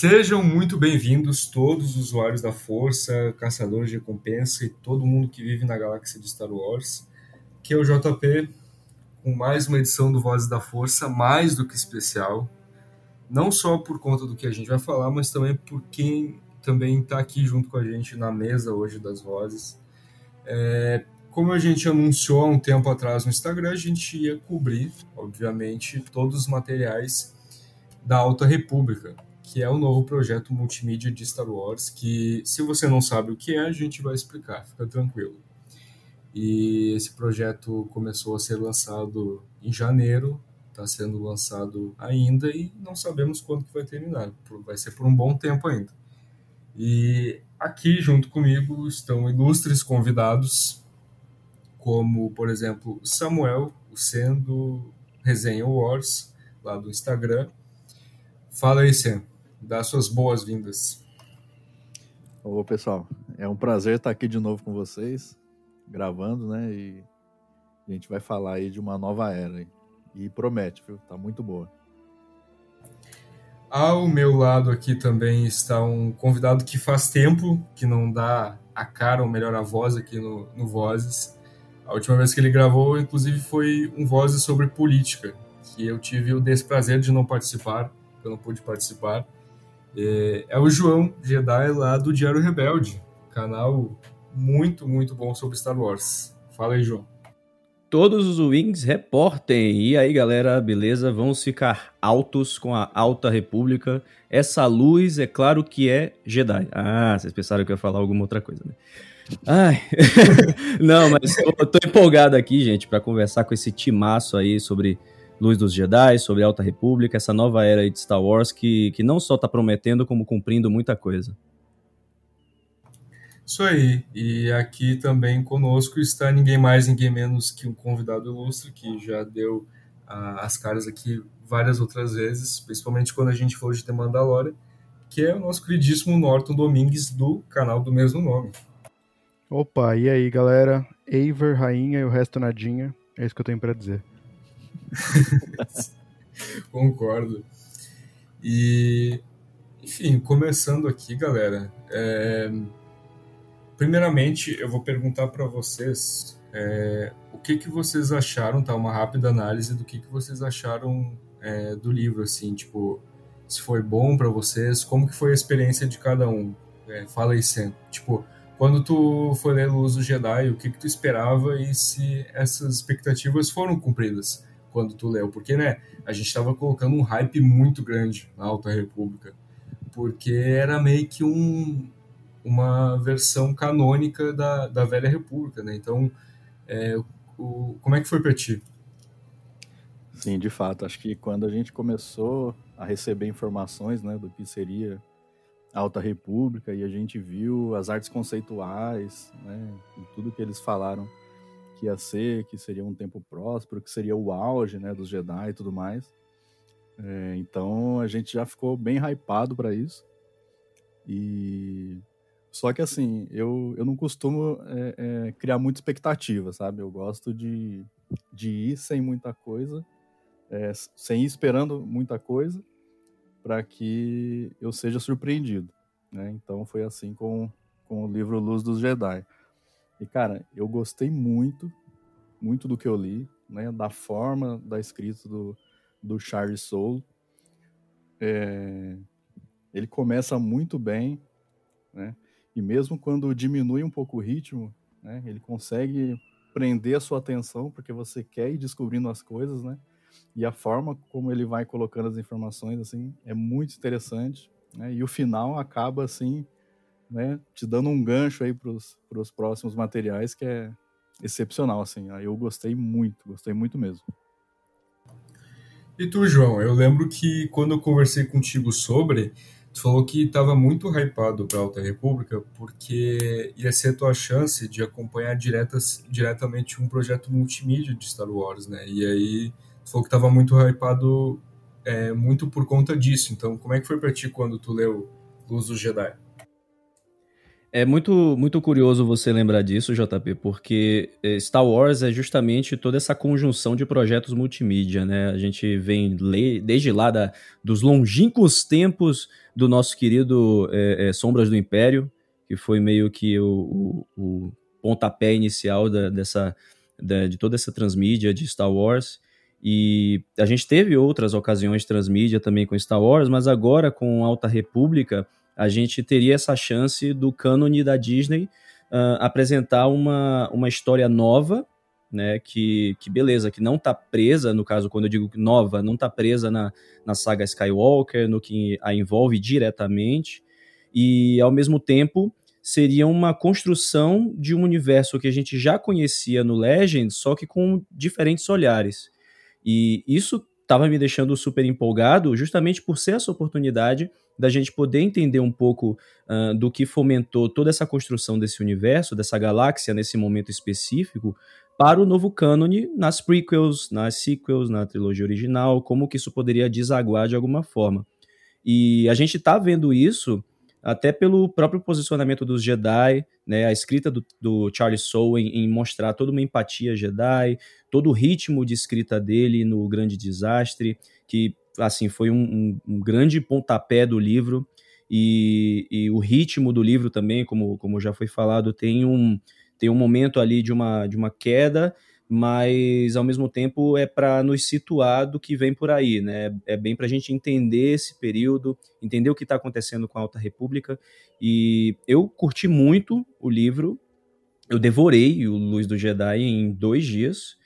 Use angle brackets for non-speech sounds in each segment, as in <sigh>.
Sejam muito bem-vindos todos os usuários da Força, caçadores de recompensa e todo mundo que vive na galáxia de Star Wars. Que é o JP com mais uma edição do Vozes da Força, mais do que especial. Não só por conta do que a gente vai falar, mas também por quem também está aqui junto com a gente na mesa hoje das vozes. É, como a gente anunciou há um tempo atrás no Instagram, a gente ia cobrir, obviamente, todos os materiais da Alta República que é o novo projeto multimídia de Star Wars, que se você não sabe o que é, a gente vai explicar, fica tranquilo. E esse projeto começou a ser lançado em janeiro, está sendo lançado ainda e não sabemos quando que vai terminar, vai ser por um bom tempo ainda. E aqui junto comigo estão ilustres convidados, como por exemplo Samuel, o Sendo Resenha Wars, lá do Instagram. Fala aí, Sam dar suas boas-vindas. Ô, pessoal, é um prazer estar aqui de novo com vocês, gravando, né? E a gente vai falar aí de uma nova era. E promete, viu? Tá muito boa. Ao meu lado aqui também está um convidado que faz tempo que não dá a cara, ou melhor, a voz aqui no, no Vozes. A última vez que ele gravou, inclusive, foi um Vozes sobre política, que eu tive o desprazer de não participar, eu não pude participar. É, é o João Jedi lá do Diário Rebelde, canal muito, muito bom sobre Star Wars. Fala aí, João. Todos os Wings reportem. E aí, galera, beleza? Vamos ficar altos com a Alta República. Essa luz, é claro que é Jedi. Ah, vocês pensaram que eu ia falar alguma outra coisa, né? Ai, <laughs> não, mas eu tô empolgado aqui, gente, para conversar com esse timaço aí sobre Luz dos Jedi, sobre Alta República, essa nova era de Star Wars que, que não só está prometendo, como cumprindo muita coisa. Isso aí. E aqui também conosco está ninguém mais, ninguém menos que um convidado ilustre que já deu uh, as caras aqui várias outras vezes, principalmente quando a gente falou de The Mandalorian, que é o nosso queridíssimo Norton Domingues do canal do mesmo nome. Opa, e aí galera? Aver, Rainha e o resto nadinha. É isso que eu tenho para dizer. <laughs> Concordo. E, enfim, começando aqui, galera. É... Primeiramente, eu vou perguntar para vocês é... o que, que vocês acharam, tá? Uma rápida análise do que, que vocês acharam é, do livro, assim, tipo, se foi bom para vocês, como que foi a experiência de cada um. É, fala aí sempre. Tipo, quando tu foi ler Luz do Jedi, o que, que tu esperava e se essas expectativas foram cumpridas? Quando tu leu, porque né, a gente estava colocando um hype muito grande na Alta República, porque era meio que um, uma versão canônica da, da Velha República, né? Então, é, o, como é que foi para ti? Sim, de fato, acho que quando a gente começou a receber informações, né, do que seria a Alta República e a gente viu as artes conceituais, né, e tudo que eles falaram que ia ser, que seria um tempo próspero, que seria o auge né, dos Jedi e tudo mais. É, então a gente já ficou bem hypado para isso. E só que assim, eu, eu não costumo é, é, criar muita expectativa, sabe? Eu gosto de, de ir sem muita coisa, é, sem ir esperando muita coisa, para que eu seja surpreendido. Né? Então foi assim com, com o livro Luz dos Jedi. E cara, eu gostei muito, muito do que eu li, né? da forma da escrita do, do Charles Soule. É, ele começa muito bem, né? E mesmo quando diminui um pouco o ritmo, né? Ele consegue prender a sua atenção porque você quer ir descobrindo as coisas, né? E a forma como ele vai colocando as informações assim é muito interessante, né? E o final acaba assim, né? Te dando um gancho aí para os próximos materiais que é excepcional, assim. Aí eu gostei muito, gostei muito mesmo. E tu, João, eu lembro que quando eu conversei contigo sobre, tu falou que estava muito hypado para a Alta República porque ia ser a tua chance de acompanhar diretas, diretamente um projeto multimídia de Star Wars, né? E aí tu falou que estava muito hypado é, muito por conta disso. Então, como é que foi para ti quando tu leu Luz do Jedi? É muito, muito curioso você lembrar disso, JP, porque eh, Star Wars é justamente toda essa conjunção de projetos multimídia, né? A gente vem desde lá da, dos longínquos tempos do nosso querido é, é, Sombras do Império, que foi meio que o, o, o pontapé inicial da, dessa, da, de toda essa transmídia de Star Wars. E a gente teve outras ocasiões de transmídia também com Star Wars, mas agora com Alta República a gente teria essa chance do cânone da Disney uh, apresentar uma, uma história nova, né, que, que beleza, que não está presa, no caso, quando eu digo nova, não está presa na, na saga Skywalker, no que a envolve diretamente, e ao mesmo tempo seria uma construção de um universo que a gente já conhecia no Legends, só que com diferentes olhares. E isso estava me deixando super empolgado, justamente por ser essa oportunidade da gente poder entender um pouco uh, do que fomentou toda essa construção desse universo, dessa galáxia nesse momento específico, para o novo cânone nas prequels, nas sequels, na trilogia original, como que isso poderia desaguar de alguma forma. E a gente está vendo isso até pelo próprio posicionamento dos Jedi, né, a escrita do, do Charles Soule em, em, mostrar toda uma empatia Jedi, todo o ritmo de escrita dele no Grande Desastre, que assim, foi um, um, um grande pontapé do livro. E, e, o ritmo do livro também, como, como já foi falado, tem um, tem um momento ali de uma, de uma queda, mas ao mesmo tempo é para nos situar do que vem por aí, né? É bem para a gente entender esse período, entender o que está acontecendo com a Alta República. E eu curti muito o livro, eu devorei o Luz do Jedi em dois dias.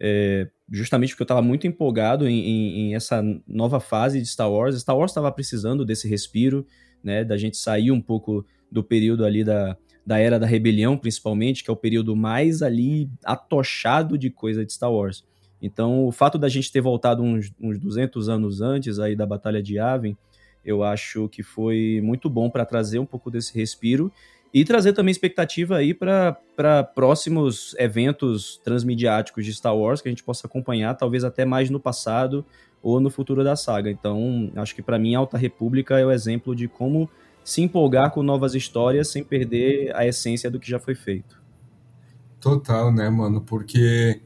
É, justamente porque eu estava muito empolgado em, em, em, essa nova fase de Star Wars. Star Wars estava precisando desse respiro, né, da gente sair um pouco do período ali da, da Era da Rebelião, principalmente, que é o período mais ali atochado de coisa de Star Wars. Então, o fato da gente ter voltado uns, uns 200 anos antes aí da Batalha de Yavin, eu acho que foi muito bom para trazer um pouco desse respiro e trazer também expectativa aí para próximos eventos transmediáticos de Star Wars que a gente possa acompanhar, talvez até mais no passado ou no futuro da saga. Então, acho que para mim, Alta República é o exemplo de como se empolgar com novas histórias sem perder a essência do que já foi feito. Total, né, mano? Porque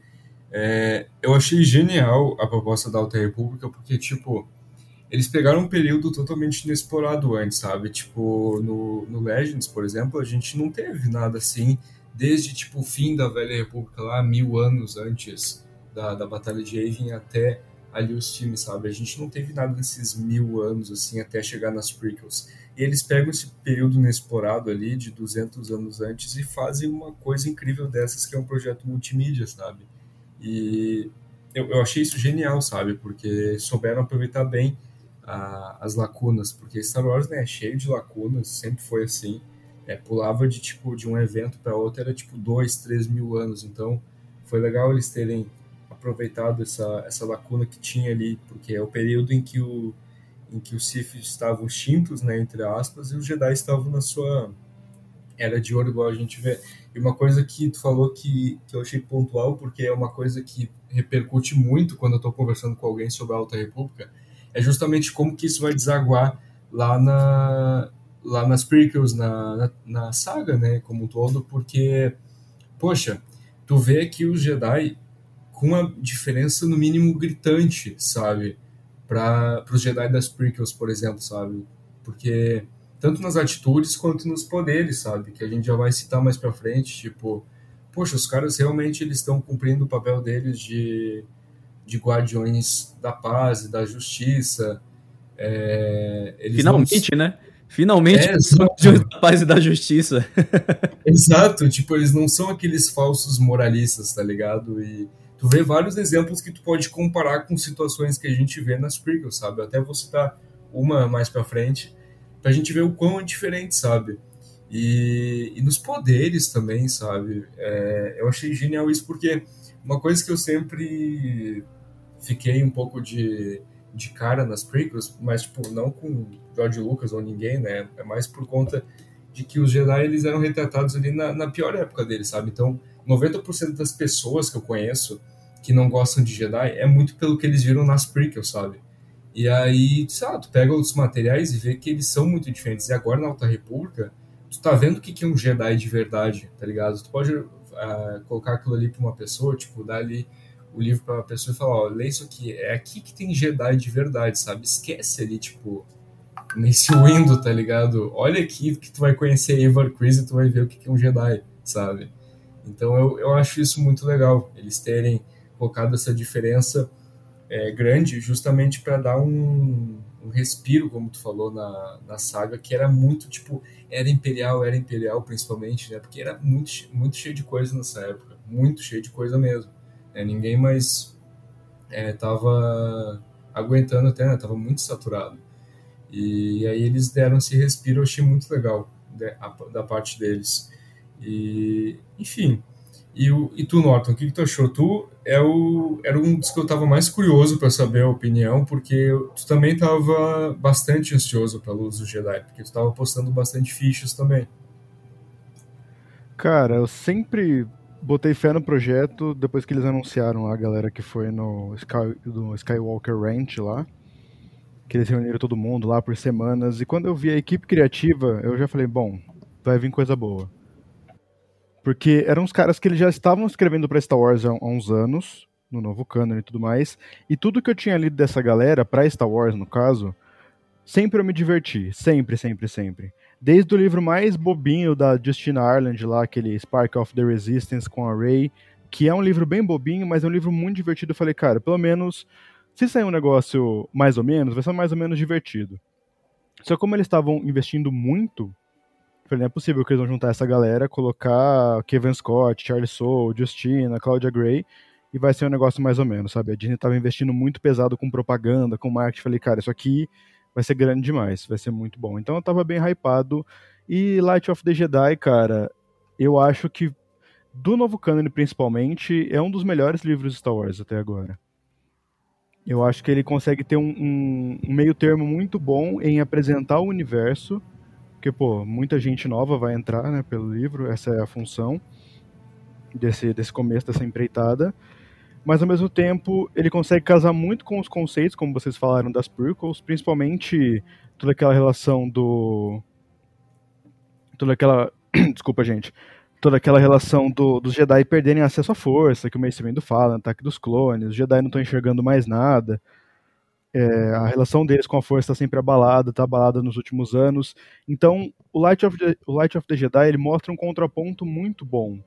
é, eu achei genial a proposta da Alta República, porque, tipo, eles pegaram um período totalmente inexplorado antes, sabe? Tipo, no, no Legends, por exemplo, a gente não teve nada assim, desde tipo o fim da Velha República lá, mil anos antes da, da Batalha de Yavin até ali os times, sabe? A gente não teve nada nesses mil anos, assim, até chegar nas prequels. E eles pegam esse período inexplorado ali, de 200 anos antes, e fazem uma coisa incrível dessas, que é um projeto multimídia, sabe? E eu, eu achei isso genial, sabe? Porque souberam aproveitar bem a, as lacunas, porque Star Wars né, é cheio de lacunas, sempre foi assim. É, pulava de tipo de um evento para outro era tipo dois, três mil anos. Então foi legal eles terem aproveitado essa, essa lacuna que tinha ali, porque é o período em que o em que os Sith estavam extintos, né, entre aspas, e os Jedi estavam na sua era de ouro, igual a gente vê. E uma coisa que tu falou que, que eu achei pontual, porque é uma coisa que repercute muito quando eu estou conversando com alguém sobre a Alta República, é justamente como que isso vai desaguar lá na lá nas prequels, na, na, na, saga, né, como um todo, porque, poxa, tu vê que os Jedi com uma diferença no mínimo gritante, sabe, para os Jedi das prequels, por exemplo, sabe? Porque tanto nas atitudes quanto nos poderes, sabe? Que a gente já vai citar mais para frente, tipo, poxa, os caras realmente eles estão cumprindo o papel deles de, de guardiões da paz e da justiça. É, Finalmente, não... né? Finalmente, é, guardiões da paz e da justiça. <laughs> exato, tipo, eles não são aqueles falsos moralistas, tá ligado? E tu vê vários exemplos que tu pode comparar com situações que a gente vê nas prequels, sabe? Até vou citar uma mais para frente, pra gente ver o quão é diferente, sabe? E, e nos poderes também, sabe? É, eu achei genial isso porque uma coisa que eu sempre fiquei um pouco de, de cara nas prequels, mas tipo, não com George Lucas ou ninguém, né? É mais por conta de que os Jedi eles eram retratados ali na, na pior época deles, sabe? Então, 90% das pessoas que eu conheço que não gostam de Jedi é muito pelo que eles viram nas prequels, sabe? E aí, sabe, tu pega outros materiais e vê que eles são muito diferentes. E agora na Alta República, tu tá vendo o que é um Jedi de verdade, tá ligado? Tu pode uh, colocar aquilo ali pra uma pessoa, tipo, dar ali o livro pra uma pessoa e falar, ó, lê isso aqui, é aqui que tem Jedi de verdade, sabe? Esquece ali, tipo, nesse window, tá ligado? Olha aqui que tu vai conhecer Evar Chris e tu vai ver o que é um Jedi, sabe? Então eu, eu acho isso muito legal, eles terem colocado essa diferença é, grande justamente para dar um, um, respiro, como tu falou na, na saga, que era muito tipo, era imperial, era imperial principalmente, né? Porque era muito, muito cheio de coisa nessa época, muito cheio de coisa mesmo. Né? Ninguém mais é, tava aguentando até, né? Tava muito saturado. E aí eles deram esse respiro, eu achei muito legal né? da parte deles. E, enfim, e, o, e tu, Norton, o que, que tu achou? Tu é o, era um dos que eu estava mais curioso para saber a opinião, porque tu também estava bastante ansioso pela luz do Jedi, porque tu estava postando bastante fichas também. Cara, eu sempre botei fé no projeto depois que eles anunciaram a galera que foi no, Sky, no Skywalker Ranch lá. Que eles reuniram todo mundo lá por semanas. E quando eu vi a equipe criativa, eu já falei, bom, vai vir coisa boa. Porque eram os caras que eles já estavam escrevendo para Star Wars há, uns anos, no novo canon e tudo mais. E tudo que eu tinha lido dessa galera, pra Star Wars no caso, sempre eu me diverti. Sempre, sempre, sempre. Desde o livro mais bobinho da Justina Ireland lá, aquele Spark of the Resistance com a Rey, que é um livro bem bobinho, mas é um livro muito divertido. Eu falei, cara, pelo menos, se sair um negócio mais ou menos, vai ser mais ou menos divertido. Só como eles estavam investindo muito Falei, não é possível que eles vão juntar essa galera, colocar Kevin Scott, Charlie Soule, Justina, Claudia Gray, e vai ser um negócio mais ou menos, sabe? A Disney tava investindo muito pesado com propaganda, com marketing. Falei, cara, isso aqui vai ser grande demais, vai ser muito bom. Então eu tava bem hypado. E Light of the Jedi, cara, eu acho que do novo canon principalmente, é um dos melhores livros de Star Wars até agora. Eu acho que ele consegue ter um, um, um meio termo muito bom em apresentar o universo porque, pô, muita gente nova vai entrar, né, pelo livro, essa é a função desse, desse começo dessa empreitada. Mas, ao mesmo tempo, ele consegue casar muito com os conceitos, como vocês falaram, das prequels, principalmente toda aquela relação do... Toda aquela... <clears throat> Desculpa, gente. Toda aquela relação do, dos Jedi perderem acesso à força, que o Mace Windu fala, ataque dos clones, os Jedi não estão enxergando mais nada. É, a relação deles com a força está sempre abalada, está abalada nos últimos anos. Então, o Light of the, o Light of the Jedi ele mostra um contraponto muito bom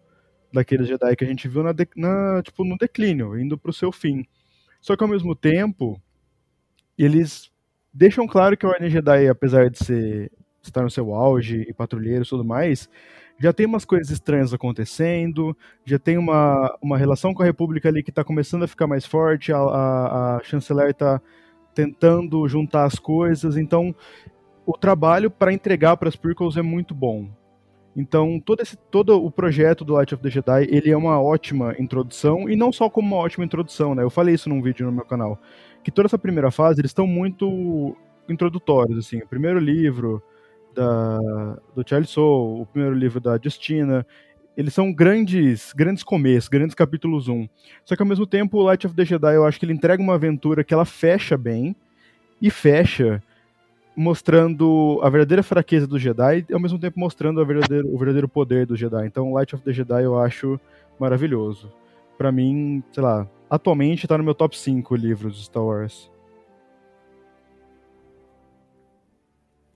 daqueles Jedi que a gente viu na, de, na tipo, no declínio, indo para o seu fim. Só que ao mesmo tempo, eles deixam claro que a Ordem Jedi, apesar de ser estar no seu auge e patrulheiros e tudo mais, já tem umas coisas estranhas acontecendo, já tem uma, uma relação com a República ali que está começando a ficar mais forte, a, a, a chanceler está tentando juntar as coisas. Então, o trabalho para entregar para as prequels é muito bom. Então, todo, esse, todo o projeto do Light of the Jedi, ele é uma ótima introdução, e não só como uma ótima introdução, né? Eu falei isso num vídeo no meu canal, que toda essa primeira fase, eles estão muito introdutórios, assim. O primeiro livro da, do Charlie Soule, o primeiro livro da Justina, eles são grandes, grandes começos, grandes capítulos 1. Só que ao mesmo tempo, o Light of the Jedi, eu acho que ele entrega uma aventura que ela fecha bem e fecha mostrando a verdadeira fraqueza do Jedi e ao mesmo tempo mostrando o verdadeiro, o verdadeiro poder do Jedi. Então, Light of the Jedi eu acho maravilhoso. Para mim, sei lá, atualmente tá no meu top 5 livros de Star Wars.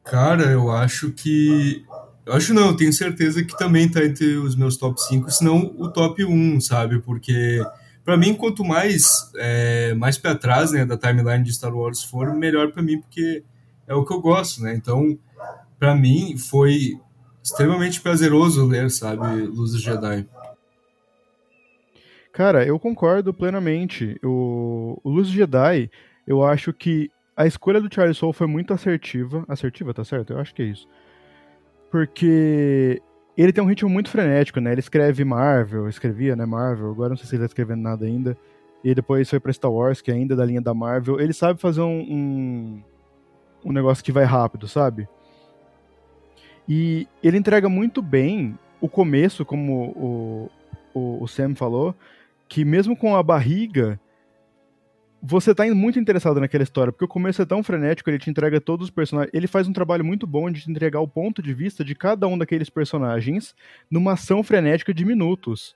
Cara, eu acho que. Eu acho não, eu tenho certeza que também tá entre os meus top 5, se não o top 1, sabe? Porque, para mim, quanto mais é, mais para trás né, da timeline de Star Wars for, melhor para mim, porque é o que eu gosto, né? Então, para mim, foi extremamente prazeroso ler, sabe, Luz do Jedi. Cara, eu concordo plenamente. O, o Luz do Jedi, eu acho que a escolha do Charles Soule foi muito assertiva. Assertiva, tá certo? Eu acho que é isso. Porque ele tem um ritmo muito frenético, né? Ele escreve Marvel, escrevia, né, Marvel. Agora não sei se ele tá escrevendo nada ainda. E depois foi pra Star Wars, que é ainda da linha da Marvel. Ele sabe fazer um, um, um negócio que vai rápido, sabe? E ele entrega muito bem o começo, como o, o, o Sam falou, que mesmo com a barriga, você tá muito interessado naquela história, porque o começo é tão frenético, ele te entrega todos os personagens. Ele faz um trabalho muito bom de te entregar o ponto de vista de cada um daqueles personagens numa ação frenética de minutos.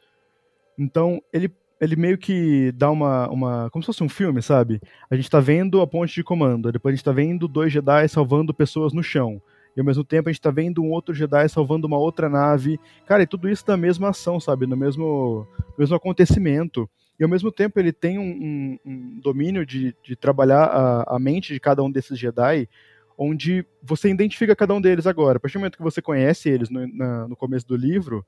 Então, ele, ele meio que dá uma, uma. Como se fosse um filme, sabe? A gente tá vendo a ponte de comando, depois a gente tá vendo dois Jedi salvando pessoas no chão. E ao mesmo tempo a gente tá vendo um outro Jedi salvando uma outra nave. Cara, e tudo isso na mesma ação, sabe? No mesmo, no mesmo acontecimento. E ao mesmo tempo ele tem um, um, um domínio de, de trabalhar a, a, mente de cada um desses Jedi, onde você identifica cada um deles agora. A partir do momento que você conhece eles no, na, no começo do livro,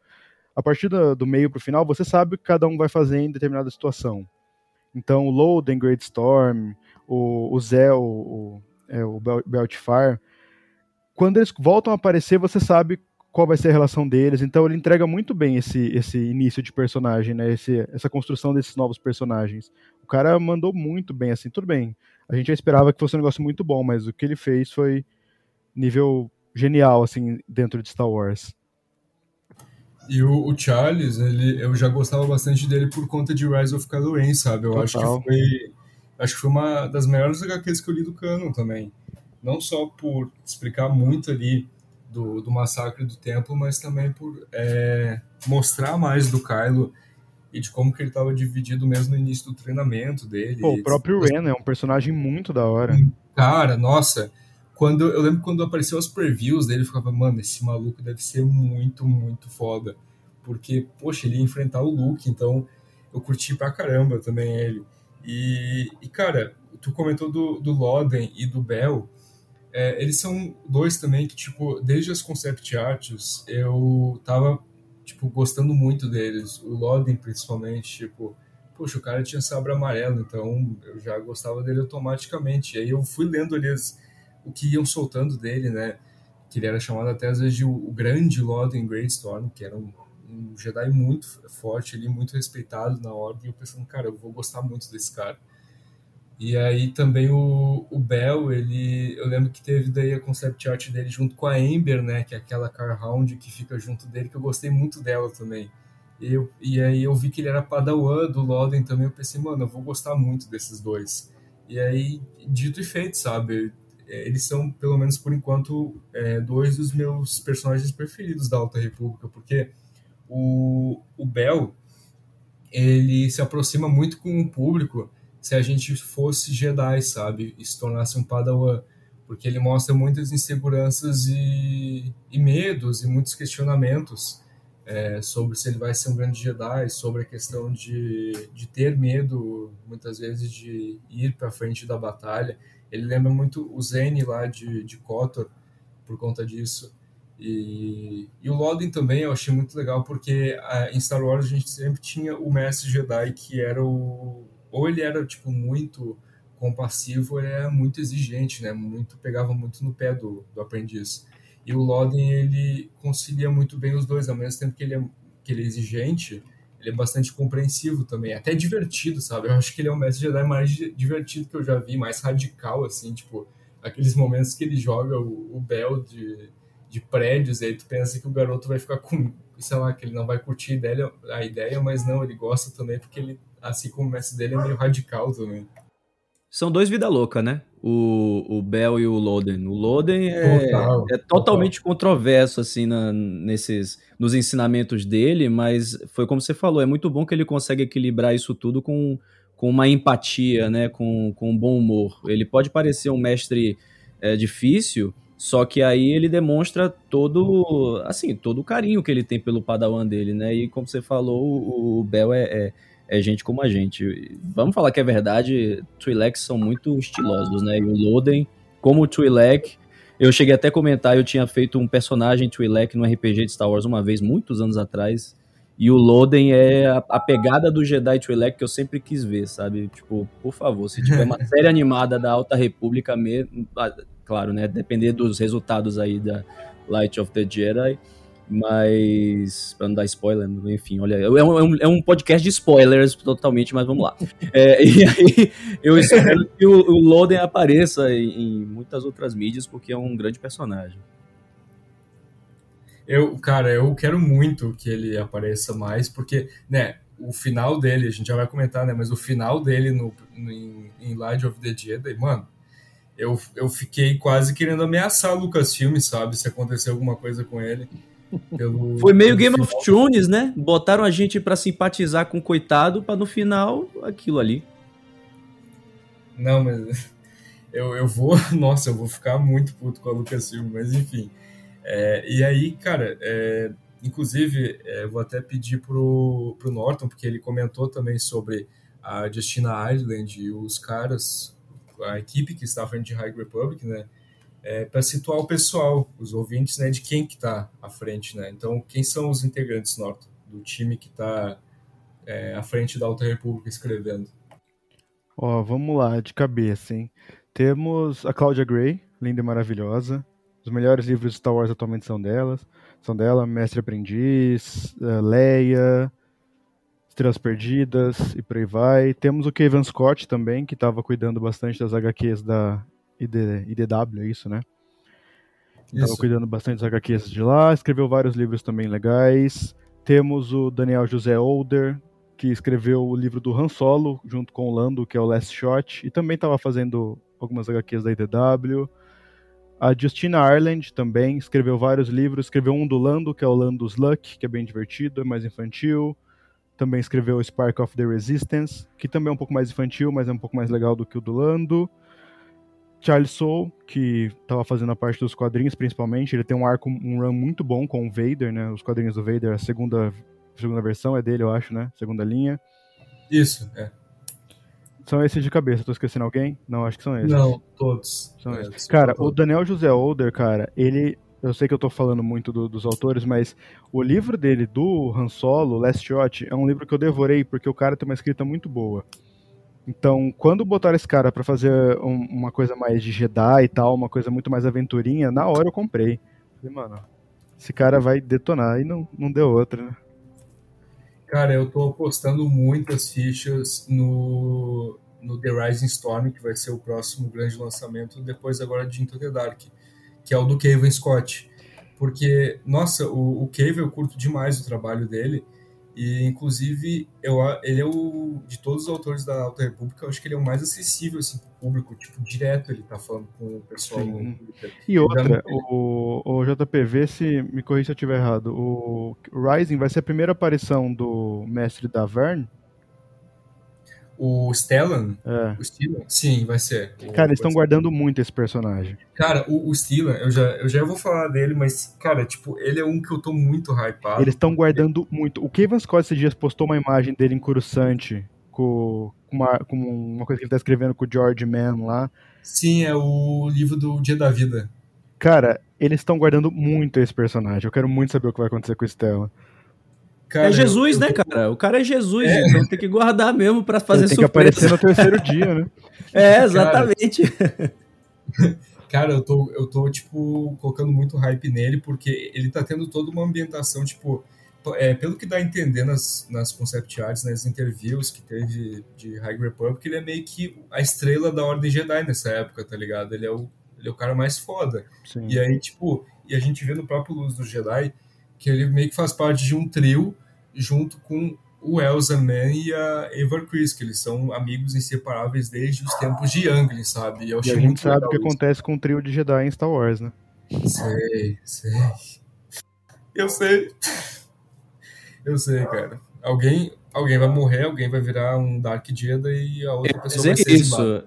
a partir do, do meio pro final, você sabe o que cada um vai fazer em determinada situação. Então, o Loden, Great Storm, o, o Zell, o, é, o Beltfire, quando eles voltam a aparecer, você sabe qual vai ser a relação deles. Então ele entrega muito bem esse, esse início de personagem, né? Esse, essa construção desses novos personagens. O cara mandou muito bem, assim, tudo bem. A gente já esperava que fosse um negócio muito bom, mas o que ele fez foi nível genial, assim, dentro de Star Wars. E o, o Charles, ele, eu já gostava bastante dele por conta de Rise of Kylo Ren, sabe? Eu Total. acho que foi acho que foi uma das melhores HQs que eu li do canon também não só por explicar muito ali do, do massacre do templo, mas também por é, mostrar mais do Kylo e de como que ele estava dividido mesmo no início do treinamento dele. Pô, o próprio Ren é um personagem muito da hora. Cara, nossa, quando eu lembro quando apareceu as previews dele, eu ficava, mano, esse maluco deve ser muito, muito foda. Porque, poxa, ele ia enfrentar o Luke, então eu curti pra caramba também ele. E, e cara, tu comentou do, do Loden e do Bell. É, eles são dois também que, tipo, desde as concept arts, eu tava, tipo, gostando muito deles. O Loden, principalmente, tipo, poxa, o cara tinha sabre amarelo, então eu já gostava dele automaticamente. E aí eu fui lendo ali as, o que iam soltando dele, né? Que ele era chamado até às vezes de o, grande Loden Greatstorm, que era um, um Jedi muito forte ali, muito respeitado na ordem. E eu pensando, cara, eu vou gostar muito desse cara. E aí também o, o Bell, ele, eu lembro que teve daí a concept art dele junto com a Amber, né, que é aquela Car Hound que fica junto dele, que eu gostei muito dela também. E, eu, e aí eu vi que ele era padawan do Loden também, eu pensei, mano, eu vou gostar muito desses dois. E aí, dito e feito, sabe, eles são, pelo menos por enquanto, é, dois dos meus personagens preferidos da Alta República, porque o, o Bell, ele se aproxima muito com o público, se a gente fosse Jedi, sabe? E se tornasse um Padawan. Porque ele mostra muitas inseguranças e, e medos e muitos questionamentos é, sobre se ele vai ser um grande Jedi, sobre a questão de, de ter medo, muitas vezes, de ir para frente da batalha. Ele lembra muito o Zen lá de, de Kotor, por conta disso. E, e o Loden também eu achei muito legal, porque a, em Star Wars a gente sempre tinha o Mestre Jedi, que era o, ou ele era tipo muito compassivo, ele era muito exigente, né? Muito pegava muito no pé do, do aprendiz. E o Loden ele concilia muito bem os dois, ao mesmo tempo que ele é, que ele é exigente, ele é bastante compreensivo também, até divertido, sabe? Eu acho que ele é o mestre Jedi mais divertido que eu já vi, mais radical, assim, tipo, aqueles momentos que ele joga o, o Bell de, de prédios, e aí tu pensa que o garoto vai ficar com, sei lá, que ele não vai curtir a ideia, a ideia mas não, ele gosta também porque ele assim como o mestre dele é meio radical também. São dois vida louca, né? O, o Bell e o Loden. O Loden é, total, é totalmente total. controverso, assim, na, nesses, nos ensinamentos dele, mas foi como você falou, é muito bom que ele consegue equilibrar isso tudo com, com uma empatia, né? Com, com um bom humor. Ele pode parecer um mestre é, difícil, Só que aí ele demonstra todo, assim, todo o carinho que ele tem pelo padawan dele, né? E como você falou, o Bel é, é, é gente como a gente. Vamos falar que é verdade, Twi'leks são muito estilosos, né? E o Loden, como o Twi'lek, eu cheguei até a comentar, eu tinha feito um personagem Twi'lek no RPG de Star Wars uma vez, muitos anos atrás, e o Loden é a, a, pegada do Jedi Twi'lek que eu sempre quis ver, sabe? Tipo, por favor, se tiver uma <laughs> série animada da Alta República, mesmo, claro, né? Depender dos resultados aí da Light of the Jedi, mas para não dar spoiler, enfim, olha, é um, é um, podcast de spoilers totalmente, mas vamos lá. É, <laughs> e aí eu espero que o, o Loden apareça em, em muitas outras mídias porque é um grande personagem. Eu, cara, eu quero muito que ele apareça mais, porque, né, o final dele, a gente já vai comentar, né, mas o final dele no, no em, em Light of the Jedi, mano, eu, eu fiquei quase querendo ameaçar o Lucasfilm, sabe, se acontecer alguma coisa com ele. Pelo, Foi meio Game final. of Thrones, né? Botaram a gente para simpatizar com o coitado, para no final, aquilo ali. Não, mas <laughs> eu, eu vou, <laughs> nossa, eu vou ficar muito puto com a Lucasfilm, mas enfim. É, e aí, cara, é, inclusive, é, vou até pedir pro, pro Norton, porque ele comentou também sobre a Justina Island e os caras, a equipe que está à frente de High Republic, né? É, para situar o pessoal, os ouvintes, né, de quem que está à frente, né? Então, quem são os integrantes, Norton, do time que está é, à frente da Alta República escrevendo? Ó, vamos lá, de cabeça, hein? Temos a Cláudia Gray, linda e maravilhosa. Os melhores livros de Star Wars atualmente são delas. São dela, Mestre Aprendiz, uh, Leia, Estrelas Perdidas e por aí vai. Temos o Kevin Scott também, que estava cuidando bastante das HQs da ID, IDW, é isso, né? Estava cuidando bastante das HQs de lá, escreveu vários livros também legais. Temos o Daniel José Older, que escreveu o livro do Han Solo, junto com o Lando, que é o Last Shot, e também estava fazendo algumas HQs da IDW. A Justina Ireland também escreveu vários livros. Escreveu um do Lando, que é o Lando's Luck, que é bem divertido, é mais infantil. Também escreveu Spark of the Resistance, que também é um pouco mais infantil, mas é um pouco mais legal do que o do Lando. Charles Soule, que estava fazendo a parte dos quadrinhos principalmente. Ele tem um arco, um run muito bom com o Vader, né? Os quadrinhos do Vader, a segunda, segunda versão é dele, eu acho, né? Segunda linha. Isso, é. São esses de cabeça, tô esquecendo alguém? Não, acho que são esses. Não, todos. São é, esses. Cara, o Daniel José Older, cara, ele. Eu sei que eu tô falando muito do, dos autores, mas o livro dele, do Han Solo, Last Shot, é um livro que eu devorei, porque o cara tem uma escrita muito boa. Então, quando botaram esse cara para fazer um, uma coisa mais de Jedi e tal, uma coisa muito mais aventurinha, na hora eu comprei. Falei, mano, esse cara vai detonar. E não, não deu outra, né? Cara, eu tô apostando muitas fichas no, no The Rising Storm, que vai ser o próximo grande lançamento, depois agora de Into the Dark, que é o do Kevin Scott. Porque, nossa, o, o Cave eu curto demais o trabalho dele, e inclusive eu, ele é o de todos os autores da Alta República, eu acho que ele é o mais acessível assim, pro público, tipo, direto ele tá falando com o pessoal. E outra, o, o JPV, se me corrija se eu estiver errado, o Rising vai ser a primeira aparição do mestre da Vern o Stellan? É. O Stellan? Sim, vai ser. Cara, eles estão guardando muito esse personagem. Cara, o, o Stellan, eu já, eu já vou falar dele, mas, cara, tipo, ele é um que eu tô muito hypado. Eles estão guardando muito. O Kevin Scott esses dias postou uma imagem dele em Coruscant com, com, uma, com uma coisa que ele tá escrevendo com o George Mann lá. Sim, é o livro do Dia da Vida. Cara, eles estão guardando muito esse personagem. Eu quero muito saber o que vai acontecer com o Stellan. Cara, é Jesus, eu, né, cara? O cara é Jesus, é. então tem que guardar mesmo para fazer tem surpresa. Tem que aparecer no terceiro dia, né? <laughs> É, exatamente. Cara, <laughs> cara, eu tô, eu tô, tipo, colocando muito hype nele, porque ele tá tendo toda uma ambientação, tipo, é, pelo que dá a entender nas, nas concept arts, nas interviews que teve de High Republic, ele é meio que a estrela da Ordem Jedi nessa época, tá ligado? Ele é o, ele é o cara mais foda. Sim. E aí, tipo, e a gente vê no próprio Luz do Jedi que ele meio que faz parte de um trio junto com o Elsa Man e a Eva Chris, que eles são amigos inseparáveis desde os tempos de Youngling, sabe? E, eu e a gente sabe o que isso. acontece com o trio de Jedi em Star Wars, né? Sei, sei. Eu sei. Eu sei, cara. Alguém, alguém vai morrer, alguém vai virar um Dark Jedi e a outra pessoa vai ser isso.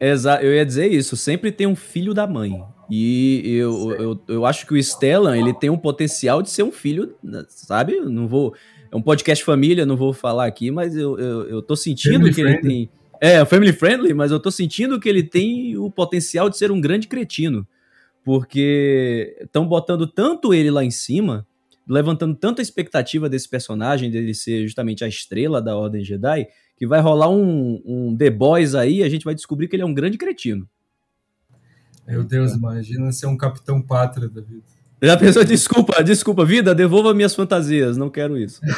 Exato, eu ia dizer isso. Sempre tem um filho da mãe. E eu, eu, eu acho que o Stellan, ele tem um potencial de ser um filho, sabe? Não vou. É um podcast família, não vou falar aqui, mas eu, eu, eu tô sentindo family que friendly. ele tem. É, family friendly, mas eu tô sentindo que ele tem o potencial de ser um grande cretino. Porque estão botando tanto ele lá em cima, levantando tanta expectativa desse personagem, dele ser justamente a estrela da Ordem Jedi, que vai rolar um, um The Boys aí e a gente vai descobrir que ele é um grande cretino. Meu Deus, imagina ser um capitão pátria da vida. Já pensou, desculpa, desculpa, vida, devolva minhas fantasias, não quero isso. <laughs>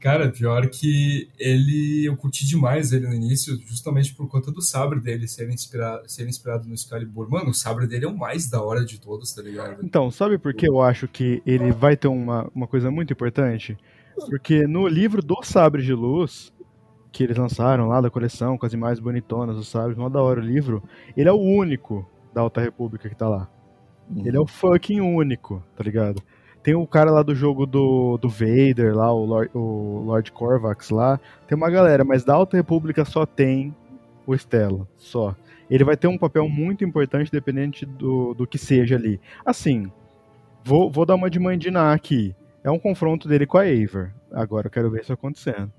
Cara, pior que ele, eu curti demais ele no início, justamente por conta do sabre dele ser inspirado, ser inspirado no Excalibur. Mano, o sabre dele é o mais da hora de todos, tá ligado? Então, sabe por que eu acho que ele vai ter uma, uma coisa muito importante? Porque no livro do Sabre de Luz, que eles lançaram lá da coleção, com as imagens bonitonas dos sabres, mó da hora o livro, ele é o único da Alta República que tá lá. Uhum. Ele é o fucking único, tá ligado? Tem o cara lá do jogo do, do Vader, lá, o Lord, o Lord Corvax lá. Tem uma galera, mas da Alta República só tem o Stella, só. Ele vai ter um papel muito importante dependente do, do que seja ali. Assim, vou, vou dar uma de Mandiná aqui. É um confronto dele com a Aver. Agora eu quero ver isso acontecendo.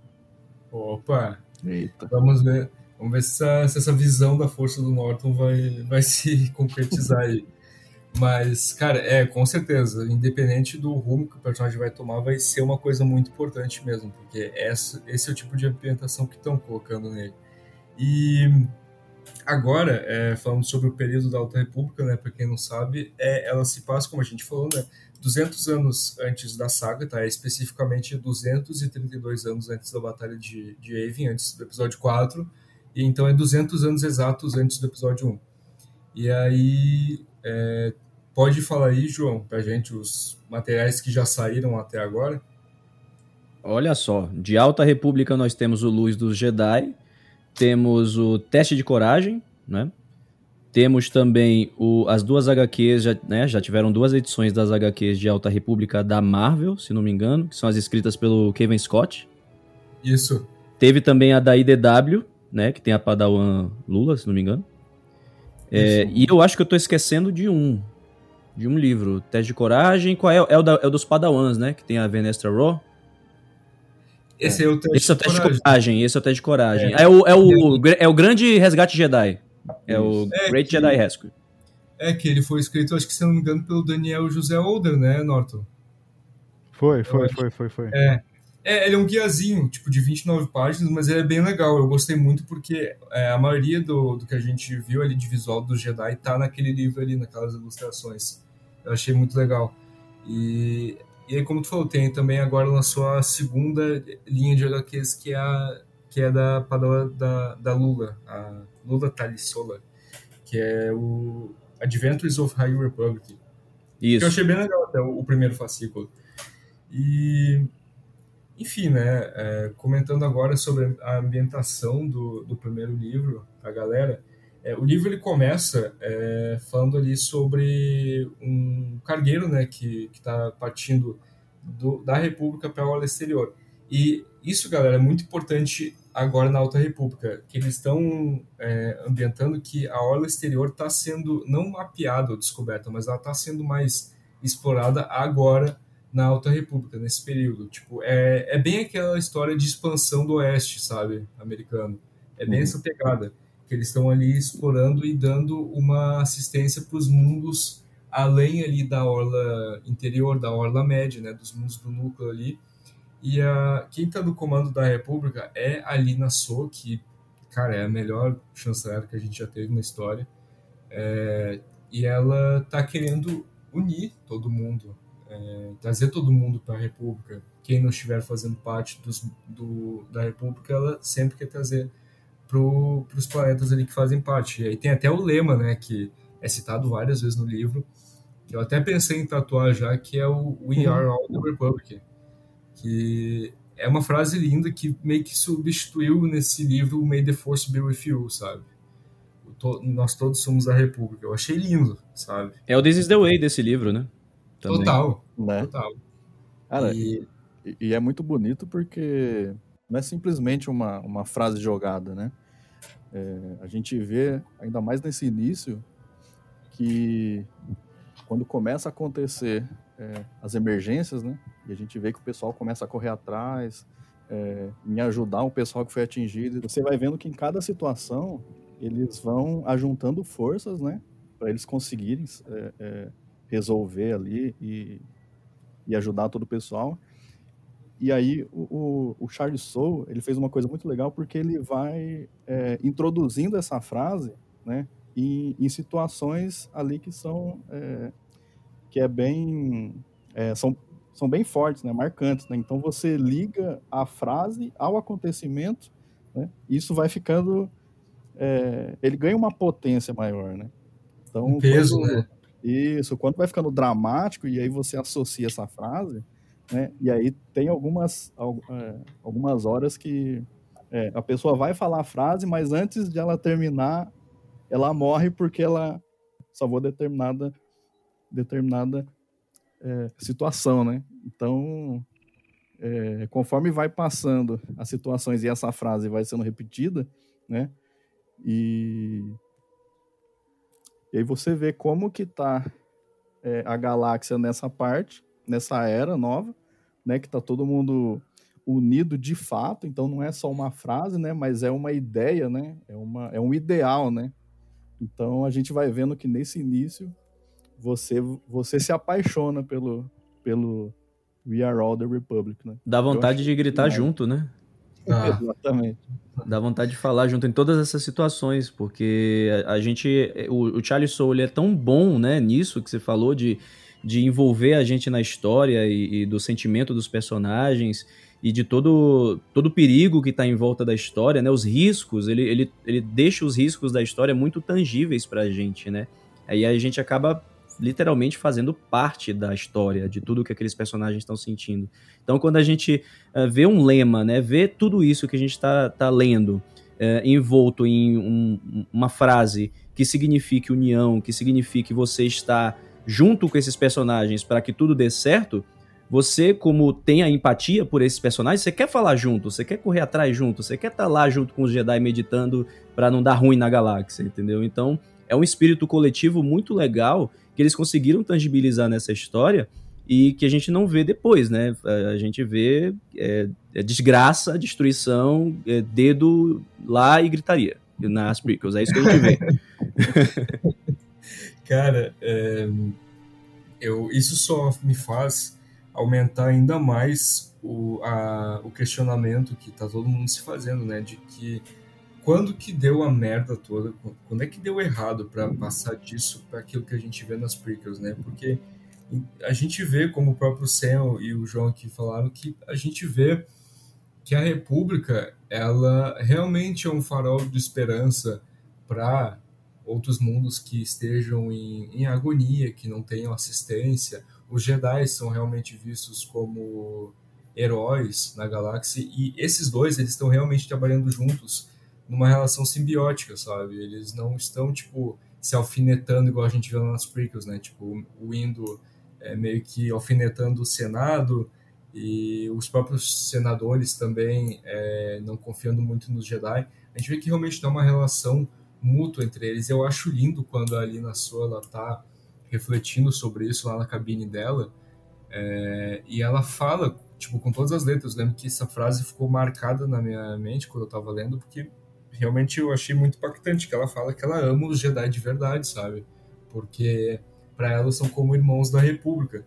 Opa! Eita. Vamos ver. Vamos ver se essa, se essa visão da força do Norton vai, vai <laughs> se concretizar aí. Mas, cara, é, com certeza, independente do rumo que o personagem vai tomar, vai ser uma coisa muito importante mesmo, porque essa, esse é o tipo de ambientação que estão colocando nele. E agora, é, falando sobre o período da Alta República, né, para quem não sabe, é, ela se passa, como a gente falou, né, 200 anos antes da saga, tá? É especificamente 232 anos antes da Batalha de, de Yavin, antes do episódio 4, e então é 200 anos exatos antes do episódio 1. E aí, é, pode falar aí, João, pra gente os materiais que já saíram até agora? Olha só, de Alta República nós temos o Luz dos Jedi, temos o Teste de Coragem, né? Temos também o, as duas HQs, já, né, já tiveram duas edições das HQs de Alta República da Marvel, se não me engano, que são as escritas pelo Kevin Scott. Isso. Teve também a da IDW, né, que tem a Padawan Lula, se não me engano. É, e eu acho que eu tô esquecendo de um. De um livro. Teste de Coragem. Qual é? É o, da, é o dos Padawans, né? Que tem a Venestra Raw. Esse é, é o teste, esse é o teste de coragem. coragem. Esse é o teste de coragem. É, é o, é, o, é o grande resgate Jedi. É o é Great que, Jedi Rescue. É que ele foi escrito, acho que se não me engano, pelo Daniel José Older, né, Norton? Foi, foi, foi, foi, foi. É. É, ele é um guiazinho, tipo, de 29 páginas, mas ele é bem legal. Eu gostei muito porque é, a maioria do, do que a gente viu ali de visual do Jedi tá naquele livro ali, naquelas ilustrações. Eu achei muito legal. E, e aí, como tu falou, tem também agora lançou a segunda linha de HQs, que é, a, que é da Padawan da, da Lula, a Lula Talissola, que é o Adventures of High Republic. Isso. Que eu achei bem legal até o, o primeiro fascículo. E enfim, né, é, comentando agora sobre a ambientação do, do primeiro livro a galera, é, o livro ele começa é, falando ali sobre um cargueiro, né, que está partindo do, da República para a orla exterior. E isso, galera, é muito importante agora na Alta República, que eles estão é, ambientando que a orla exterior está sendo não mapeada ou descoberta, mas ela está sendo mais explorada agora na Alta República, nesse período. Tipo, é, é bem aquela história de expansão do Oeste, sabe, americano. É bem uhum. essa pegada, que eles estão ali explorando e dando uma assistência para os mundos além ali da orla interior, da orla média, né, dos mundos do núcleo ali. E a, quem está no comando da República é a Lina So, que, cara, é a melhor chanceler que a gente já teve na história. É, e ela está querendo unir todo mundo, é, trazer todo mundo para a República. Quem não estiver fazendo parte dos, do, da República, ela sempre quer trazer para os planetas ali que fazem parte. E aí tem até o lema, né, que é citado várias vezes no livro, que eu até pensei em tatuar já, que é o We uhum. Are All the Republic, que é uma frase linda que meio que substituiu nesse livro o May the Force Be With You, sabe? nós todos somos a República. Eu achei lindo, sabe? É o This is the Way desse livro, né? Também. Total, né? total. Cara, e... E, e... é muito bonito porque não é simplesmente uma, uma frase jogada, né? É, a gente vê, ainda mais nesse início, que quando começa a acontecer é, as emergências, né? E a gente vê que o pessoal começa a correr atrás, é, em ajudar o pessoal que foi atingido. Você vai vendo que em cada situação eles vão ajuntando forças, né? Para eles conseguirem é, é, resolver ali e, e ajudar todo o pessoal. E aí o, o, o, Charles Soule, ele fez uma coisa muito legal porque ele vai é, introduzindo essa frase, né, em, em, situações ali que são é, que é bem é, são, são bem fortes, né, marcantes, né? Então você liga a frase ao acontecimento, né? Isso vai ficando é, ele ganha uma potência maior, né? Então um peso, quando, né? Isso, quando vai ficando dramático e aí você associa essa frase né? E aí tem algumas, é, algumas horas que é, a pessoa vai falar a frase, mas antes de ela terminar, ela morre porque ela salvou determinada, determinada é, situação, né? Então, é, conforme vai passando as situações e essa frase vai sendo repetida, né? E, e aí você vê como que tá é, a galáxia nessa parte, nessa era nova, né, que está todo mundo unido de fato, então não é só uma frase, né, mas é uma ideia, né, é, uma, é um ideal, né. Então a gente vai vendo que nesse início você você se apaixona pelo pelo We Are All the Republic, né. Dá vontade de gritar junto, né? Ah. Exatamente. Dá vontade de falar junto em todas essas situações, porque a, a gente, o, o Charlie Soule é tão bom, né, nisso que você falou de de envolver a gente na história e, e do sentimento dos personagens e de todo, todo o perigo que está em volta da história, né? Os riscos, ele, ele, ele deixa os riscos da história muito tangíveis para a gente, né? Aí a gente acaba literalmente fazendo parte da história, de tudo que aqueles personagens estão sentindo. Então, quando a gente uh, vê um lema, né? Vê tudo isso que a gente está tá lendo uh, envolto em um, uma frase que signifique união, que signifique você estar junto com esses personagens para que tudo dê certo, você, como tem a empatia por esses personagens, você quer falar junto, você quer correr atrás junto, você quer estar tá lá junto com os Jedi meditando para não dar ruim na galáxia, entendeu? Então, é um espírito coletivo muito legal que eles conseguiram tangibilizar nessa história e que a gente não vê depois, né? A gente vê é, é desgraça, destruição, é, dedo lá e gritaria nas prequels. É isso que a gente vê. <laughs> Cara, é, eu, isso só me faz aumentar ainda mais o, a, o questionamento que tá todo mundo se fazendo, né? De que quando que deu a merda toda, quando é que deu errado para passar disso para aquilo que a gente vê nas prequels, né? Porque a gente vê, como o próprio Sam e o João aqui falaram, que a gente vê que a República, ela realmente é um farol de esperança para outros mundos que estejam em, em agonia, que não tenham assistência. Os Jedi são realmente vistos como heróis na galáxia e esses dois eles estão realmente trabalhando juntos numa relação simbiótica, sabe? Eles não estão tipo se alfinetando igual a gente viu nas prequels, né? Tipo o Indo é, meio que alfinetando o Senado e os próprios senadores também é, não confiando muito nos Jedi. A gente vê que realmente dá uma relação mútuo entre eles. Eu acho lindo quando a Alina Sola tá refletindo sobre isso lá na cabine dela. É, e ela fala, tipo, com todas as letras. Eu lembro que essa frase ficou marcada na minha mente quando eu tava lendo, porque realmente eu achei muito impactante que ela fala que ela ama os Jedi de verdade, sabe? Porque para ela são como irmãos da República.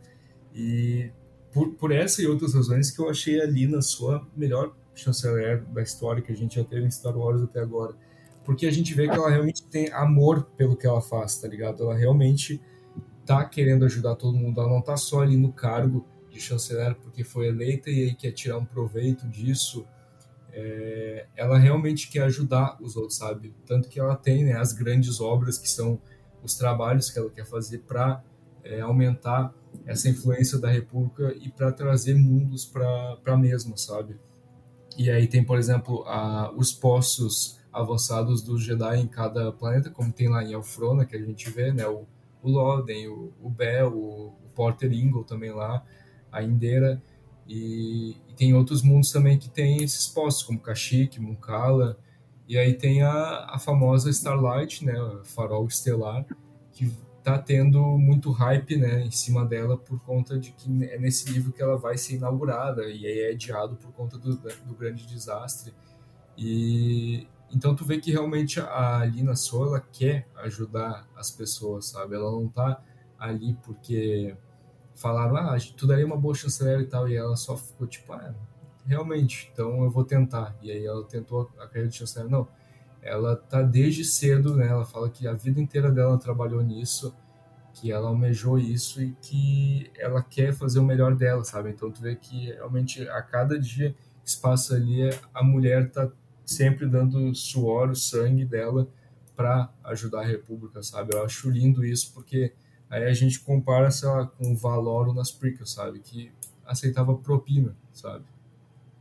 E por, por essa e outras razões que eu achei a Lina sua melhor chanceler da história que a gente já teve em Star Wars até agora porque a gente vê que ela realmente tem amor pelo que ela faz, tá ligado? Ela realmente tá querendo ajudar todo mundo, ela não tá só ali no cargo de chanceler porque foi eleita e aí quer tirar um proveito disso. É, ela realmente quer ajudar os outros, sabe? Tanto que ela tem né, as grandes obras que são os trabalhos que ela quer fazer para é, aumentar essa influência da República e para trazer mundos para a mesma, sabe? E aí tem, por exemplo, a, os poços avançados dos Jedi em cada planeta, como tem lá em Elfrona, que a gente vê, né? O, o Loden, o, o Bell, o, o Porter Ingle também lá, a Indera. E, e, tem outros mundos também que tem esses postos, como Kashyyyk, Munkala. E aí tem a, a famosa Starlight, né, farol estelar, que tá tendo muito hype, né, em cima dela por conta de que é nesse livro que ela vai ser inaugurada e aí é adiado por conta do, do grande desastre. E então tu vê que realmente a Lina Sola quer ajudar as pessoas, sabe? Ela não tá ali porque falaram, ah, tu daria uma boa chanceler e tal, e ela só ficou tipo, ah, realmente, então eu vou tentar. E aí ela tentou a carreira de chanceler. Não, ela tá desde cedo, né? Ela fala que a vida inteira dela trabalhou nisso, que ela almejou isso e que ela quer fazer o melhor dela, sabe? Então tu vê que realmente a cada dia que se passa ali, a mulher tá sempre dando suor, o sangue dela para ajudar a República, sabe? Eu acho lindo isso porque aí a gente compara, sei lá, com o Valoro nas Prickles, sabe? Que aceitava propina, sabe?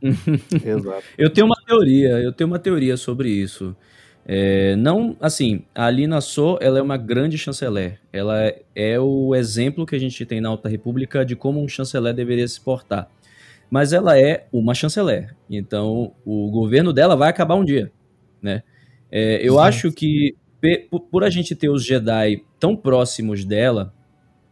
<laughs> Exato. Eu tenho uma teoria, eu tenho uma teoria sobre isso. É, não, assim, a Alina So, ela é uma grande chanceler. Ela é, é o exemplo que a gente tem na Alta República de como um chanceler deveria se portar. Mas ela é uma chanceler. Então, o governo dela vai acabar um dia, né? É, eu acho que por a gente ter os Jedi tão próximos dela,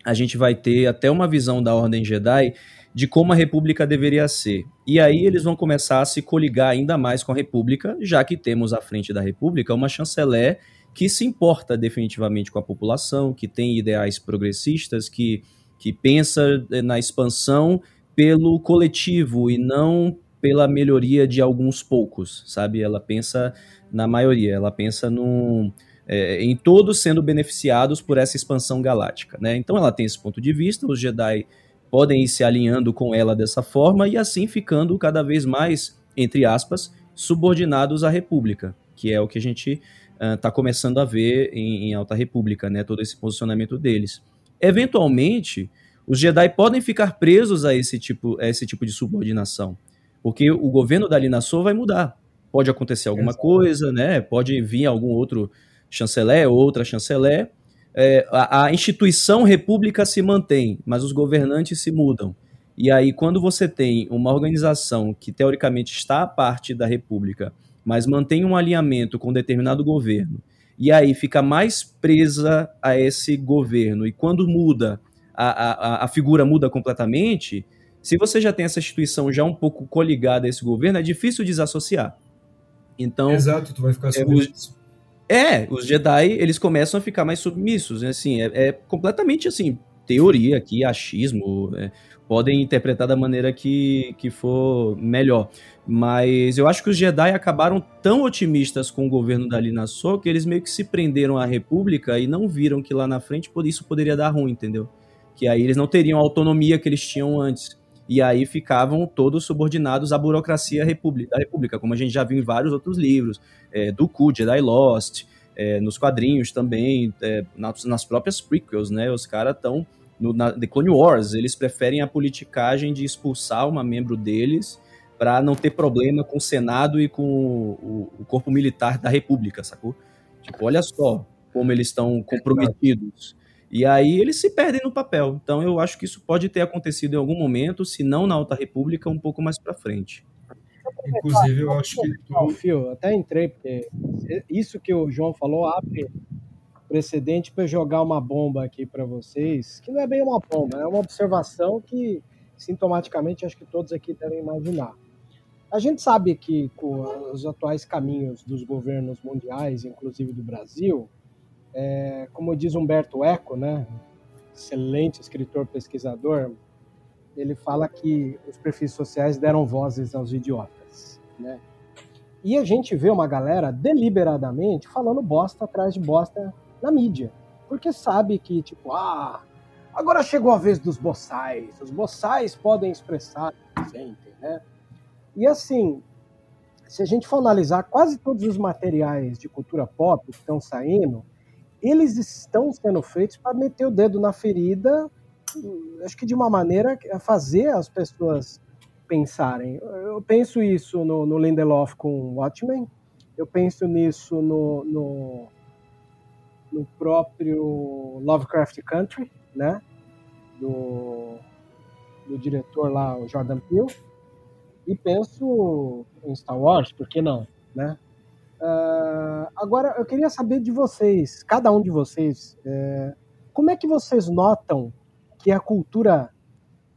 a gente vai ter até uma visão da Ordem Jedi de como a República deveria ser. E aí eles vão começar a se coligar ainda mais com a República, já que temos à frente da República uma chanceler que se importa definitivamente com a população, que tem ideais progressistas, que, que pensa eh, na expansão pelo coletivo e não pela melhoria de alguns poucos, sabe? Ela pensa na maioria, ela pensa num, é, em todos sendo beneficiados por essa expansão galáctica, né? Então ela tem esse ponto de vista, os Jedi podem ir se alinhando com ela dessa forma e assim ficando cada vez mais, entre aspas, subordinados à República, que é o que a gente está uh, começando a ver em, em, Alta República, né? Todo esse posicionamento deles. Eventualmente, os Jedi podem ficar presos a esse tipo, a esse tipo de subordinação, porque o governo da Lina Sou vai mudar. Pode acontecer alguma Exato. coisa, né? Pode vir algum outro chanceler, outra chanceler, é, a, a, instituição república se mantém, mas os governantes se mudam. E aí, quando você tem uma organização que teoricamente está à parte da república, mas mantém um alinhamento com um determinado governo, e aí fica mais presa a esse governo, e quando muda, a, a, a figura muda completamente, se você já tem essa instituição já um pouco coligada a esse governo, é difícil desassociar. Então, Exato, tu vai ficar é, é, os Jedi, eles começam a ficar mais submissos, né? assim, é, é completamente, assim, teoria aqui, achismo, é, podem interpretar da maneira que, que for melhor. Mas eu acho que os Jedi acabaram tão otimistas com o governo da Lina So que eles meio que se prenderam à República e não viram que lá na frente isso poderia dar ruim, entendeu? Que aí eles não teriam a autonomia que eles tinham antes. E aí ficavam todos subordinados à burocracia da República, como a gente já viu em vários outros livros é, do Ku, Jedi Lost, é, nos quadrinhos também, é, nas, nas, próprias prequels, né? Os caras estão The Clone Wars, eles preferem a politicagem de expulsar uma membro deles para não ter problema com o Senado e com o, o, corpo militar da República, sacou? Tipo, olha só como eles estão comprometidos. E aí eles se perdem no papel. Então eu acho que isso pode ter acontecido em algum momento, se não na Alta República, um pouco mais para frente. Inclusive, eu acho que. Tu... Fio, até entrei, porque isso que o João falou abre precedente para jogar uma bomba aqui para vocês, que não é bem uma bomba, é uma observação que sintomaticamente acho que todos aqui devem imaginar. A gente sabe que com os atuais caminhos dos governos mundiais, inclusive do Brasil, é, como diz Humberto Eco, né, excelente escritor pesquisador, ele fala que os perfis sociais deram vozes aos idiotas, né? E a gente vê uma galera deliberadamente falando bosta atrás de bosta na mídia, porque sabe que tipo, ah, agora chegou a vez dos boçais, os boçais podem expressar sentem, né? E assim, se a gente for analisar quase todos os materiais de cultura pop que estão saindo, eles estão sendo feitos para meter o dedo na ferida acho que de uma maneira a fazer as pessoas pensarem. Eu penso isso no, no Lindelof com Watchmen, eu penso nisso no, no, no próprio Lovecraft Country, né? Do, do diretor lá, o Jordan Peele, e penso em Star Wars, por que não, né? Uh, agora, eu queria saber de vocês, cada um de vocês, é, como é que vocês notam que a cultura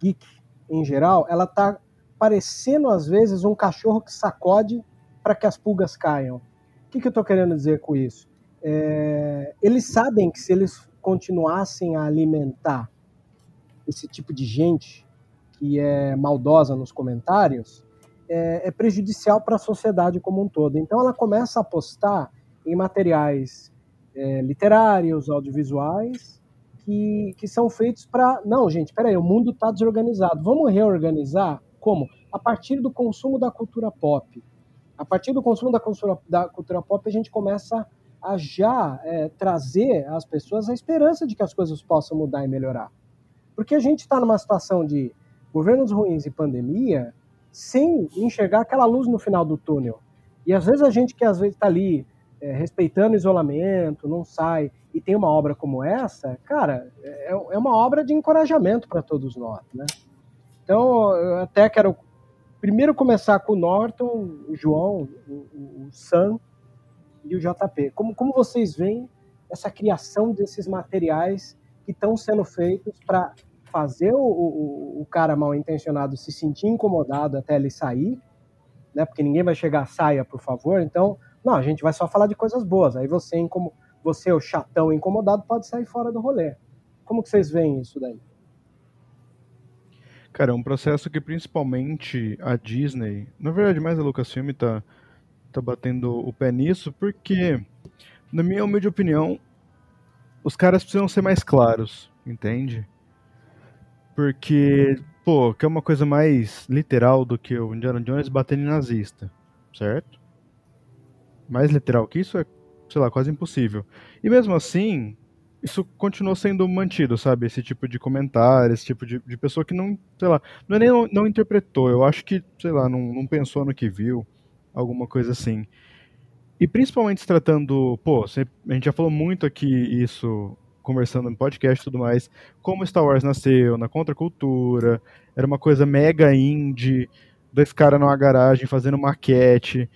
geek, em geral, ela tá parecendo, às vezes, um cachorro que sacode para que as pulgas caiam? O que, que eu estou querendo dizer com isso? É, eles sabem que se eles continuassem a alimentar esse tipo de gente que é maldosa nos comentários, é, é prejudicial para a sociedade como um todo. Então ela começa a apostar em materiais é, literários, audiovisuais, que, que são feitos para. Não, gente, peraí, o mundo está desorganizado. Vamos reorganizar? Como? A partir do consumo da cultura pop. A partir do consumo da cultura, da cultura pop, a gente começa a já é, trazer às pessoas a esperança de que as coisas possam mudar e melhorar. Porque a gente está numa situação de governos ruins e pandemia sem enxergar aquela luz no final do túnel. E às vezes a gente que às vezes está ali é, respeitando o isolamento, não sai, e tem uma obra como essa, cara, é, é uma obra de encorajamento para todos nós, né? Então, eu até quero primeiro começar com o Norton, o João, o, o Sam e o JP. Como, como vocês veem essa criação desses materiais que estão sendo feitos para fazer o, o, o, cara mal intencionado se sentir incomodado até ele sair, né? Porque ninguém vai chegar, saia, por favor. Então, não, a gente vai só falar de coisas boas. Aí você, como você, o chatão incomodado, pode sair fora do rolê. Como que vocês veem isso daí? Cara, é um processo que principalmente a Disney, na verdade mais a Lucasfilm tá, tá batendo o pé nisso, porque, na minha humilde opinião, os caras precisam ser mais claros, entende? Porque, pô, que é uma coisa mais literal do que o Indiana Jones batendo em nazista, certo? Mais literal que isso é, sei lá, quase impossível. E mesmo assim, isso continuou sendo mantido, sabe? Esse tipo de comentário, esse tipo de, de pessoa que não, sei lá, não é nem não, interpretou, eu acho que, sei lá, não, não pensou no que viu, alguma coisa assim. E principalmente se tratando, pô, a gente já falou muito aqui isso conversando no podcast e tudo mais, como Star Wars nasceu, na contracultura, era uma coisa mega indie, dois caras numa garagem fazendo maquete,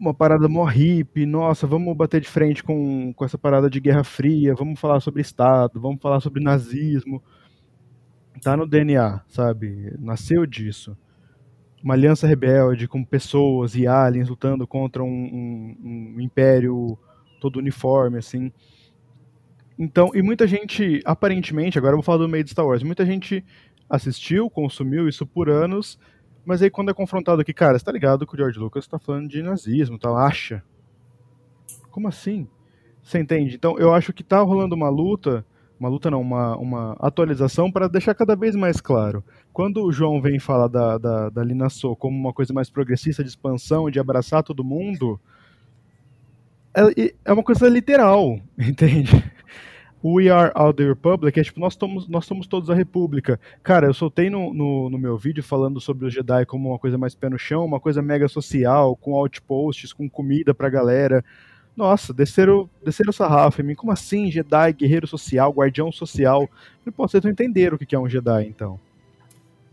uma parada mó hippie, nossa, vamos bater de frente com, com essa parada de Guerra Fria, vamos falar sobre Estado, vamos falar sobre nazismo. Tá no DNA, sabe? Nasceu disso. Uma aliança rebelde com pessoas e aliens lutando contra um, um, um império todo uniforme, assim. Então, e muita gente, aparentemente, agora eu vou falar do meio de Star Wars, muita gente assistiu, consumiu isso por anos, mas aí quando é confrontado aqui, cara, você tá ligado que o George Lucas tá falando de nazismo, tal, acha? Como assim? Você entende? Então, eu acho que tá rolando uma luta, uma luta não, uma, uma atualização para deixar cada vez mais claro. Quando o João vem falar da, da, da Lina So como uma coisa mais progressista de expansão, de abraçar todo mundo, é, é uma coisa literal, <laughs> entende? We Are All the Republic é tipo, nós somos, nós somos todos a República. Cara, eu soltei no, no, no, meu vídeo falando sobre os Jedi como uma coisa mais pé no chão, uma coisa mega social, com outposts, com comida pra galera. Nossa, desceram, desceram sarrafo em mim. Como assim, Jedi, guerreiro social, guardião social? Falei, Pô, vocês não entenderam o que é um Jedi, então.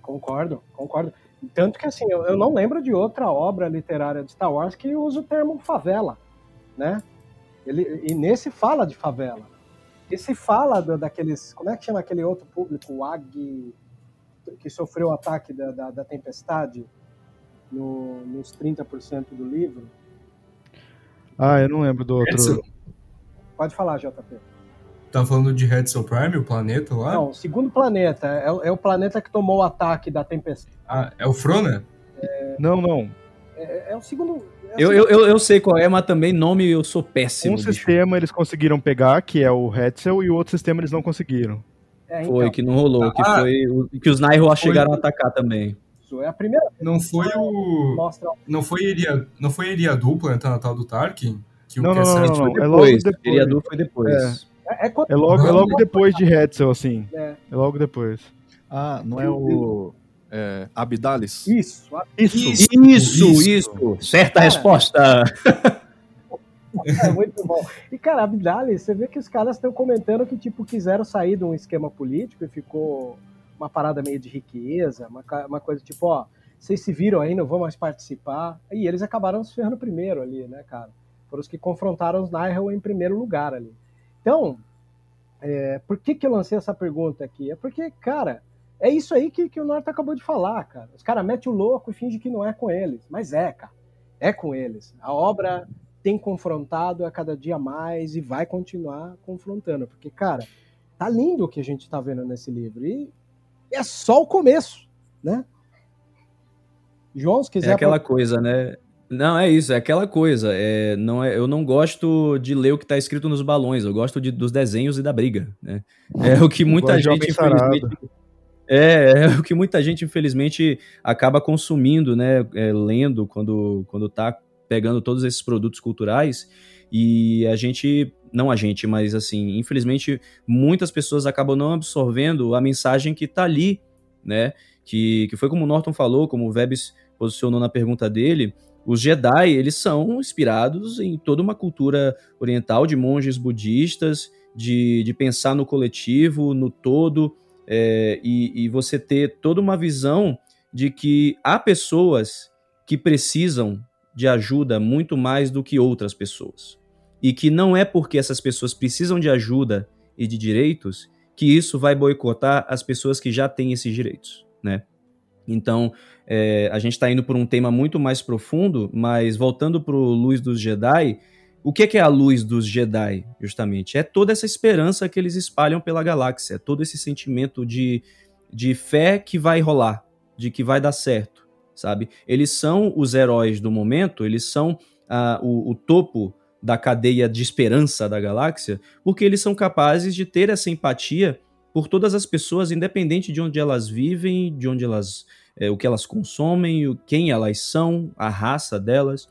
Concordo, concordo. Tanto que assim, eu, eu não lembro de outra obra literária de Star Wars que usa o termo favela, né? Ele, e nesse fala de favela. E se fala do, daqueles. Como é que chama aquele outro público, o Ag, que sofreu o ataque da, da, da tempestade no, nos 30% do livro? Ah, eu não lembro do outro. Hetzel. Pode falar, JP. Tá falando de Hetzel Prime, o planeta lá? Não, o segundo planeta. É, é o planeta que tomou o ataque da tempestade. Ah, é o Frona? É... Não, não. É, é, o segundo. É eu, eu, eu sei qual é, mas também nome eu sou péssimo. Um bicho. sistema eles conseguiram pegar, que é o Hetzel, e o outro sistema eles não conseguiram. É, então. Foi, que não rolou. Ah, que, foi, que os Nairo chegaram a atacar também. Isso é a primeira Não foi o. Mostra... Não foi Iria, não foi Eriadu, planeta natal do Tarkin? Que não, o não, não, não, não. É logo depois. Eriadu foi depois. É, é, é logo, é logo depois de Hetzel, assim. É. é logo depois. Ah, não é o é, Abdalis? Isso, isso, isso, isso, isso. Certa cara, resposta. É muito bom. E, cara, Abdalis, você vê que os caras estão comentando que, tipo, quiseram sair de um esquema político e ficou uma parada meio de riqueza, uma, uma coisa tipo, ó, vocês se viram aí, não vão mais participar. E eles acabaram se ferrando primeiro ali, né, cara? Foram os que confrontaram os Nihil em primeiro lugar ali. Então, é, por que, que eu lancei essa pergunta aqui? É porque, cara, é isso aí que, que o Norte acabou de falar, cara. Os caras metem o louco e fingem que não é com eles. Mas é, cara. É com eles. A obra tem confrontado a cada dia mais e vai continuar confrontando. Porque, cara, tá lindo o que a gente tá vendo nesse livro. E é só o começo, né? João, se quiser. É aquela coisa, né? Não, é isso, é aquela coisa. É, não é, eu não gosto de ler o que está escrito nos balões, eu gosto de, dos desenhos e da briga. Né? É o que muita gente, infelizmente. É, é, o que muita gente, infelizmente, acaba consumindo, né? É, lendo quando, quando tá pegando todos esses produtos culturais. E a gente, não a gente, mas assim, infelizmente, muitas pessoas acabam não absorvendo a mensagem que está ali, né? Que, que foi como o Norton falou, como o Vebs posicionou na pergunta dele, os Jedi, eles são inspirados em toda uma cultura oriental de monges budistas, de, de pensar no coletivo, no todo, é, e, e você ter toda uma visão de que há pessoas que precisam de ajuda muito mais do que outras pessoas. E que não é porque essas pessoas precisam de ajuda e de direitos que isso vai boicotar as pessoas que já têm esses direitos, né? Então, é, a gente está indo por um tema muito mais profundo, mas voltando para o Luz dos Jedi, o que é, que é a luz dos Jedi, justamente? É toda essa esperança que eles espalham pela galáxia, é todo esse sentimento de, de fé que vai rolar, de que vai dar certo, sabe? Eles são os heróis do momento, eles são ah, o, o topo da cadeia de esperança da galáxia, porque eles são capazes de ter essa empatia por todas as pessoas, independente de onde elas vivem, de onde elas é, o que elas consomem, o, quem elas são, a raça delas.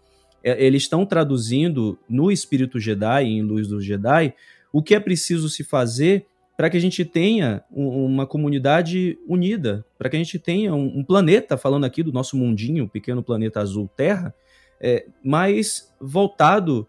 É, eles estão traduzindo no Espírito Jedi, em Luz dos Jedi, o que é preciso se fazer para que a gente tenha um, uma comunidade unida, para que a gente tenha um, planeta, falando aqui do nosso mundinho, pequeno planeta azul Terra, é, mais voltado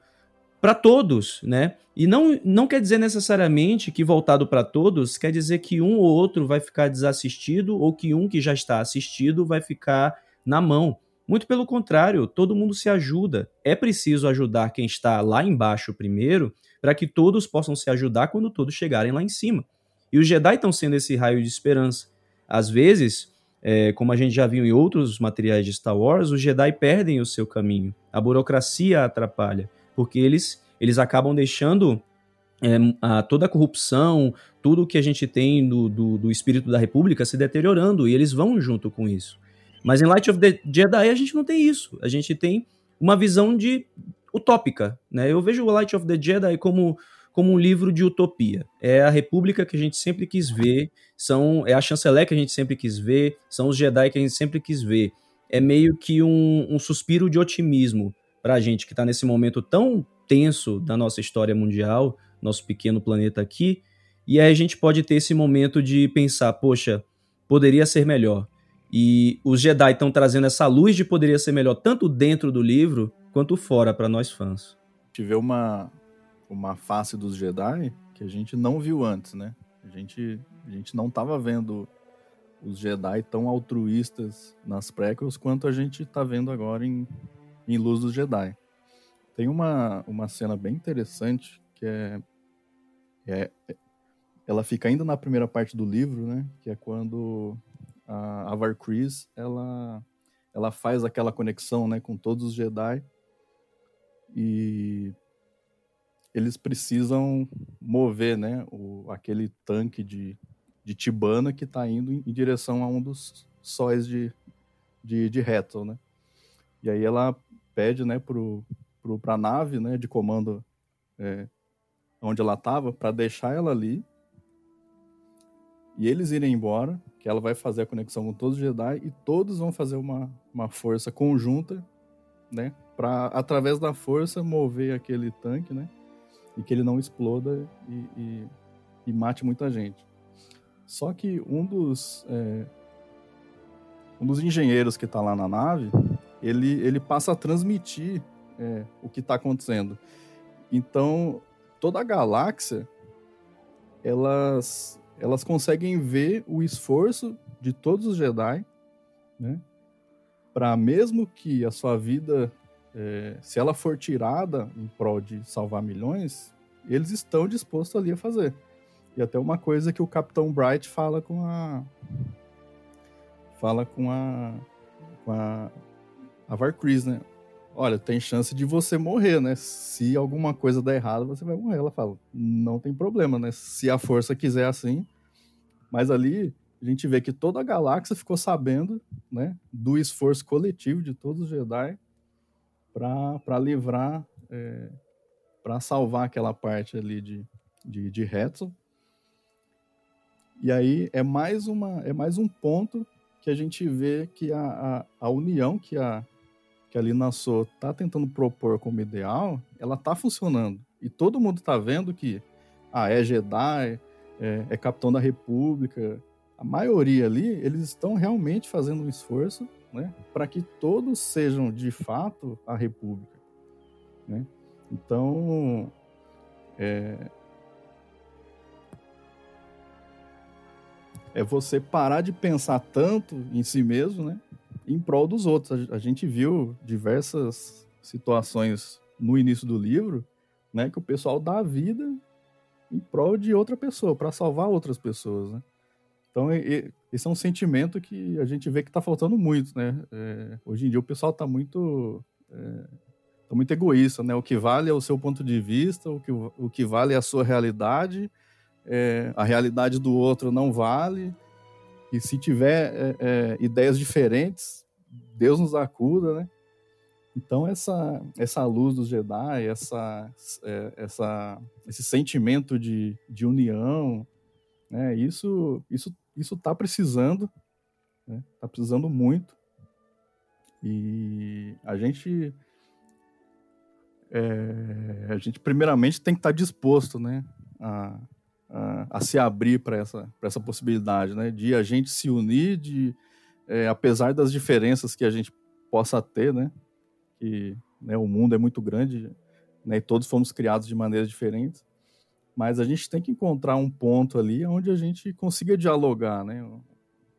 para todos, né? E não, não quer dizer necessariamente que voltado para todos quer dizer que um ou outro vai ficar desassistido ou que um que já está assistido vai ficar na mão. Muito pelo contrário, todo mundo se ajuda. É preciso ajudar quem está lá embaixo primeiro para que todos possam se ajudar quando todos chegarem lá em cima. E os Jedi estão sendo esse raio de esperança. Às vezes, é, como a gente já viu em outros materiais de Star Wars, os Jedi perdem o seu caminho. A burocracia atrapalha, porque eles eles acabam deixando é, a, toda a corrupção, tudo que a gente tem do, do, do, espírito da República se deteriorando, e eles vão junto com isso. Mas em Light of the Jedi a gente não tem isso. A gente tem uma visão de utópica. Né? Eu vejo o Light of the Jedi como, como um livro de utopia. É a República que a gente sempre quis ver, são, é a chanceler que a gente sempre quis ver, são os Jedi que a gente sempre quis ver. É meio que um, um suspiro de otimismo para a gente que está nesse momento tão tenso da nossa história mundial, nosso pequeno planeta aqui, e aí a gente pode ter esse momento de pensar, poxa, poderia ser melhor. E os Jedi estão trazendo essa luz de poderia ser melhor tanto dentro do livro quanto fora para nós fãs. Tive uma uma face dos Jedi que a gente não viu antes, né? A gente a gente não estava vendo os Jedi tão altruístas nas prequels quanto a gente está vendo agora em, em Luz dos Jedi. Tem uma, uma cena bem interessante que é, é, ela fica ainda na primeira parte do livro, né? Que é quando a, a Varkris, ela ela faz aquela conexão, né, com todos os Jedi e eles precisam mover, né, o, aquele tanque de, de Tibana que está indo em, em, direção a um dos sóis de, de, de né? E aí ela pede, né, para a nave né, de comando é, onde ela estava, para deixar ela ali e eles irem embora, que ela vai fazer a conexão com todos os Jedi e todos vão fazer uma, uma força conjunta, né, para através da força mover aquele tanque, né, e que ele não exploda e, e, e mate muita gente. Só que um dos é, um dos engenheiros que está lá na nave, ele, ele passa a transmitir é, o que está acontecendo. Então, toda a galáxia, elas, elas conseguem ver o esforço de todos os Jedi, né? para mesmo que a sua vida, é, se ela for tirada em prol de salvar milhões, eles estão dispostos ali a fazer. E até uma coisa que o Capitão Bright fala com a fala com a com a, a Varkris, né? Olha, tem chance de você morrer, né? Se alguma coisa der errado, você vai morrer. Ela fala, não tem problema, né? Se a força quiser assim. Mas ali a gente vê que toda a galáxia ficou sabendo, né, do esforço coletivo de todos os Jedi para livrar, é, para salvar aquela parte ali de, de, de Hetzel. E aí é mais, uma, é mais um ponto que a gente vê que a, a, a união que a, que a Lina So tá tentando propor como ideal, ela tá funcionando. E todo mundo tá vendo que ah, é Jedi, é, é capitão da República. A maioria ali, eles estão realmente fazendo um esforço né, para que todos sejam de fato a República. Né? Então, é, é você parar de pensar tanto em si mesmo, né? Em prol dos outros. A gente viu diversas situações no início do livro, né? Que o pessoal dá a vida em prol de outra pessoa, para salvar outras pessoas, né? Então, esse é um sentimento que a gente vê que está faltando muito, né? É, hoje em dia o pessoal está muito, é, tá muito egoísta, né? O que vale é o seu ponto de vista, o que, o que vale é a sua realidade, é, a realidade do outro não vale. E se tiver é, é, ideias diferentes, Deus nos acuda, né? Então essa essa luz dos Jedi, essa é, essa esse sentimento de, de união, né? Isso isso isso tá precisando, né? Tá precisando muito. E a gente é, a gente primeiramente tem que estar tá disposto, né? A, a, se abrir para essa, essa possibilidade, né? De a gente se unir, de é, apesar das diferenças que a gente possa ter, né? Que né, o mundo é muito grande, né? E todos fomos criados de maneiras diferentes, mas a gente tem que encontrar um ponto ali onde a gente consiga dialogar, né?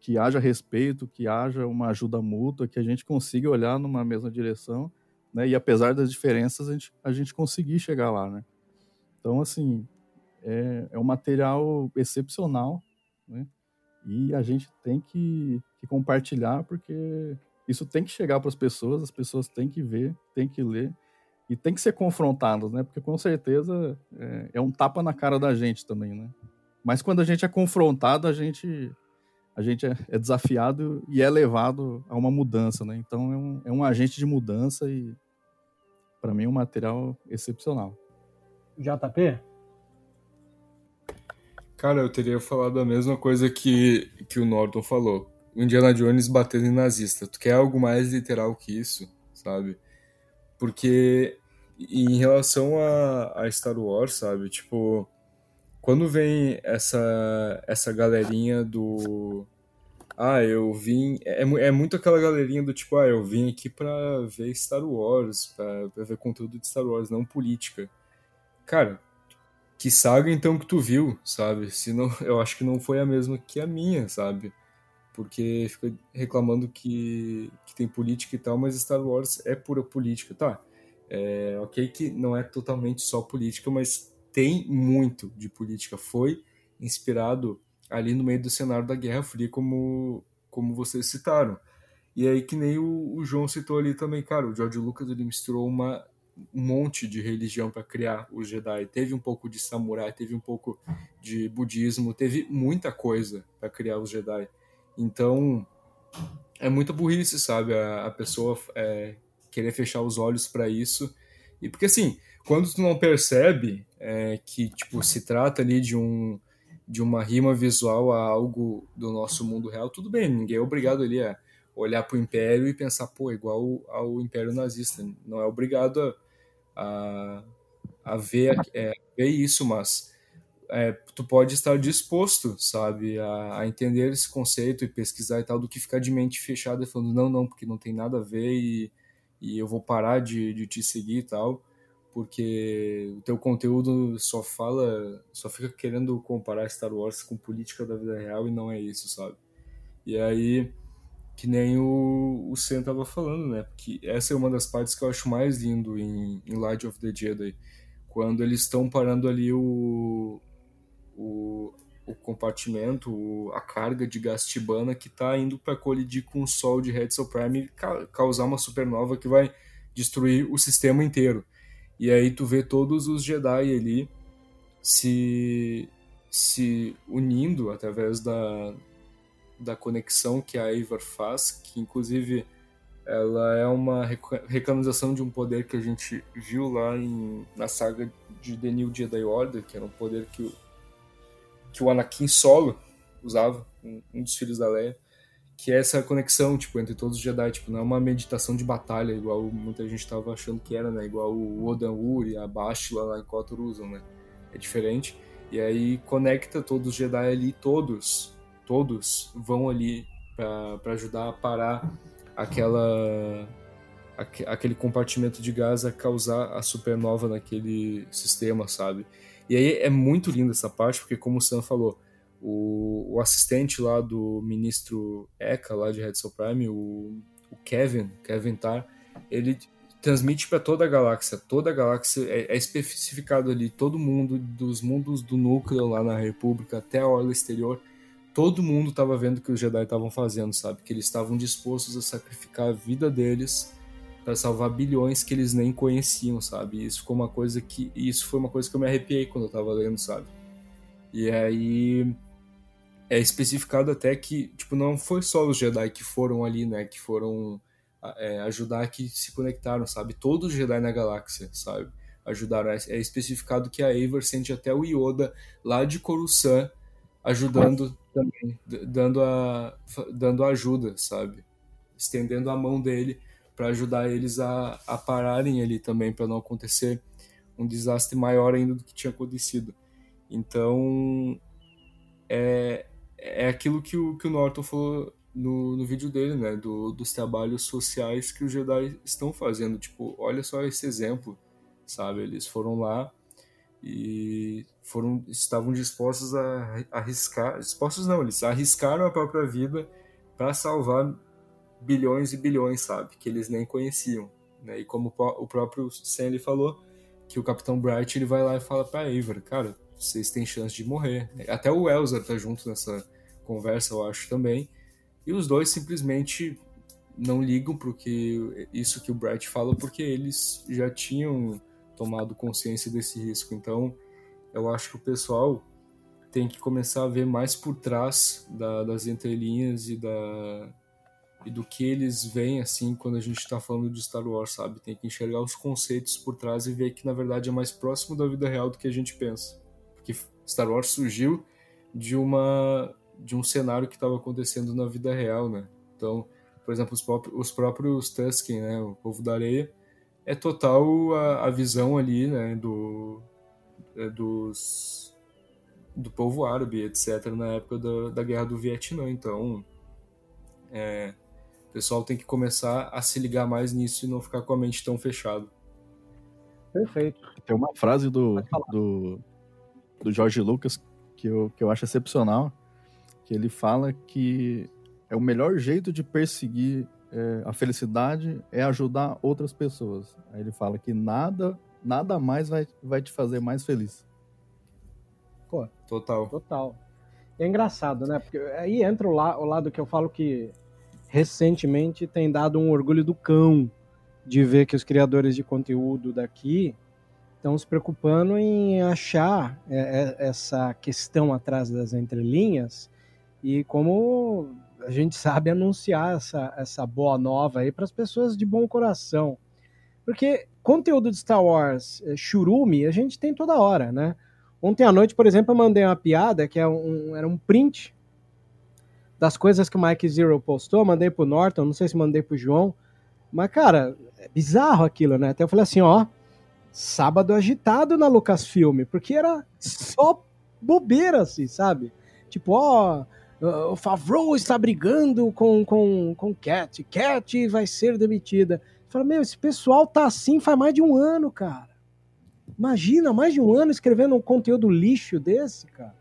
Que haja respeito, que haja uma ajuda mútua, que a gente consiga olhar numa mesma direção, né? E apesar das diferenças, a gente, a gente conseguir chegar lá, né? Então, assim, é, é um material excepcional, né? E a gente tem que, que compartilhar porque isso tem que chegar para as pessoas, as pessoas têm que ver, têm que ler e tem que ser confrontadas, né? Porque com certeza é, é, um tapa na cara da gente também, né? Mas quando a gente é confrontado, a gente a gente é, é desafiado e é levado a uma mudança, né? Então é um, é um agente de mudança e para mim é um material excepcional. JP? Cara, eu teria falado a mesma coisa que, que o Norton falou. O Indiana Jones batendo em nazista. Tu quer algo mais literal que isso, sabe? Porque em relação a, a Star Wars, sabe? Tipo, quando vem essa, essa galerinha do. Ah, eu vim. É, é muito aquela galerinha do tipo, ah, eu vim aqui pra ver Star Wars, pra, pra ver conteúdo de Star Wars, não política. Cara, que saga então que tu viu, sabe? Se não, <laughs> eu acho que não foi a mesma que a minha, sabe? Porque fica reclamando que, que tem política e tal, mas Star Wars é pura política, tá? É, ok que não é totalmente só política, mas tem muito de política. Foi inspirado ali no meio do cenário da Guerra Fria, como, como vocês citaram. E aí que nem o, o João citou ali também, cara, o George Lucas ele misturou uma um monte de religião para criar os Jedi. Teve um pouco de samurai, teve um pouco de budismo, teve muita coisa para criar os Jedi. Então é muita burrice, sabe? A, a pessoa é, querer fechar os olhos para isso. E porque assim, quando tu não percebe é, que tipo se trata ali de um de uma rima visual a algo do nosso mundo real, tudo bem, ninguém é obrigado ali a olhar para o Império e pensar, pô, igual ao Império Nazista. Não é obrigado a a, a ver, é, ver isso, mas é, tu pode estar disposto, sabe, a, a, entender esse conceito e pesquisar e tal, do que ficar de mente fechada falando, não, não, porque não tem nada a ver e, e eu vou parar de, de te seguir e tal, porque o teu conteúdo só fala, só fica querendo comparar Star Wars com política da vida real e não é isso, sabe? E aí que nem o, o Sam tava falando, né? Porque essa é uma das partes que eu acho mais lindo em, em Light of the Jedi. Quando eles estão parando ali o, o, o compartimento, o, a carga de gás tibana que tá indo para colidir com o Sol de Hetzel Prime e ca, causar uma supernova que vai destruir o sistema inteiro. E aí tu vê todos os Jedi ali se, se unindo através da, da conexão que a Eivor faz, que inclusive ela é uma recanonização de um poder que a gente viu lá em, na saga de The New Jedi Order, que era um poder que o, que o Anakin solo usava, um, um dos filhos da Leia, que é essa conexão tipo entre todos os Jedi, tipo, não é uma meditação de batalha igual muita gente estava achando que era, né, igual o Odan Uri, a Bastila lá em Kotor usam, né? É diferente. E aí conecta todos os Jedi ali, todos todos vão ali para ajudar a parar aquela aquele compartimento de gás a causar a supernova naquele sistema, sabe? E aí é muito linda essa parte, porque como o Sam falou, o, o assistente lá do ministro Eka, lá de Red Soul Prime, o, o Kevin, Kevin Tar, ele transmite para toda a galáxia. Toda a galáxia é, é, especificado ali, todo mundo, dos mundos do núcleo lá na República até a orla exterior, todo mundo estava vendo que os Jedi estavam fazendo, sabe? Que eles estavam dispostos a sacrificar a vida deles para salvar bilhões que eles nem conheciam, sabe? E isso ficou uma coisa que isso foi uma coisa que eu me arrepiei quando eu estava lendo, sabe? E aí é especificado até que tipo não foi só os Jedi que foram ali, né? Que foram é, ajudar que se conectaram, sabe? Todos os Jedi na galáxia, sabe? Ajudaram. É, é especificado que a Eivor sente até o Yoda lá de Coruscant ajudando também, dando, a, dando ajuda, sabe? Estendendo a mão dele para ajudar eles a, a pararem ali também, para não acontecer um desastre maior ainda do que tinha acontecido. Então, é, é aquilo que o, que o Norton falou no, no vídeo dele, né? Do, dos trabalhos sociais que os Jedi estão fazendo. Tipo, olha só esse exemplo, sabe? Eles foram lá e foram estavam dispostos a arriscar, dispostos não, eles arriscaram a própria vida para salvar bilhões e bilhões, sabe, que eles nem conheciam, né? E como o próprio Stanley falou, que o Capitão Bright ele vai lá e fala para Eivor, cara, vocês têm chance de morrer. Até o Elzar tá junto nessa conversa, eu acho também. E os dois simplesmente não ligam porque isso que o Bright fala, porque eles já tinham tomado consciência desse risco. Então, eu acho que o pessoal tem que começar a ver mais por trás da, das entrelinhas e da e do que eles veem assim quando a gente está falando de Star Wars, sabe? Tem que enxergar os conceitos por trás e ver que na verdade é mais próximo da vida real do que a gente pensa. Porque Star Wars surgiu de uma de um cenário que estava acontecendo na vida real, né? Então, por exemplo, os, os próprios Tusken, né, o povo da areia, é total a, a visão ali, né, do, é, dos, do povo árabe, etc., na época da, da guerra do Vietnã. Então, é, o pessoal tem que começar a se ligar mais nisso e não ficar com a mente tão fechada. Perfeito. Tem uma frase do, do, do George Lucas que eu, que eu acho excepcional, que ele fala que é o melhor jeito de perseguir é, a felicidade é ajudar outras pessoas. Aí ele fala que nada, nada mais vai, vai te fazer mais feliz. Pô, total. Total. É engraçado, né? Porque aí entra o, la o lado que eu falo que recentemente tem dado um orgulho do cão de ver que os criadores de conteúdo daqui estão se preocupando em achar é, é, essa questão atrás das entrelinhas e como a gente sabe anunciar essa, essa boa nova aí para as pessoas de bom coração. Porque conteúdo de Star Wars, é, churume, a gente tem toda hora, né? Ontem à noite, por exemplo, eu mandei uma piada que é um, era um print das coisas que o Mike Zero postou, mandei pro Norton, não sei se mandei pro João, mas, cara, é bizarro aquilo, né? Até eu falei assim, ó, sábado agitado na Lucasfilm, porque era só bobeira, assim, sabe? Tipo, ó, o Favreau está brigando com, com, com Cat. Cat vai ser demitida. Fala, meu, esse pessoal tá assim faz mais de um ano, cara. Imagina, mais de um ano escrevendo um conteúdo lixo desse, cara.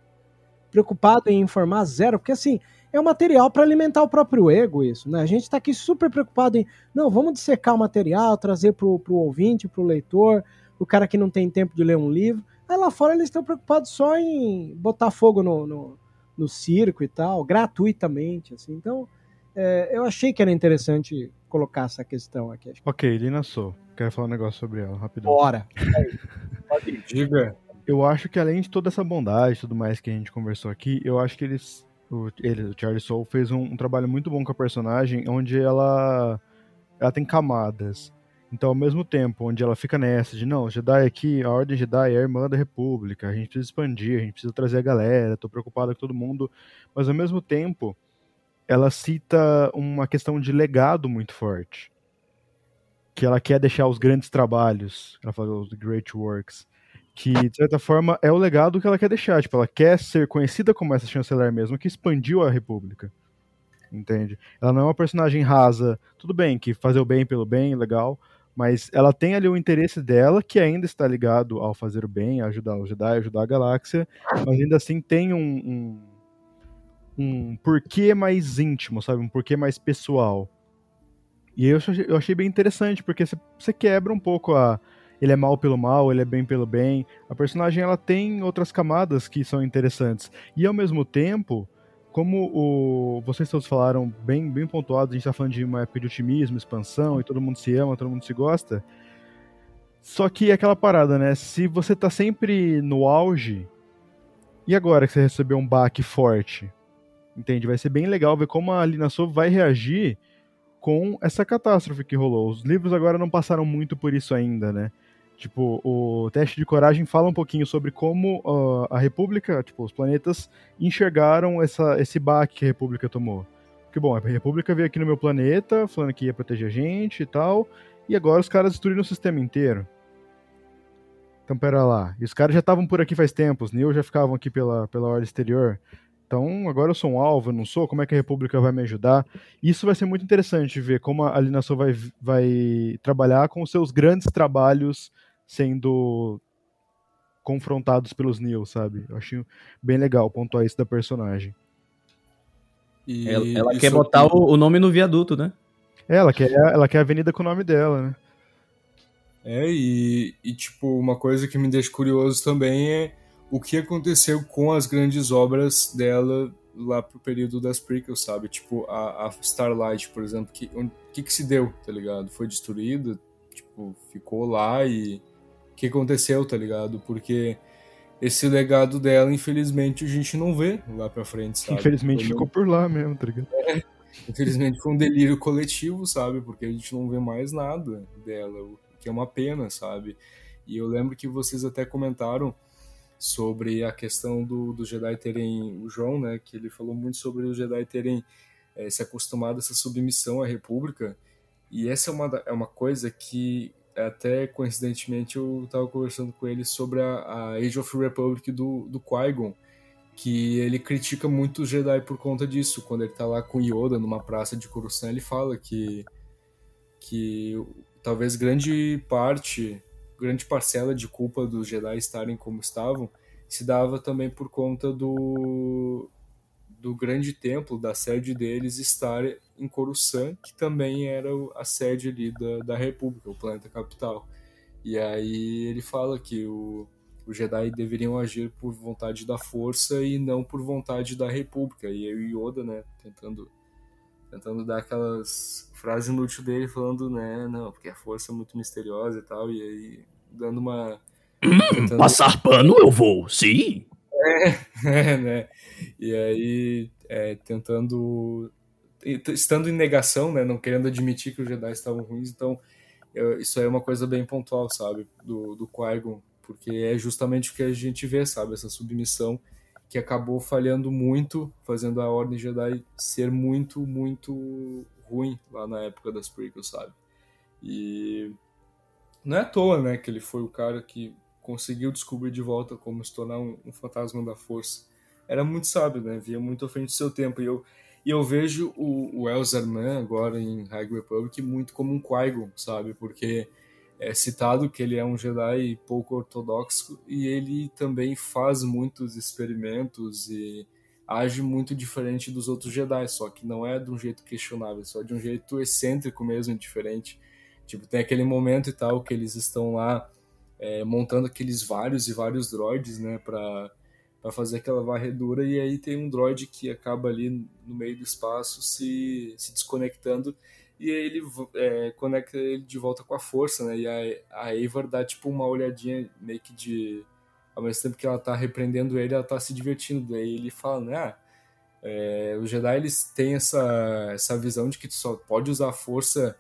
Preocupado em informar zero. Porque assim, é um material para alimentar o próprio ego, isso, né? A gente está aqui super preocupado em, não, vamos dissecar o material, trazer para o ouvinte, para o leitor, o cara que não tem tempo de ler um livro. Aí lá fora eles estão preocupados só em botar fogo no, no, no circo e tal, gratuitamente, assim. Então, é, eu achei que era interessante colocar essa questão aqui. Ok, Lina Sou. Quero falar um negócio sobre ela, rapidão. Bora! <laughs> Diga. Eu acho que além de toda essa bondade e tudo mais que a gente conversou aqui, eu acho que eles. O, ele, o Charlie Soul, fez um, um trabalho muito bom com a personagem, onde ela. Ela tem camadas. Então, ao mesmo tempo, onde ela fica nessa de não, Jedi aqui, a Ordem Jedi é a irmã da República, a gente precisa expandir, a gente precisa trazer a galera, tô preocupada com todo mundo, mas ao mesmo tempo, ela cita uma questão de legado muito forte. Que ela quer deixar os grandes trabalhos, ela fala os great works, que de certa forma é o legado que ela quer deixar, tipo, ela quer ser conhecida como essa chanceler mesmo, que expandiu a República. Entende? Ela não é uma personagem rasa, tudo bem, que fazer o bem pelo bem, legal, mas ela tem ali o interesse dela, que ainda está ligado ao fazer o bem, ajudar os Jedi, ajudar a galáxia, mas ainda assim tem um, um, um porquê mais íntimo, sabe? Um porquê mais pessoal. E eu, eu achei bem interessante, porque você quebra um pouco a. Ele é mal pelo mal, ele é bem pelo bem. A personagem ela tem outras camadas que são interessantes. E ao mesmo tempo, como o, vocês todos falaram bem, bem pontuados, a gente está falando de uma época de otimismo, expansão, e todo mundo se ama, todo mundo se gosta. Só que é aquela parada, né? Se você tá sempre no auge, e agora que você recebeu um baque forte? Entende? Vai ser bem legal ver como a Lina Sou vai reagir com essa catástrofe que rolou. Os livros agora não passaram muito por isso ainda, né? Tipo, o teste de coragem fala um pouquinho sobre como uh, a República, tipo, os planetas enxergaram essa, esse baque que a República tomou. Porque, bom, a República veio aqui no meu planeta, falando que ia proteger a gente e tal, e agora os caras destruíram o sistema inteiro. Então, pera lá. E os caras já estavam por aqui faz tempo, os Neo já ficavam aqui pela, pela ordem exterior. Então, agora eu sou um alvo, eu não sou, como é que a República vai me ajudar? Isso vai ser muito interessante ver como a alienação vai, vai trabalhar com os seus grandes trabalhos sendo confrontados pelos Neo, sabe? Eu achei bem legal pontuar isso da personagem. E ela, ela quer botar o, o, nome no viaduto, né? É, ela quer, ela quer a avenida com o nome dela, né? É, e, e tipo, uma coisa que me deixa curioso também é o que aconteceu com as grandes obras dela lá pro período das prequels, sabe? Tipo, a, a Starlight, por exemplo, que, o que que se deu, tá ligado? Foi destruída, tipo, ficou lá e que aconteceu, tá ligado? Porque esse legado dela, infelizmente, a gente não vê lá pra frente, sabe? Infelizmente ficou por lá mesmo, tá ligado? É, infelizmente foi um delírio coletivo, sabe? Porque a gente não vê mais nada dela, o que é uma pena, sabe? E eu lembro que vocês até comentaram sobre a questão do, do Jedi terem, o João, né, que ele falou muito sobre os Jedi terem é, se acostumado a essa submissão à República, e essa é uma, é uma coisa que até coincidentemente eu estava conversando com ele sobre a, a, Age of Republic do, do Qui-Gon, que ele critica muito os Jedi por conta disso. Quando ele está lá com Yoda numa praça de Coruscant, ele fala que, que talvez grande parte, grande parcela de culpa dos Jedi estarem como estavam se dava também por conta do, do grande templo, da sede deles estar em Coruscant, que também era a sede ali da, da República, o planeta capital. E aí ele fala que o, os Jedi deveriam agir por vontade da força e não por vontade da República. E aí o Yoda, né, tentando tentando dar aquelas frases inúteis dele, falando, né, não, porque a força é muito misteriosa e tal, e aí dando uma... Hum, tentando... Passar pano eu vou, sim! É, <laughs> é né, e aí é, tentando estando em negação, né, não querendo admitir que os Jedi estavam ruins, então eu, isso aí é uma coisa bem pontual, sabe, do, do Qui-Gon, porque é justamente o que a gente vê, sabe, essa submissão que acabou falhando muito, fazendo a Ordem Jedi ser muito, muito ruim lá na época das prequels, sabe? E não é à toa, né, que ele foi o cara que conseguiu descobrir de volta como se tornar um, um fantasma da força. Era muito sábio, né? Via muito à frente do seu tempo. E eu, e eu vejo o, o Elzarman agora em High Republic muito como um Qui-Gon, sabe? Porque é citado que ele é um Jedi pouco ortodoxo e ele também faz muitos experimentos e age muito diferente dos outros Jedi, só que não é de um jeito questionável, só de um jeito excêntrico mesmo, diferente. Tipo, tem aquele momento e tal que eles estão lá é, montando aqueles vários e vários droids, né, pra fazer aquela varredura, e aí tem um droid que acaba ali no meio do espaço se, se desconectando, e aí ele é, conecta ele de volta com a força, né, e a, a Eivor dá tipo uma olhadinha meio que de ao mesmo tempo que ela tá repreendendo ele, ela tá se divertindo. Daí ele fala, né? Ah, é, os Jedi eles têm essa, essa visão de que tu só pode usar a força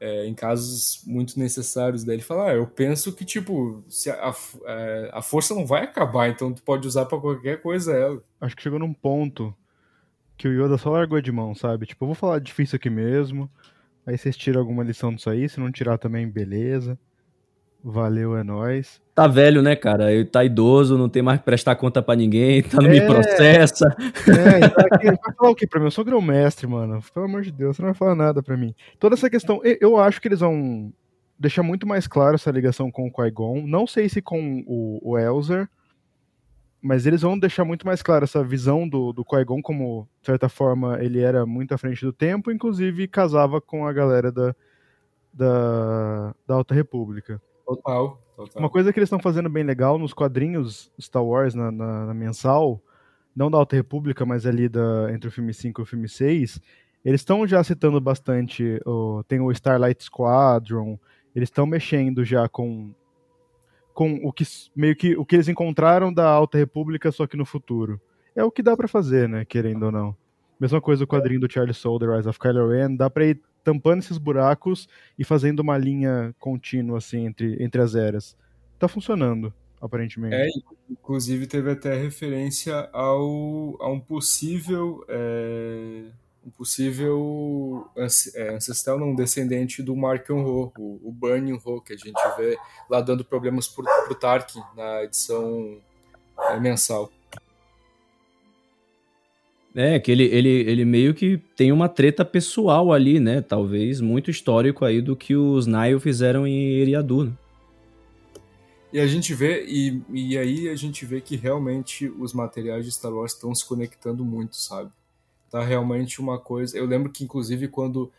é, em casos muito necessários. Daí ele fala, ah, eu penso que, tipo, se a, a, é, a força não vai acabar, então tu pode usar para qualquer coisa ela. Acho que chegou num ponto que o Yoda só largou de mão, sabe? Tipo, eu vou falar difícil aqui mesmo, aí vocês tiram alguma lição disso aí, se não tirar também, beleza. Valeu, é nóis. Tá velho, né, cara? Ele tá idoso, não tem mais que prestar conta pra ninguém, <laughs> tá no é, me processa. É, aqui, vai falar o que pra mim? Eu sou grão-mestre, mano. Pelo amor de Deus, você não vai falar nada pra mim. Toda essa questão, eu acho que eles vão deixar muito mais claro essa ligação com o Qui-Gon. Não sei se com o, o Elzer, mas eles vão deixar muito mais claro essa visão do, do Qui-Gon como, de certa forma, ele era muito à frente do tempo, inclusive casava com a galera da, da, da Alta República. Total, total. Uma coisa que eles estão fazendo bem legal nos quadrinhos Star Wars, na, na, na, mensal, não da Alta República, mas ali da, entre o filme 5 e o filme 6, eles estão já citando bastante. Oh, tem o Starlight Squadron, eles estão mexendo já com com o que meio que o que eles encontraram da Alta República, só que no futuro. É o que dá para fazer, né, querendo ou não. Mesma coisa o quadrinho do Charlie Soule, The Rise of Kylo Ren, dá para ir tampando esses buracos e fazendo uma linha contínua assim entre, entre as eras. Tá funcionando, aparentemente. É, inclusive teve até referência ao, a um possível é, um possível é, ancestral, não, descendente do Markion Ho, o, o Burning Ho, que a gente vê lá dando problemas pro, pro Tarkin na edição é, mensal. É, que ele, ele, ele meio que tem uma treta pessoal ali, né? Talvez muito histórico aí do que os Nile fizeram em Eriadu. Né? E a gente vê, e, e aí a gente vê que realmente os materiais de Star Wars estão se conectando muito, sabe? Tá realmente uma coisa. Eu lembro que, inclusive, quando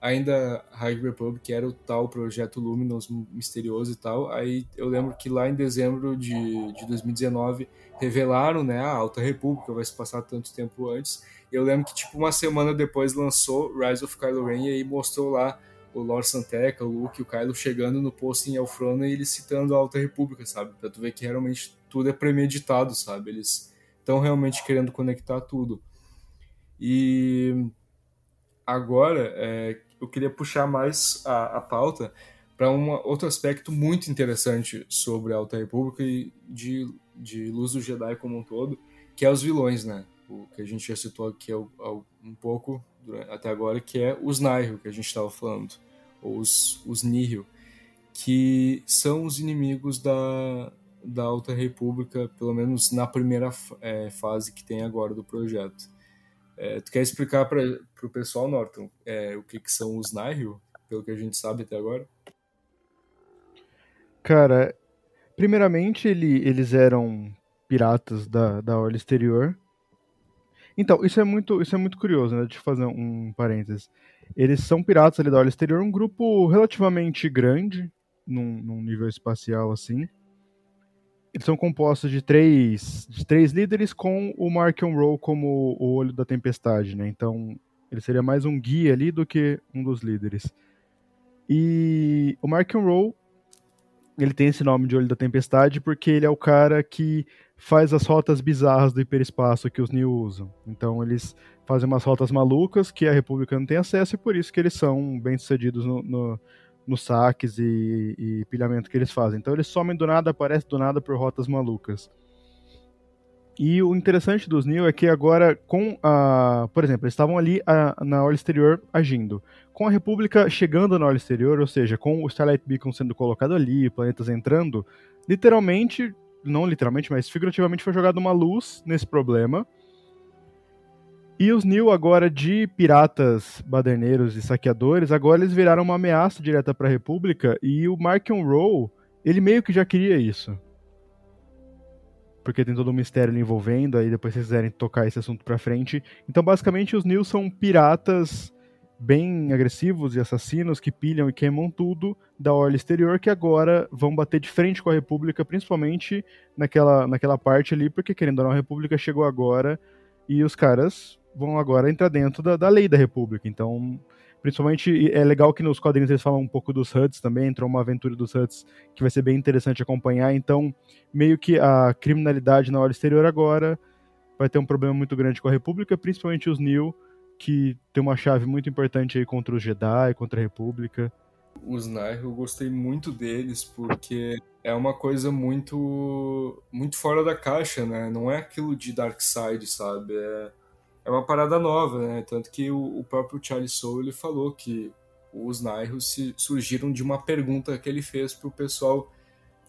ainda High Republic era o tal projeto Luminous misterioso e tal, aí eu lembro que lá em dezembro de, de 2019 revelaram, né, a Alta República, vai se passar tanto tempo antes. Eu lembro que, tipo, uma semana depois lançou Rise of Kylo Ren e aí mostrou lá o Lord Santeca, o Luke, o Kylo chegando no posto em Elfrona e eles citando a Alta República, sabe? Pra tu ver que realmente tudo é premeditado, sabe? Eles estão realmente querendo conectar tudo. E agora, é, eu queria puxar mais a, a pauta para um outro aspecto muito interessante sobre a Alta República e de de Luz do Jedi como um todo, que é os vilões, né? O que a gente já citou aqui um pouco até agora, que é os Nihil, que a gente estava falando, ou os, os Nihil, que são os inimigos da, da Alta República, pelo menos na primeira é, fase que tem agora do projeto. É, tu quer explicar para o pessoal, Norton, é, o que, que são os Nihil, pelo que a gente sabe até agora? Cara, Primeiramente, ele, eles eram piratas da, da Orla Exterior. Então, isso é muito, isso é muito curioso, né? Deixa eu fazer um parênteses. Eles são piratas ali da Orla Exterior, um grupo relativamente grande, num, num nível espacial assim. Eles são compostos de três, de três líderes com o Mark Rowe como o olho da tempestade, né? Então, ele seria mais um guia ali do que um dos líderes. E o Mark Rowe ele tem esse nome de Olho da Tempestade porque ele é o cara que faz as rotas bizarras do hiperespaço que os Neo usam. Então eles fazem umas rotas malucas que a República não tem acesso e por isso que eles são bem sucedidos no, no, nos saques e, e pilhamento que eles fazem. Então eles somem do nada, aparecem do nada por rotas malucas. E o interessante dos Neo é que agora, com a. Por exemplo, eles estavam ali a, na orla exterior agindo. Com a República chegando na orla exterior, ou seja, com o Starlight Beacon sendo colocado ali, planetas entrando, literalmente, não literalmente, mas figurativamente foi jogada uma luz nesse problema. E os Neo agora de piratas, baderneiros e saqueadores, agora eles viraram uma ameaça direta para a República e o Mark Rowe, ele meio que já queria isso porque tem todo um mistério envolvendo, aí depois vocês quiserem tocar esse assunto pra frente. Então, basicamente, os Nils são piratas bem agressivos e assassinos que pilham e queimam tudo da orla exterior que agora vão bater de frente com a República, principalmente naquela, naquela parte ali, porque querendo ou não, a República chegou agora e os caras vão agora entrar dentro da, da lei da República. Então, principalmente é legal que nos quadrinhos eles falam um pouco dos HUDs também, entrou uma aventura dos HUDs que vai ser bem interessante acompanhar. Então, meio que a criminalidade na orla exterior agora vai ter um problema muito grande com a República, principalmente os New que tem uma chave muito importante aí contra os Jedi, contra a República. Os Nair, eu gostei muito deles porque é uma coisa muito muito fora da caixa, né? Não é aquilo de Dark Side, sabe? É, é uma parada nova, né? Tanto que o, o próprio Charlie Soule ele falou que os Nairus surgiram de uma pergunta que ele fez pro pessoal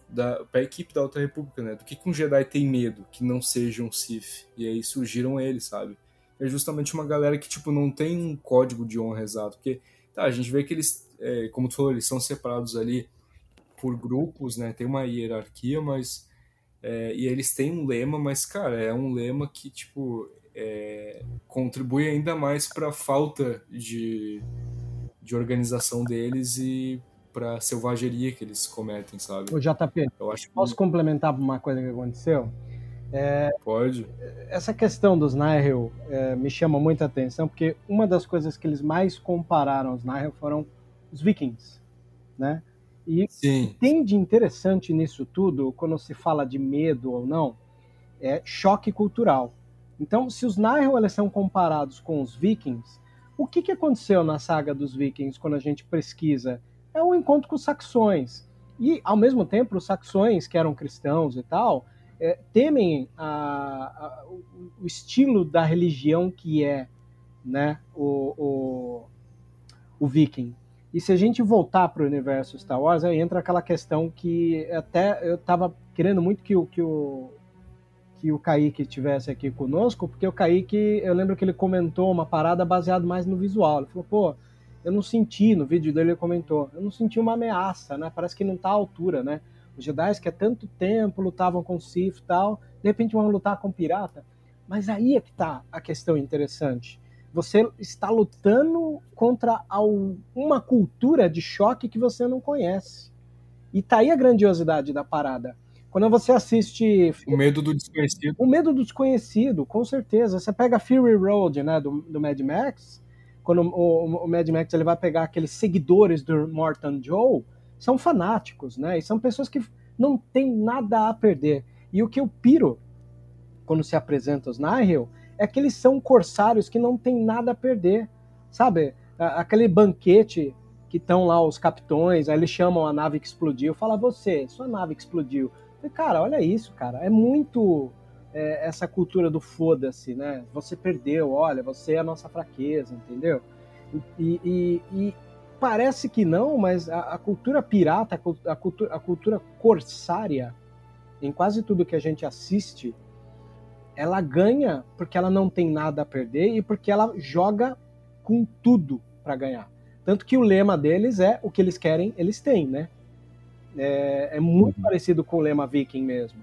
da pra equipe da Alta República, né? Do que, que um Jedi tem medo que não seja um Sith? E aí surgiram eles, sabe? é justamente uma galera que, tipo, não tem um código de honra exato. Porque, tá, a gente vê que eles, é, como tu falou, eles são separados ali por grupos, né? Tem uma hierarquia, mas... É, e eles têm um lema, mas, cara, é um lema que, tipo, é, contribui ainda mais para a falta de, de organização deles e para selvageria que eles cometem, sabe? O JP, Eu acho que... posso complementar uma coisa que aconteceu? É, Pode. Essa questão dos Nihil é, me chama muita atenção, porque uma das coisas que eles mais compararam aos Nihil foram os vikings, né? E Sim. tem de interessante nisso tudo, quando se fala de medo ou não, é choque cultural. Então, se os Nihil são comparados com os vikings, o que, que aconteceu na saga dos vikings quando a gente pesquisa? É o um encontro com os saxões. E, ao mesmo tempo, os saxões, que eram cristãos e tal, é, temem a, a, o estilo da religião que é né, o, o, o viking. E se a gente voltar para o universo Star Wars, aí entra aquela questão que até eu estava querendo muito que que o que o Kaique tivesse aqui conosco, porque o Kaique, eu lembro que ele comentou uma parada baseada mais no visual. Ele falou, pô, eu não senti, no vídeo dele ele comentou, eu não senti uma ameaça, né? Parece que não está à altura, né? Os Jedi que há tanto tempo lutavam com Sith e tal, de repente vão lutar com pirata. Mas aí é que está a questão interessante. Você está lutando contra uma cultura de choque que você não conhece. E tá aí a grandiosidade da parada. Quando você assiste. O medo do desconhecido. O medo do desconhecido, com certeza. Você pega Fury Road, né, do, do Mad Max. Quando o, o Mad Max ele vai pegar aqueles seguidores do Morton Joe, são fanáticos, né? E são pessoas que não têm nada a perder. E o que eu piro quando se apresenta os Nihil é que eles são corsários que não têm nada a perder. Sabe? Aquele banquete que estão lá os capitões, aí eles chamam a nave que explodiu, fala você, sua nave que explodiu. E, cara, olha isso, cara, é muito é, essa cultura do foda-se, né? Você perdeu, olha, você é a nossa fraqueza, entendeu? E, e, e, parece que não, mas a, a cultura pirata, a cultura, a cultura corsária, em quase tudo que a gente assiste, ela ganha porque ela não tem nada a perder e porque ela joga com tudo para ganhar. Tanto que o lema deles é o que eles querem, eles têm, né? É, é muito uhum. parecido com o lema viking mesmo.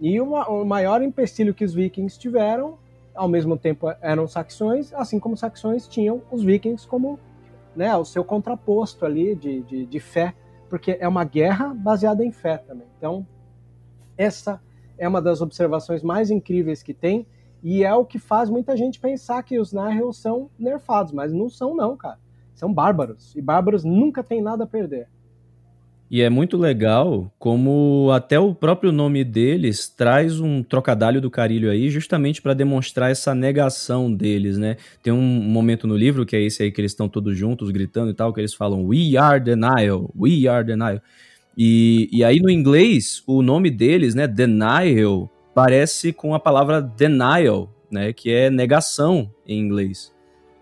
E o, o maior empecilho que os vikings tiveram, ao mesmo tempo eram saxões, assim como saxões tinham os vikings como né, o seu contraposto ali de, de, de fé, porque é uma guerra baseada em fé também. Então, essa é uma das observações mais incríveis que tem e é o que faz muita gente pensar que os Nihil são nerfados, mas não são não, cara. São bárbaros e bárbaros nunca têm nada a perder. E é muito legal como até o próprio nome deles traz um trocadilho do carilho aí, justamente para demonstrar essa negação deles, né? Tem um momento no livro que é esse aí que eles estão todos juntos gritando e tal, que eles falam We are denial, we are denial. E, e aí no inglês, o nome deles, né, denial, parece com a palavra denial, né, que é negação em inglês.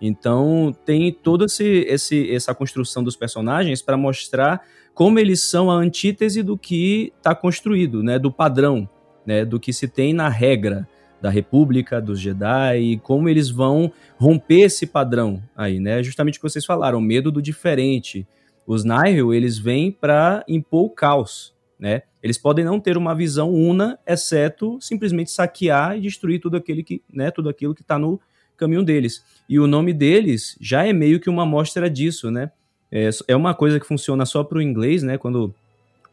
Então tem toda esse, esse, essa construção dos personagens para mostrar como eles são a antítese do que está construído, né, do padrão, né, do que se tem na regra da República, dos Jedi, e como eles vão romper esse padrão aí, né? Justamente o que vocês falaram, medo do diferente. Os Nihil, eles vêm para impor o caos, né? Eles podem não ter uma visão una, exceto simplesmente saquear e destruir tudo, aquele que, né, tudo aquilo que está no caminho deles. E o nome deles já é meio que uma amostra disso, né? É, é uma coisa que funciona só para o inglês, né? Quando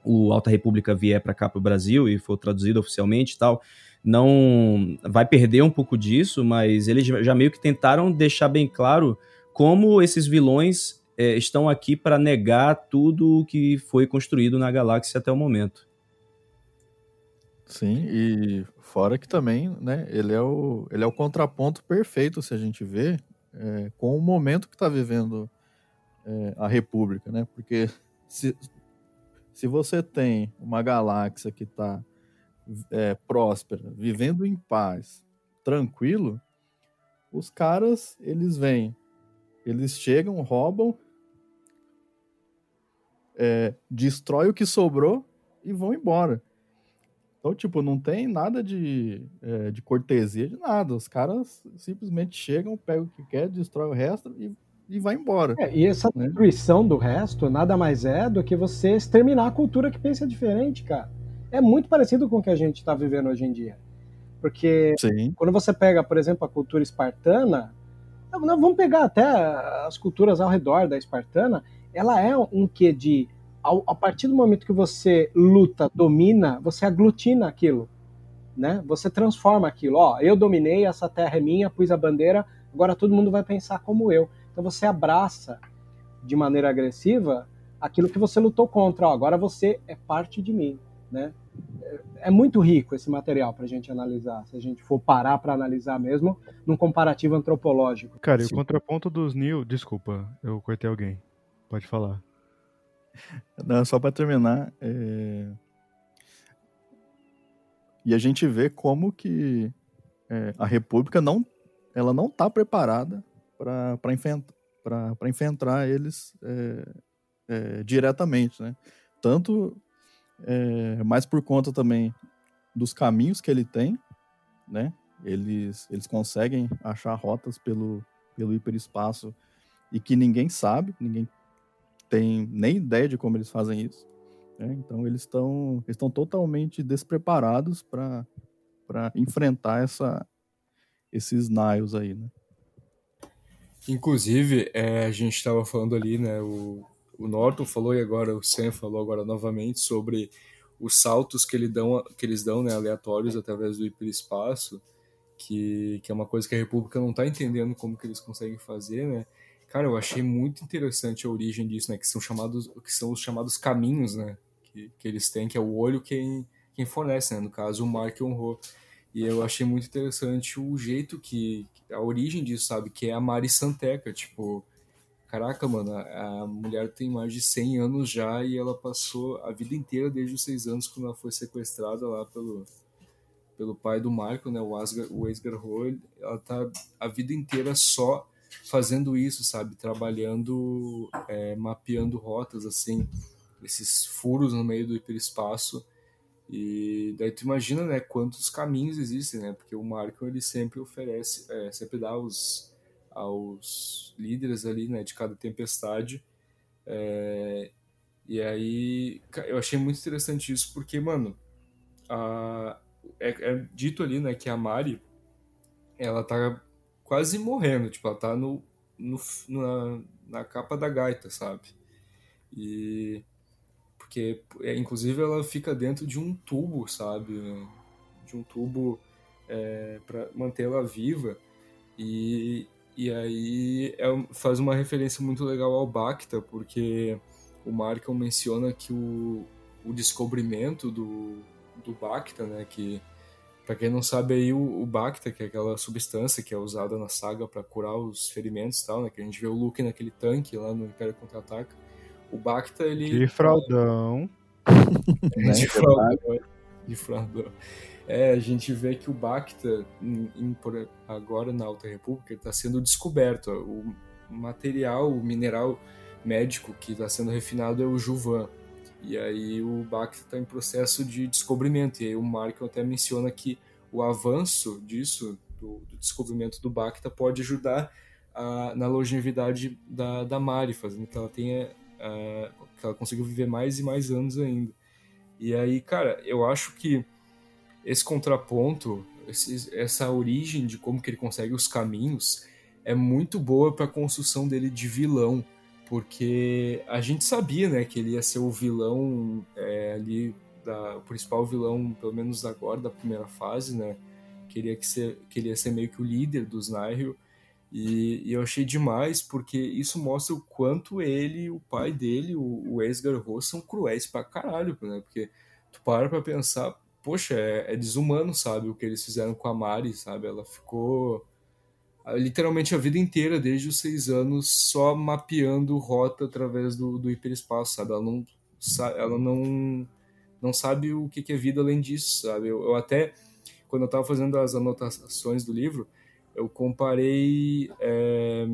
o Alta República vier para cá para o Brasil e for traduzido oficialmente e tal, não vai perder um pouco disso, mas eles já meio que tentaram deixar bem claro como esses vilões é, estão aqui para negar tudo o que foi construído na galáxia até o momento. Sim, e fora que também, né, ele é o, ele é o contraponto perfeito, se a gente vê, é, com o momento que está vivendo é, a República, né? Porque se, se você tem uma galáxia que está é, próspera, vivendo em paz, tranquilo, os caras, eles vêm, eles chegam, roubam, é, destrói o que sobrou e vão embora. Então, tipo, não tem nada de, é, de cortesia, de nada. Os caras simplesmente chegam, pegam o que quer, destrói o resto e, e vai embora. É, e essa né? destruição do resto nada mais é do que você exterminar a cultura que pensa diferente, cara. É muito parecido com o que a gente está vivendo hoje em dia. Porque Sim. quando você pega, por exemplo, a cultura espartana, não, vamos pegar até as culturas ao redor da espartana, ela é um quê de ao, a partir do momento que você luta, domina, você aglutina aquilo, né? Você transforma aquilo. Ó, eu dominei, essa terra é minha, pus a bandeira, agora todo mundo vai pensar como eu. Então você abraça de maneira agressiva aquilo que você lutou contra. Ó, agora você é parte de mim, né? É muito rico esse material para a gente analisar, se a gente for parar para analisar mesmo, num comparativo antropológico. Cara, e o contraponto dos New, desculpa, eu cortei alguém. Pode falar. <laughs> Não, só para terminar, é... e a gente vê como que é, a República não, ela não está preparada para enfrentar, enfrentar eles é, é, diretamente, né? Tanto, é, mais por conta também dos caminhos que ele tem, né? Eles, eles conseguem achar rotas pelo, pelo hiperespaço e que ninguém sabe, ninguém tem nem ideia de como eles fazem isso. Né? Então eles estão estão totalmente despreparados para enfrentar essa, esses Niles aí, né? Inclusive, é, a gente estava falando ali, né? O, o Norton falou e agora o Sam falou agora novamente sobre os saltos que, ele dão, que eles dão, né, aleatórios através do hiperespaço, que, que é uma coisa que a República não está entendendo como que eles conseguem fazer, né? Cara, eu achei muito interessante a origem disso, né? Que são chamados, que são os chamados caminhos, né? Que, que eles têm, que é o olho quem, quem fornece, né? No caso, o Mark honrou. E eu achei muito interessante o jeito que. a origem disso, sabe? Que é a Mari Santeca. Tipo, caraca, mano, a, mulher tem mais de 100 anos já e ela passou a vida inteira, desde os 6 anos, quando ela foi sequestrada lá pelo, pelo pai do Marco, né? O, Asgar, o Asgar Ela tá a vida inteira só fazendo isso, sabe? Trabalhando, é, mapeando rotas, assim, esses furos no meio do hiperespaço. E daí tu imagina, né, quantos caminhos existem, né? Porque o Marco, ele sempre oferece, é, sempre dá aos, aos líderes ali, né, de cada tempestade. É, e aí, eu achei muito interessante isso, porque, mano, a, é, é dito ali, né, que a Mari, ela tá quase morrendo, tipo, ela tá no, no, na, na capa da gaita, sabe? E porque é, inclusive ela fica dentro de um tubo, sabe? De um tubo é, para mantê-la viva e, e aí é, faz uma referência muito legal ao Bacta, porque o Markham menciona que o, o descobrimento do, do Bacta, né, que Pra quem não sabe aí, o, o Bacta, que é aquela substância que é usada na saga para curar os ferimentos e tal, né? Que a gente vê o Luke naquele tanque lá no Império Contra-Ataca. O Bacta, ele... De fraldão. <laughs> é, de fraldão. De fraldão. É, a gente vê que o Bacta, em, em, agora na Alta República, está sendo descoberto. O material, o mineral médico que está sendo refinado é o Juvan. E aí o Bach está em processo de descobrimento. E aí o Marco até menciona que o avanço disso, do, do descobrimento do Bacta, pode ajudar a, na longevidade da, da Mari, fazendo que ela tenha que ela consiga viver mais e mais anos ainda. E aí, cara, eu acho que esse contraponto, esse, essa origem de como que ele consegue os caminhos é muito boa para a construção dele de vilão, porque a gente sabia, né, que ele ia ser o vilão é, ali da, o principal vilão, pelo menos agora da primeira fase, né, queria que ser, queria ser meio que o líder dos Nihil. E, e, eu achei demais porque isso mostra o quanto ele o pai dele, o, o Esgar Ross, são cruéis pra caralho, né? Porque tu para pra pensar, poxa, é, é, desumano, sabe? O que eles fizeram com a Mari, sabe? Ela ficou literalmente a vida inteira, desde os seis anos, só mapeando rota através do, do hiperespaço, sabe? Ela não, ela não, não sabe o que é vida além disso, sabe? Eu, eu até, quando eu tava fazendo as anotações do livro, eu comparei é,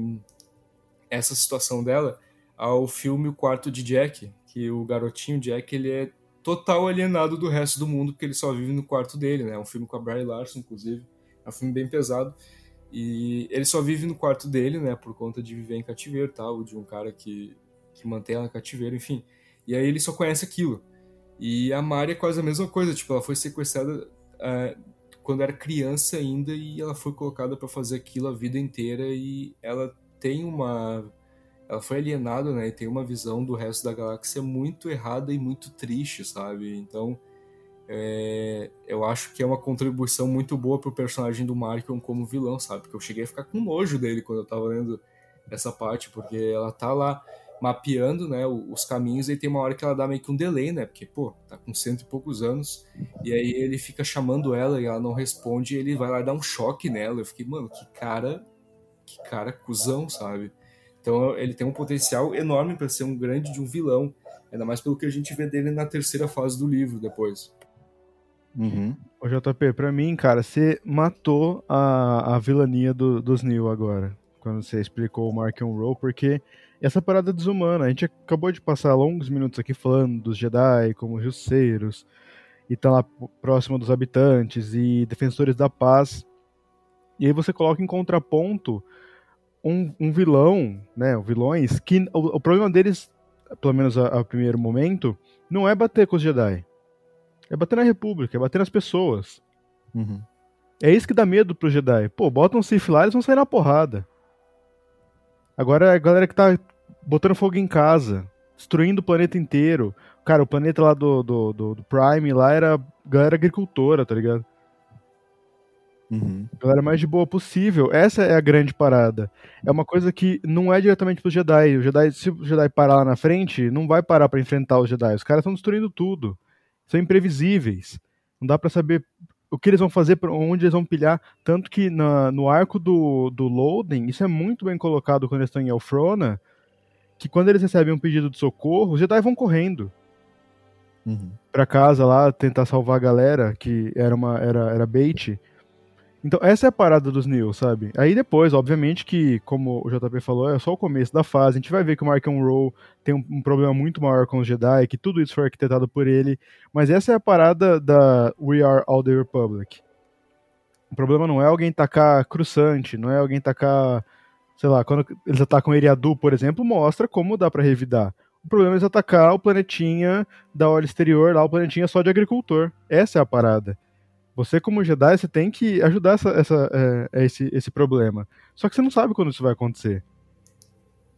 essa situação dela ao filme O Quarto de Jack, que o garotinho Jack ele é total alienado do resto do mundo porque ele só vive no quarto dele, né? É um filme com a Bry Larson, inclusive, é um filme bem pesado e ele só vive no quarto dele, né? Por conta de viver em cativeiro, tal, de um cara que que mantém ela em cativeiro, enfim. E aí ele só conhece aquilo. E a Mari é quase a mesma coisa, tipo, ela foi sequestrada uh, quando era criança ainda e ela foi colocada para fazer aquilo a vida inteira e ela tem uma ela foi alienada, né, e tem uma visão do resto da galáxia muito errada e muito triste, sabe? Então, é, eu acho que é uma contribuição muito boa pro personagem do Markion como vilão, sabe? Porque eu cheguei a ficar com nojo dele quando eu tava lendo essa parte, porque ela tá lá mapeando, né, os caminhos, e tem uma hora que ela dá meio que um delay, né, porque, pô, tá com cento e poucos anos, e aí ele fica chamando ela e ela não responde, e ele vai lá dar um choque nela, eu fiquei, mano, que cara, que cara cuzão, sabe? Então ele tem um potencial enorme para ser um grande de um vilão, ainda mais pelo que a gente vê dele na terceira fase do livro depois. Uhum. Ô JP, pra mim, cara, você matou a, a vilania do, dos Neil agora, quando você explicou o Mark and Roll, porque essa parada desumana. A gente acabou de passar longos minutos aqui falando dos Jedi como jusceiros, e tá lá próximo dos habitantes e defensores da paz. E aí você coloca em contraponto um, um vilão, né, vilões, que o, o, problema deles, pelo menos a, a, primeiro momento, não é bater com os Jedi. É bater na República, é bater nas pessoas. Uhum. É isso que dá medo pros Jedi. Pô, bota um Sith lá, eles vão sair na porrada. Agora é a galera que tá botando fogo em casa, destruindo o planeta inteiro. Cara, o planeta lá do, do, do, do Prime lá era galera agricultora, tá ligado? Uhum. Galera mais de boa possível. Essa é a grande parada. É uma coisa que não é diretamente pro Jedi. O Jedi, se o Jedi parar lá na frente, não vai parar para enfrentar os Jedi. Os caras estão destruindo tudo. São imprevisíveis. Não dá para saber o que eles vão fazer, onde eles vão pilhar. Tanto que na, no arco do, do Loading, isso é muito bem colocado quando eles estão em Elfrona, que quando eles recebem um pedido de socorro, os Jedi vão correndo uhum. pra casa lá, tentar salvar a galera, que era, uma, era, era bait. Então, essa é a parada dos Neo, sabe? Aí depois, obviamente, que, como o JP falou, é só o começo da fase. A gente vai ver que o Mark Roll tem um, um, problema muito maior com os Jedi, que tudo isso foi arquitetado por ele. Mas essa é a parada da We Are All the Republic. O problema não é alguém tacar cruçante, não é alguém tacar. Sei lá, quando eles atacam Eriadu, por exemplo, mostra como dá para revidar. O problema é eles atacar o planetinha da hora exterior, lá o planetinha só de agricultor. Essa é a parada. Você, como Jedi, você tem que ajudar essa, essa, é, esse, esse problema. Só que você não sabe quando isso vai acontecer.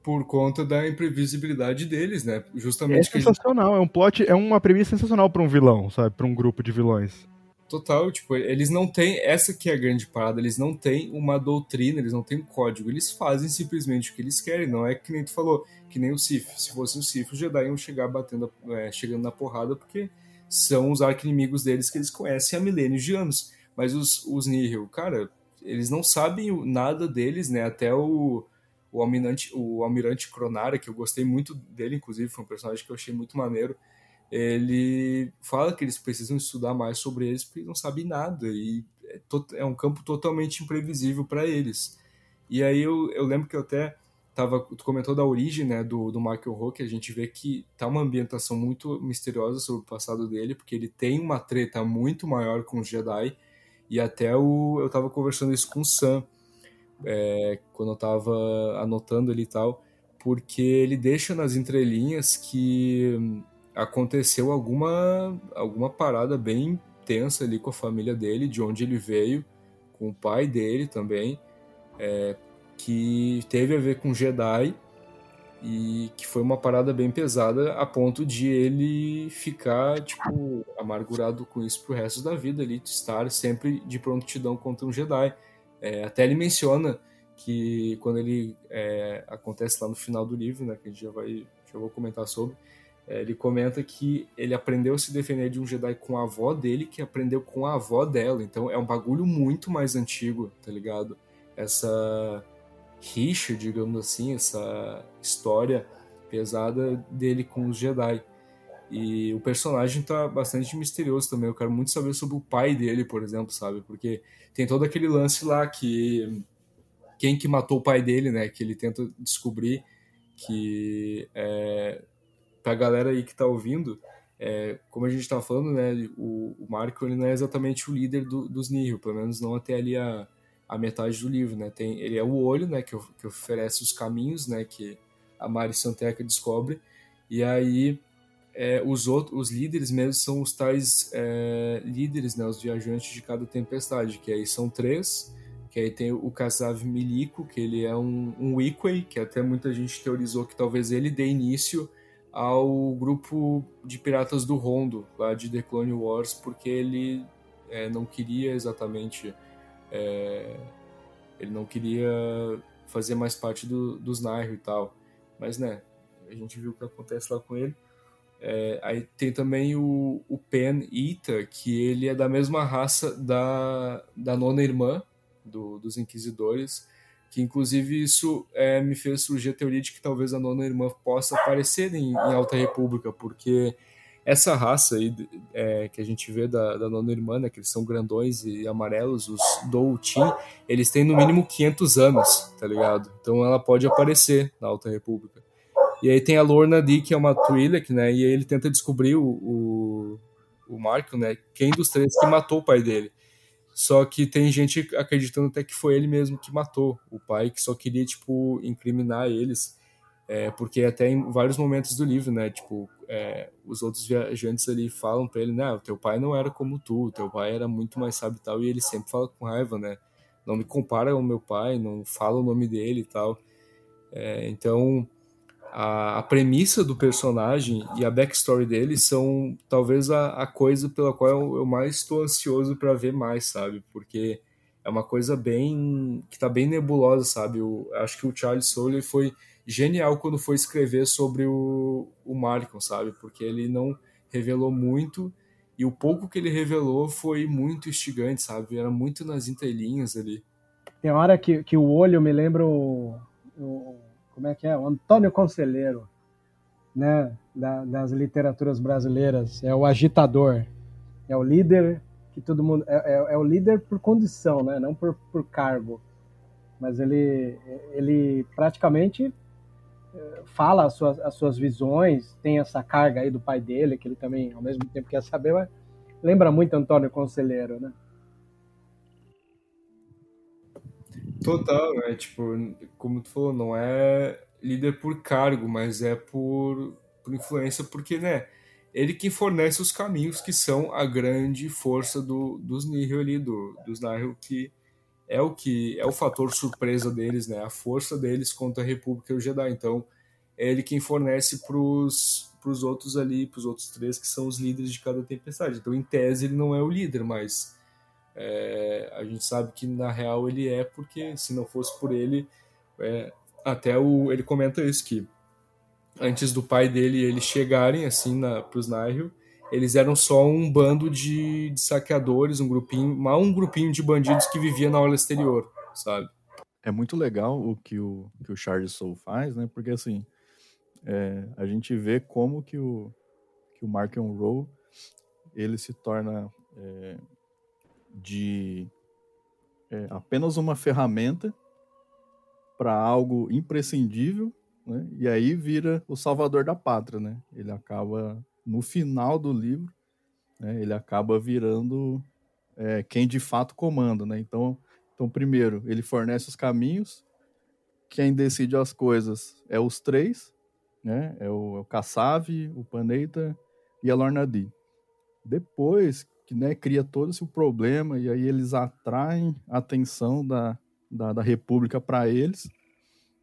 Por conta da imprevisibilidade deles, né? Justamente. É sensacional, gente... é um plot, é uma premissa sensacional para um vilão, sabe? Para um grupo de vilões. Total, tipo, eles não têm. Essa que é a grande parada, eles não têm uma doutrina, eles não têm um código, eles fazem simplesmente o que eles querem, não é que nem tu falou, que nem o Sif. Se fosse o Sif, os Jedi iam chegar batendo, é, chegando na porrada, porque são os arquinimigos deles que eles conhecem há milênios de anos. Mas os, os Nihil, cara, eles não sabem nada deles, né? Até o, o, almirante, o almirante Cronara, que eu gostei muito dele, inclusive, foi um personagem que eu achei muito maneiro. Ele fala que eles precisam estudar mais sobre eles porque não sabem nada e é, é um campo totalmente imprevisível para eles. E aí eu, eu lembro que eu até tava, tu comentou da origem né, do, do Michael Roque, a gente vê que tá uma ambientação muito misteriosa sobre o passado dele, porque ele tem uma treta muito maior com os Jedi, e até o, eu tava conversando isso com o Sam, é, quando eu tava anotando ele e tal, porque ele deixa nas entrelinhas que aconteceu alguma, alguma parada bem tensa ali com a família dele, de onde ele veio, com o pai dele também, é, que teve a ver com Jedi e que foi uma parada bem pesada a ponto de ele ficar tipo amargurado com isso pro resto da vida ali, de estar sempre de prontidão contra um Jedi. É, até ele menciona que quando ele é, acontece lá no final do livro, né, que a gente já vai já vou comentar sobre, é, ele comenta que ele aprendeu a se defender de um Jedi com a avó dele, que aprendeu com a avó dela. Então é um bagulho muito mais antigo, tá ligado? Essa rixa, digamos assim, essa história pesada dele com os Jedi. E o personagem tá bastante misterioso também. Eu quero muito saber sobre o pai dele, por exemplo, sabe? Porque tem todo aquele lance lá que quem que matou o pai dele, né? Que ele tenta descobrir que é, pra galera aí que tá ouvindo, é, como a gente tá falando, né? O, o Marco ele não é exatamente o líder do, dos Nihil, pelo menos não até ali a, a metade do livro, né? Tem, ele é o olho, né? Que, que oferece os caminhos, né? Que a Mari Santeca descobre. E aí é, os outros, os líderes mesmo são os tais é, líderes, né? Os viajantes de cada tempestade, que aí são três. Que aí tem o Kazav Milico, que ele é um, um que até muita gente teorizou que talvez ele dê início ao grupo de piratas do Rondo, lá de The Clone Wars, porque ele é, não queria exatamente é, ele não queria fazer mais parte do, dos Nairo e tal. Mas, né, a gente viu o que acontece lá com ele. É, aí tem também o, o Pen Ita, que ele é da mesma raça da, da nona irmã do, dos Inquisidores, que inclusive isso é, me fez surgir a teoria de que talvez a nona irmã possa aparecer em, em Alta República, porque essa raça aí é, que a gente vê da, da nona irmã, né, que eles são grandões e amarelos, os Doutin, eles têm no mínimo 500 anos, tá ligado? Então ela pode aparecer na Alta República. E aí tem a Lorna Dee, que é uma Twi'lek, né, e aí ele tenta descobrir o, o, o Marco, né, quem dos três que matou o pai dele. Só que tem gente acreditando até que foi ele mesmo que matou o pai, que só queria, tipo, incriminar eles é, porque até em vários momentos do livro, né, tipo, é, os outros viajantes ali falam para ele, né, o teu pai não era como tu, teu pai era muito mais sábio e tal, e ele sempre fala com raiva, né, não me compara ao meu pai, não fala o nome dele e tal. É, então, a, a, premissa do personagem e a backstory dele são talvez a, a coisa pela qual eu, eu mais estou ansioso para ver mais, sabe? Porque é uma coisa bem que tá bem nebulosa, sabe? Eu acho que o Charles Soule foi genial quando foi escrever sobre o, o Malcolm, sabe? Porque ele não revelou muito e o pouco que ele revelou foi muito instigante, sabe? Era muito nas entrelinhas ali. Tem hora que, que o olho me lembra o, o como é que é? O Antônio Conselheiro, né? Da, das literaturas brasileiras. É o agitador. É o líder que todo mundo. É, é, é o líder por condição, né? Não por, por cargo. Mas ele, ele praticamente fala as suas, as suas visões, tem essa carga aí do pai dele, que ele também, ao mesmo tempo, quer saber, mas lembra muito Antônio Conselheiro, né? Total, né? Tipo, como tu falou, não é líder por cargo, mas é por, por influência, porque, né? Ele que fornece os caminhos que são a grande força do, dos Nihil ali, do, dos Nihil, que é o que é o fator surpresa deles, né? A força deles contra a República e o Jedi. Então, é ele quem fornece para os outros ali, para os outros três que são os líderes de cada tempestade. Então, em tese, ele não é o líder, mas é, a gente sabe que na real ele é, porque se não fosse por ele, é, até o, ele comenta isso que antes do pai dele eles chegarem assim para os Nihil, eles eram só um bando de, de, saqueadores, um grupinho, mal um grupinho de bandidos que vivia na orla exterior, sabe? É muito legal o que o, que o Charles Soule faz, né? Porque assim, é, a gente vê como que o, que o Mark Roll ele se torna é, de é, apenas uma ferramenta para algo imprescindível, né? E aí vira o salvador da pátria, né? Ele acaba no final do livro, né, ele acaba virando é, quem de fato comanda, né? Então, então, primeiro, ele fornece os caminhos, quem decide as coisas é os três, né? É o, é o Kassav, o Paneita e a Lorna Dee. Depois que né, cria todo esse problema e aí eles atraem a atenção da, da, da República para eles,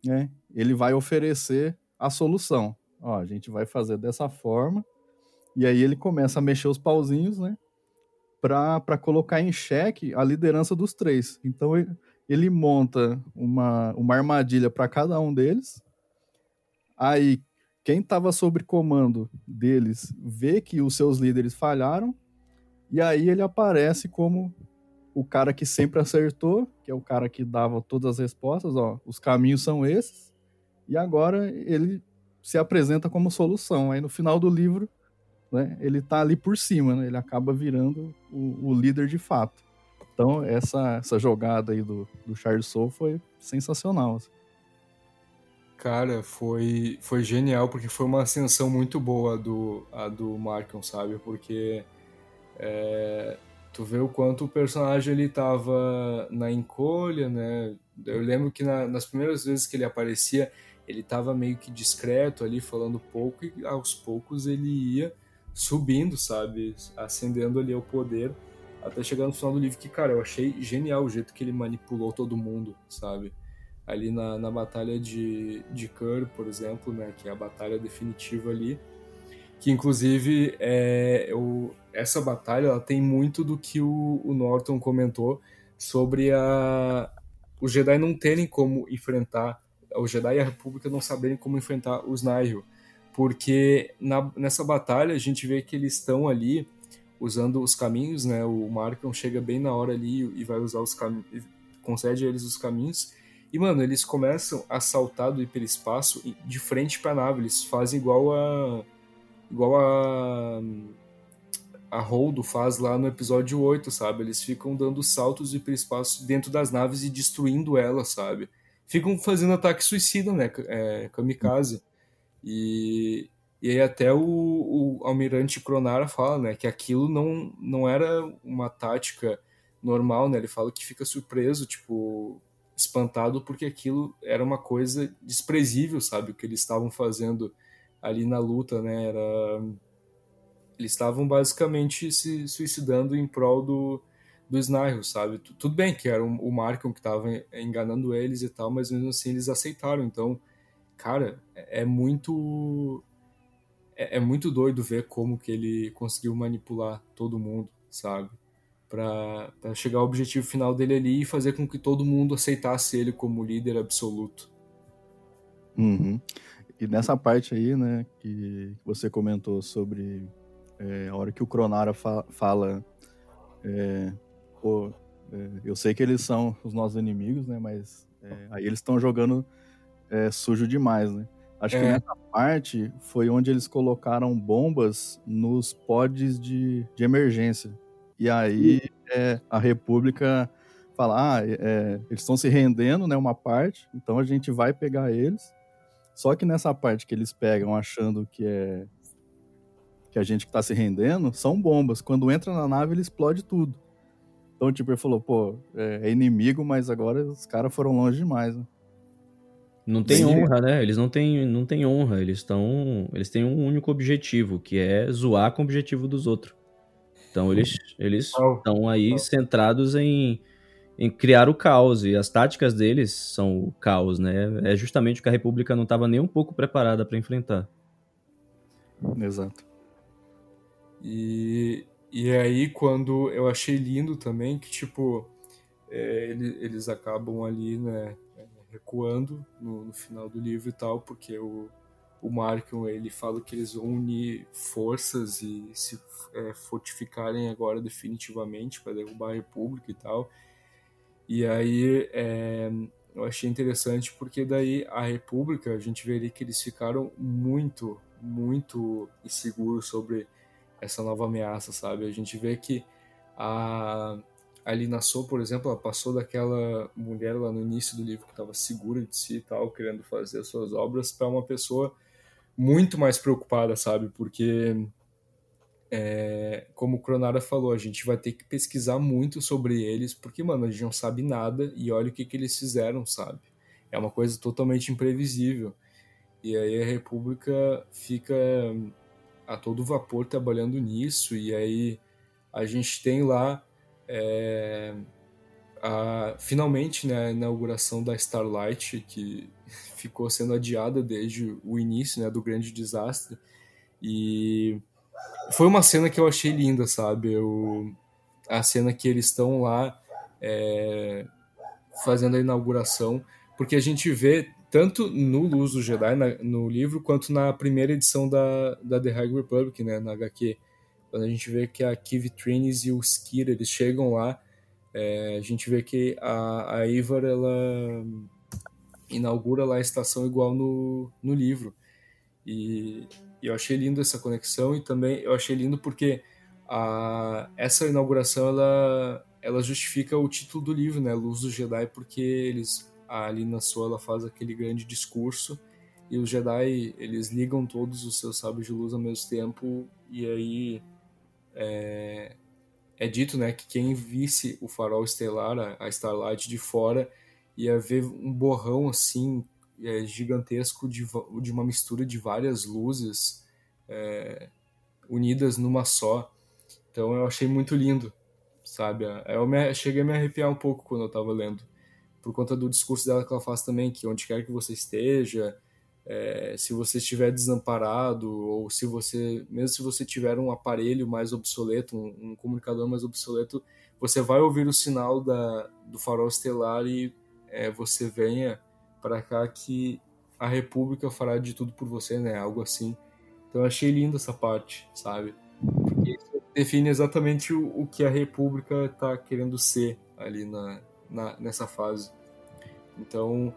né? Ele vai oferecer a solução. Ó, a gente vai fazer dessa forma e aí ele começa a mexer os pauzinhos, né? Para colocar em xeque a liderança dos três. Então ele, monta uma, uma armadilha para cada um deles. Aí quem estava sob comando deles vê que os seus líderes falharam, e aí ele aparece como o cara que sempre acertou, que é o cara que dava todas as respostas, ó, os caminhos são esses, e agora ele se apresenta como solução. Aí no final do livro, né, ele tá ali por cima, né, ele acaba virando o, o líder de fato. Então essa, essa jogada aí do, do Charles Soule foi sensacional. Assim. Cara, foi, foi genial, porque foi uma ascensão muito boa do, a do Markham, sabe? Porque é, tu vê o quanto o personagem ele tava na encolha, né? Eu lembro que na, nas primeiras vezes que ele aparecia, ele tava meio que discreto ali, falando pouco, e aos poucos ele ia subindo, sabe? Acendendo ali o poder, até chegar no final do livro, que, cara, eu achei genial o jeito que ele manipulou todo mundo, sabe? ali na, na batalha de, de Kur, por exemplo, né, que é a batalha definitiva ali, que inclusive é, o, essa batalha ela tem muito do que o, o Norton comentou sobre a, os Jedi não terem como enfrentar, os Jedi e a República não saberem como enfrentar os Nihil, porque na, nessa batalha a gente vê que eles estão ali usando os caminhos, né? O Markham chega bem na hora ali e vai usar os caminhos, concede a eles os caminhos e, mano, eles começam a saltar do hiperespaço de frente pra nave. Eles fazem igual a. igual a. a Holdo faz lá no episódio 8, sabe? Eles ficam dando saltos do hiperespaço dentro das naves e destruindo elas, sabe? Ficam fazendo ataque suicida, né? É, kamikaze. E, e aí até o, o almirante Cronara fala, né? Que aquilo não, não era uma tática normal, né? Ele fala que fica surpreso, tipo espantado porque aquilo era uma coisa desprezível, sabe? O que eles estavam fazendo ali na luta, né? Era... Eles estavam basicamente se suicidando em prol do, do Snarl, sabe? Tudo bem que era o Markham que estava enganando eles e tal, mas mesmo assim eles aceitaram. Então, cara, é, é muito é, é muito doido ver como que ele conseguiu manipular todo mundo, sabe? para chegar ao objetivo final dele ali e fazer com que todo mundo aceitasse ele como líder absoluto. Uhum. E nessa parte aí, né, que você comentou sobre é, a hora que o Cronara fa fala, é, pô, é, eu sei que eles são os nossos inimigos, né, mas é, aí eles estão jogando é, sujo demais, né. Acho que é. nessa parte foi onde eles colocaram bombas nos pods de, de emergência. E aí é, a República fala, ah, é, eles estão se rendendo, né, uma parte, então a gente vai pegar eles. Só que nessa parte que eles pegam achando que é que a gente que tá se rendendo, são bombas. Quando entra na nave, ele explode tudo. Então, tipo, ele falou, pô, é, é inimigo, mas agora os caras foram longe demais, né? Não tem honra, né? Eles não têm, não têm honra. Eles estão, eles têm um único objetivo, que é zoar com o objetivo dos outros. Então eles eles estão aí centrados em, em criar o caos e as táticas deles são o caos, né? É justamente o que a República não estava nem um pouco preparada para enfrentar. Exato. E, e aí quando eu achei lindo também que tipo é, eles, eles acabam ali, né, recuando no, no final do livro e tal, porque o o Markham ele fala que eles vão unir forças e se é, fortificarem agora definitivamente para derrubar a República e tal. E aí é, eu achei interessante porque daí a República, a gente ali que eles ficaram muito, muito inseguros sobre essa nova ameaça, sabe? A gente vê que a, a Lina So, por exemplo, ela passou daquela mulher lá no início do livro que estava segura de si e tal, querendo fazer as suas obras, para uma pessoa muito mais preocupada, sabe? Porque, é, como o Cronara falou, a gente vai ter que pesquisar muito sobre eles, porque, mano, a gente não sabe nada e olha o que, que eles fizeram, sabe? É uma coisa totalmente imprevisível. E aí a República fica a todo vapor trabalhando nisso, e aí a gente tem lá é, a, finalmente né, a inauguração da Starlight, que <laughs> ficou sendo adiada desde o início né, do grande desastre. E foi uma cena que eu achei linda, sabe? Eu, a cena que eles estão lá é, fazendo a inauguração, porque a gente vê tanto no Luz do Jedi, na, no livro, quanto na primeira edição da, da The High Republic, né, na HQ. Quando a gente vê que a Kiv Trinis e o Skir, eles chegam lá, é, a gente vê que a, a Ivar, ela inaugura lá a estação igual no, no livro. E, e eu achei lindo essa conexão e também eu achei lindo porque a, essa inauguração, ela, ela justifica o título do livro, né, Luz do Jedi, porque eles a Lina Sola faz aquele grande discurso e os Jedi eles ligam todos os seus sábios de luz ao mesmo tempo e aí é, é dito né que quem visse o farol estelar a, Starlight de fora ia ver um borrão assim é, gigantesco de, de uma mistura de várias luzes é, unidas numa só. Então eu achei muito lindo sabe? Eu me, cheguei a me arrepiar um pouco quando eu estava lendo por conta do discurso dela que ela faz também, que onde quer que você esteja, é, se você estiver desamparado, ou se você, mesmo se você tiver um aparelho mais obsoleto, um, um comunicador mais obsoleto, você vai ouvir o sinal da, do farol estelar e é, você venha para cá que a República fará de tudo por você, né? Algo assim. Então eu achei lindo essa parte, sabe? Porque isso define exatamente o, o que a República está querendo ser ali na, na, nessa fase. Então,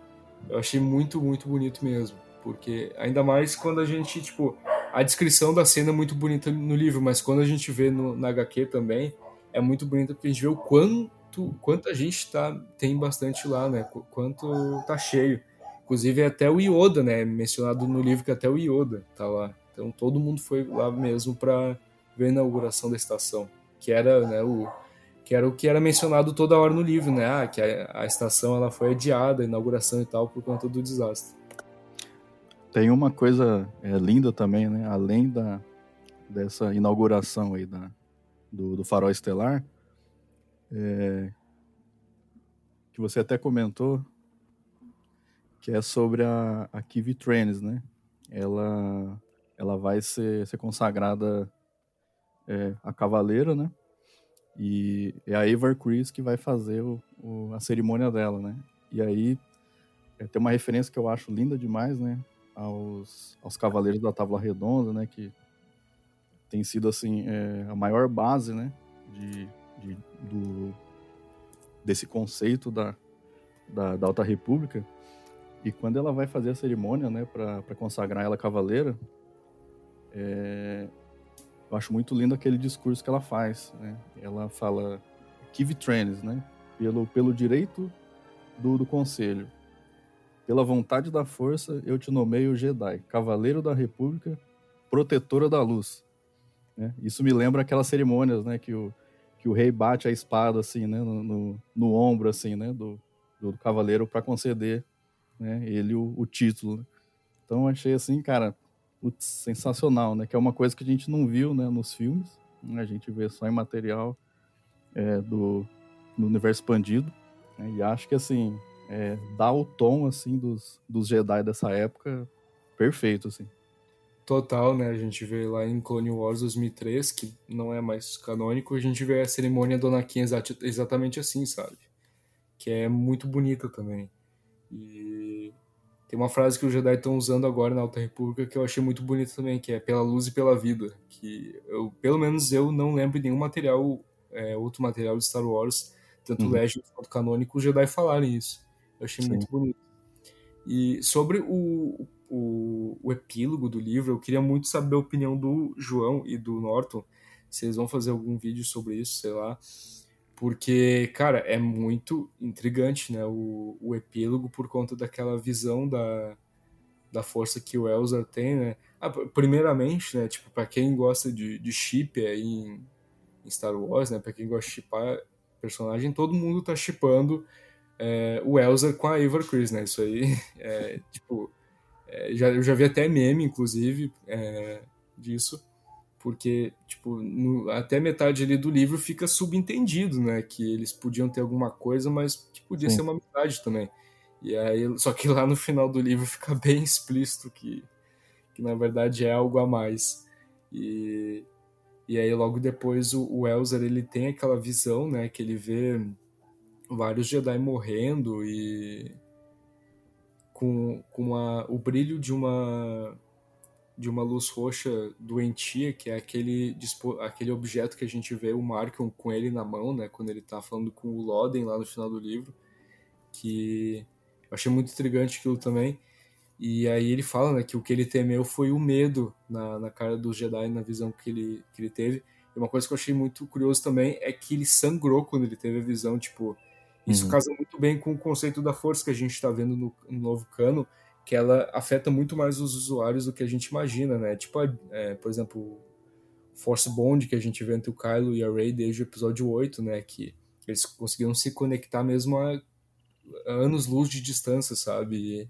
eu achei muito, muito bonito mesmo. Porque, ainda mais quando a gente, tipo, a descrição da cena é muito bonita no livro, mas quando a gente vê no, na HQ também, é muito bonita porque a gente vê o quanto, quanta gente tá, tem bastante lá, né? Quanto tá cheio. Inclusive, até o Yoda, né? Mencionado no livro que até o Yoda tá lá. Então, todo mundo foi lá mesmo para ver a inauguração da estação, que era né, o, que era o que era mencionado toda hora no livro, né? Ah, que a, a estação ela foi adiada, a inauguração e tal, por conta do desastre. Tem uma coisa é, linda também, né? Além da, dessa inauguração aí da, do, do farol estelar, é, que você até comentou, que é sobre a, a Trains, né? Ela, ela vai ser, ser consagrada é, a cavaleira, né? E é a Evar Chris que vai fazer o, o, a cerimônia dela, né? E aí é, tem uma referência que eu acho linda demais, né? Aos, aos Cavaleiros da Tábua Redonda, né? Que tem sido, assim, é, a maior base, né? De, de, do, desse conceito da, da, da Alta República. E quando ela vai fazer a cerimônia, né? Para consagrar ela cavaleira, é, eu acho muito lindo aquele discurso que ela faz, né? Ela fala Kiv Trenes, né? Pelo, pelo direito do, do conselho. Pela vontade da força, eu te nomeio Jedi, Cavaleiro da República, Protetora da Luz. Né? Isso me lembra aquelas cerimônias, né? Que o, que o rei bate a espada, assim, né? No, no, no ombro, assim, né? Do, do cavaleiro para conceder né? ele o, o título. Então, achei assim, cara, putz, sensacional, né? Que é uma coisa que a gente não viu, né, nos filmes. Né? A gente vê só em material é, do, do universo expandido. Né? E acho que, assim, é, dá o tom, assim, dos, dos Jedi dessa época perfeito, assim. Total, né? A gente vê lá em Clone Wars 2003, que não é mais canônico, a gente vê a cerimônia do Anakin exatamente assim, sabe? Que é muito bonita também. E tem uma frase que os Jedi estão usando agora na Alta República que eu achei muito bonita também, que é pela luz e pela vida. Que eu, pelo menos eu não lembro de nenhum material, é, outro material de Star Wars, tanto uhum. Legends quanto canônico, os Jedi falarem isso. Eu achei Sim. muito bonito. E sobre o, o, o, epílogo do livro, eu queria muito saber a opinião do João e do Norton. Se eles vão fazer algum vídeo sobre isso, sei lá. Porque, cara, é muito intrigante, né? O, o epílogo por conta daquela visão da, da força que o Elzar tem, né? Ah, primeiramente, né? Tipo, pra quem gosta de, de chip aí em, em Star Wars, né? Pra quem gosta de chipar personagem, todo mundo tá chipando é, o Elzar com a Eivor Chris, né? Isso aí <laughs> é, tipo... é, já, eu já vi até meme, inclusive, é, disso, porque, tipo, no, até metade ali do livro fica subentendido, né? Que eles podiam ter alguma coisa, mas que podia Sim. ser uma amizade também. E aí, só que lá no final do livro fica bem explícito que, que na verdade é algo a mais. E, e aí logo depois o, o Elzar ele tem aquela visão, né, que ele vê vários Jedi morrendo e com, com a, o brilho de uma de uma luz roxa doentia, que é aquele, aquele objeto que a gente vê o Markion com ele na mão, né, quando ele tá falando com o Loden lá no final do livro, que eu achei muito intrigante aquilo também. E aí ele fala né, que o que ele temeu foi o medo na, na cara do Jedi, na visão que ele, que ele teve. E uma coisa que eu achei muito curioso também é que ele sangrou quando ele teve a visão, tipo... Isso uhum. casa muito bem com o conceito da força que a gente está vendo no, no, novo cano, que ela afeta muito mais os usuários do que a gente imagina, né? Tipo, é, por exemplo, Force Bond que a gente vê entre o Kylo e a Rey desde o episódio 8, né? Que eles conseguiram se conectar mesmo a anos-luz de distância, sabe? E,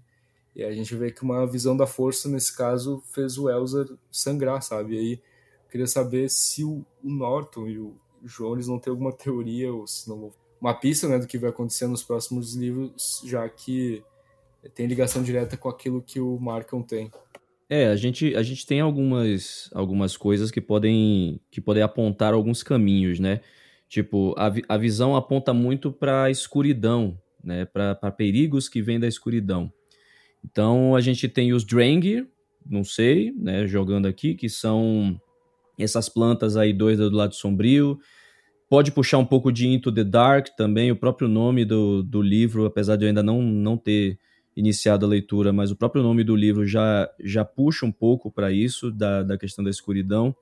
e, a gente vê que uma visão da força, nesse caso, fez o Elzar sangrar, sabe? E aí queria saber se o, o Norton e o Jones não têm alguma teoria, ou se não uma pista né, do que vai acontecer nos próximos livros, já que tem ligação direta com aquilo que o Markham tem. É, a gente, a gente tem algumas, algumas coisas que podem, que podem apontar alguns caminhos, né? Tipo, a, a visão aponta muito para a escuridão, né, para perigos que vêm da escuridão. Então a gente tem os Drangir, não sei, né, jogando aqui, que são essas plantas aí doidas do lado sombrio. Pode puxar um pouco de Into the Dark também, o próprio nome do, do livro, apesar de eu ainda não, não ter iniciado a leitura, mas o próprio nome do livro já, já puxa um pouco para isso, da, da questão da escuridão.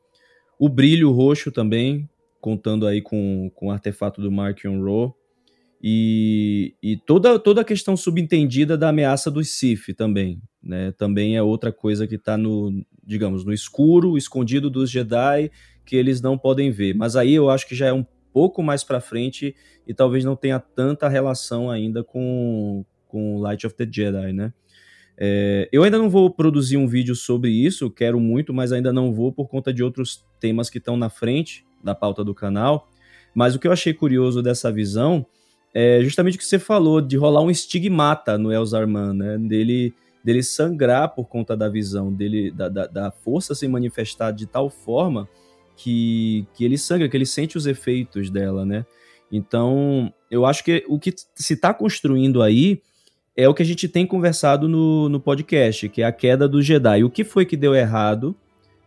O brilho roxo também, contando aí com, com o artefato do Markion Rowe. E, e toda, toda a questão subentendida da ameaça do Sif também, né? Também é outra coisa que está no, digamos, no escuro, escondido dos Jedi, que eles não podem ver. Mas aí eu acho que já é um pouco mais para frente e talvez não tenha tanta relação ainda com, com Light of the Jedi, né? É, eu ainda não vou produzir um vídeo sobre isso, quero muito, mas ainda não vou por conta de outros temas que estão na frente da pauta do canal. Mas o que eu achei curioso dessa visão é justamente o que você falou, de rolar um estigmata no Elzarman, né? Dele, dele sangrar por conta da visão, dele da, da, da, força se manifestar de tal forma que, que ele sangra, que ele sente os efeitos dela, né? Então, eu acho que o que se está construindo aí é o que a gente tem conversado no, no podcast, que é a queda do Jedi. O que foi que deu errado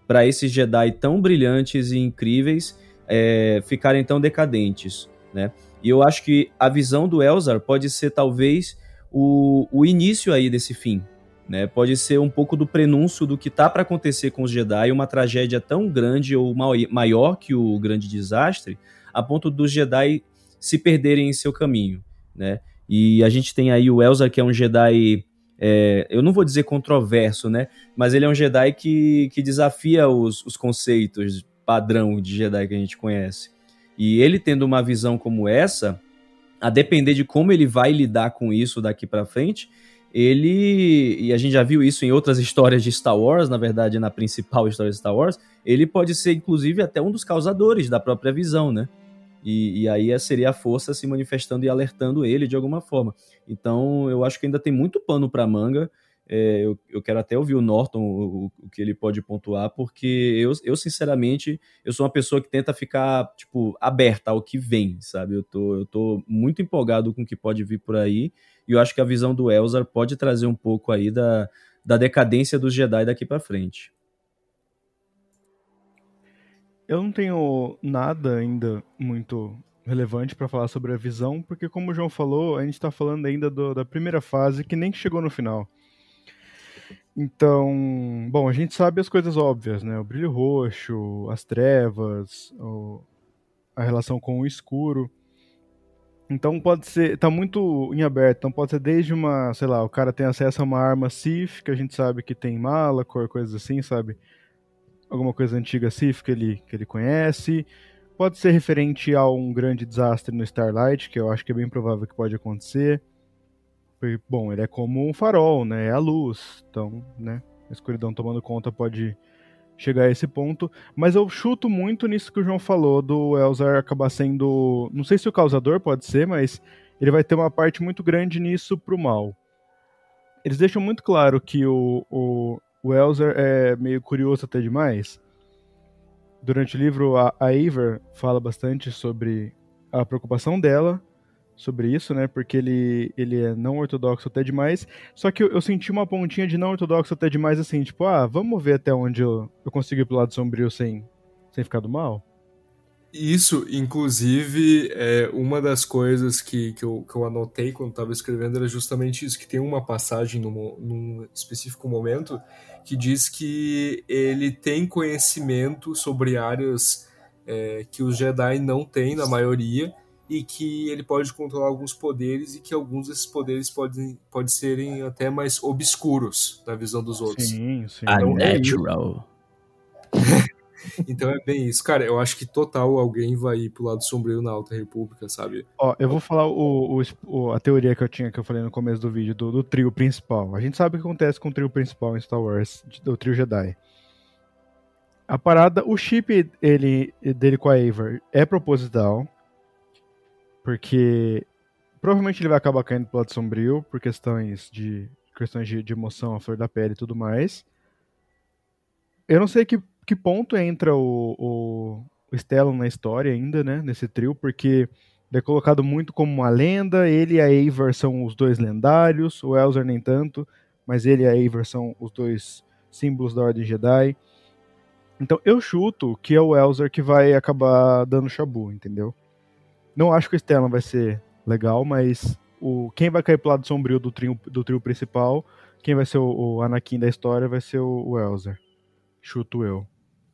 para esses Jedi tão brilhantes e incríveis é, ficarem tão decadentes, né? E eu acho que a visão do Elzar pode ser talvez o, o início aí desse fim. Né? Pode ser um pouco do prenúncio do que tá para acontecer com os Jedi, uma tragédia tão grande ou maior que o grande desastre, a ponto dos Jedi se perderem em seu caminho. Né? E a gente tem aí o Elzar, que é um Jedi é, eu não vou dizer controverso, né? Mas ele é um Jedi que, que desafia os, os conceitos padrão de Jedi que a gente conhece. E ele tendo uma visão como essa, a depender de como ele vai lidar com isso daqui para frente, ele e a gente já viu isso em outras histórias de Star Wars, na verdade, na principal história de Star Wars, ele pode ser inclusive até um dos causadores da própria visão, né? E, e, aí seria a força se manifestando e alertando ele de alguma forma. Então eu acho que ainda tem muito pano para manga é, eu, eu, quero até ouvir o Norton, o, o, que ele pode pontuar, porque eu, eu, sinceramente, eu sou uma pessoa que tenta ficar, tipo, aberta ao que vem, sabe? Eu tô, eu tô muito empolgado com o que pode vir por aí, e eu acho que a visão do Elzar pode trazer um pouco aí da, da decadência dos Jedi daqui para frente. Eu não tenho nada ainda muito relevante para falar sobre a visão, porque como o João falou, a gente está falando ainda do, da primeira fase que nem chegou no final. Então, bom, a gente sabe as coisas óbvias, né? O brilho roxo, as trevas, o, a relação com o escuro. Então pode ser, tá muito em aberto, então pode ser desde uma, sei lá, o cara tem acesso a uma arma Sith, que a gente sabe que tem mala, cor, coisas assim, sabe? Alguma coisa antiga Sith que ele, que ele conhece. Pode ser referente a um grande desastre no Starlight, que eu acho que é bem provável que pode acontecer Porque, bom, ele é como um farol, né? É a luz. Então, né? A escuridão tomando conta pode chegar a esse ponto. Mas eu chuto muito nisso que o João falou, do Elzar acabar sendo. Não sei se o causador pode ser, mas ele vai ter uma parte muito grande nisso pro mal. Eles deixam muito claro que o, o, o Elzar é meio curioso até demais. Durante o livro, a, a Aver fala bastante sobre a preocupação dela sobre isso, né? Porque ele, ele é não ortodoxo até demais. Só que eu, eu, senti uma pontinha de não ortodoxo até demais, assim, tipo, ah, vamos ver até onde eu, eu consigo ir pro lado sombrio sem, sem ficar do mal. Isso, inclusive, é uma das coisas que, que, eu, que eu anotei quando estava escrevendo era justamente isso, que tem uma passagem num, num específico momento que diz que ele tem conhecimento sobre áreas é, que os Jedi não têm, na maioria, e que ele pode controlar alguns poderes e que alguns desses poderes podem, podem serem até mais obscuros na visão dos outros. Sim, sim. Então, Unnatural. <laughs> então é bem isso. Cara, eu acho que total alguém vai ir pro lado sombrio na Alta República, sabe? Ó, eu vou falar o, o, a teoria que eu tinha, que eu falei no começo do vídeo, do, do trio principal. A gente sabe o que acontece com o trio principal em Star Wars, do trio Jedi. A parada, o chip ele, dele com a Aver é proposital, porque provavelmente ele vai acabar caindo pro lado sombrio por questões de questões de, de emoção, a flor da pele e tudo mais. Eu não sei que, que ponto entra o, o, o Stellan na história ainda, né, nesse trio, porque ele é colocado muito como uma lenda, ele e a Eivor são os dois lendários, o Elzer nem tanto, mas ele e a Eivor são os dois símbolos da Ordem Jedi. Então eu chuto que é o Elzer que vai acabar dando chabu, entendeu? Não acho que o Stellan vai ser legal, mas o, quem vai cair pro lado sombrio do trio, do trio principal, quem vai ser o, o Anakin da história vai ser o, o Elzer. Chuto eu.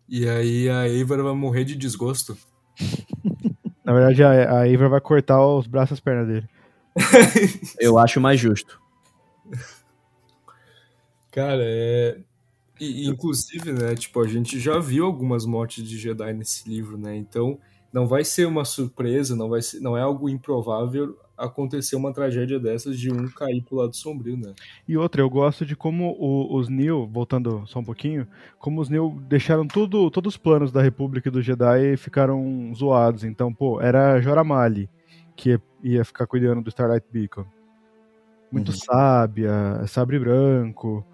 E aí a Eivor vai morrer de desgosto. <laughs> Na verdade, a, a Eivor vai cortar os braços e as pernas dele. <laughs> eu acho mais justo. Cara, é. E, inclusive, né, tipo, a gente já viu algumas mortes de Jedi nesse livro, né? Então, não vai ser uma surpresa, não vai ser, não é algo improvável acontecer uma tragédia dessas de um cair pro lado sombrio, né? E outra, eu gosto de como o, os Neil, voltando só um pouquinho, como os Neil deixaram tudo, todos os planos da República e do Jedi ficaram zoados. Então, pô, era Joramali que ia ficar cuidando do Starlight Beacon. Muito uhum. sábia, sabre branco.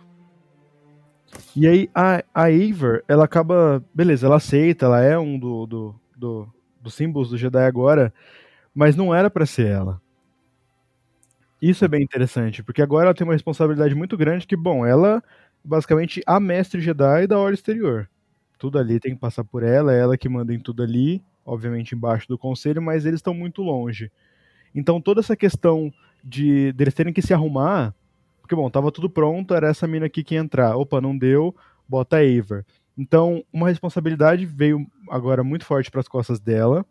E aí a, a Aver, ela acaba. Beleza, ela aceita, ela é um do, do, do dos símbolos do Jedi agora, mas não era para ser ela. Isso é bem interessante, porque agora ela tem uma responsabilidade muito grande que, bom, ela basicamente a mestre Jedi da Ordem Exterior. Tudo ali tem que passar por ela, é ela que manda em tudo ali, obviamente embaixo do conselho, mas eles estão muito longe. Então toda essa questão de deles terem que se arrumar, porque bom, tava tudo pronto, era essa mina aqui que ia entrar. Opa, não deu, bota a Aver. Então, uma responsabilidade veio agora muito forte para as costas dela.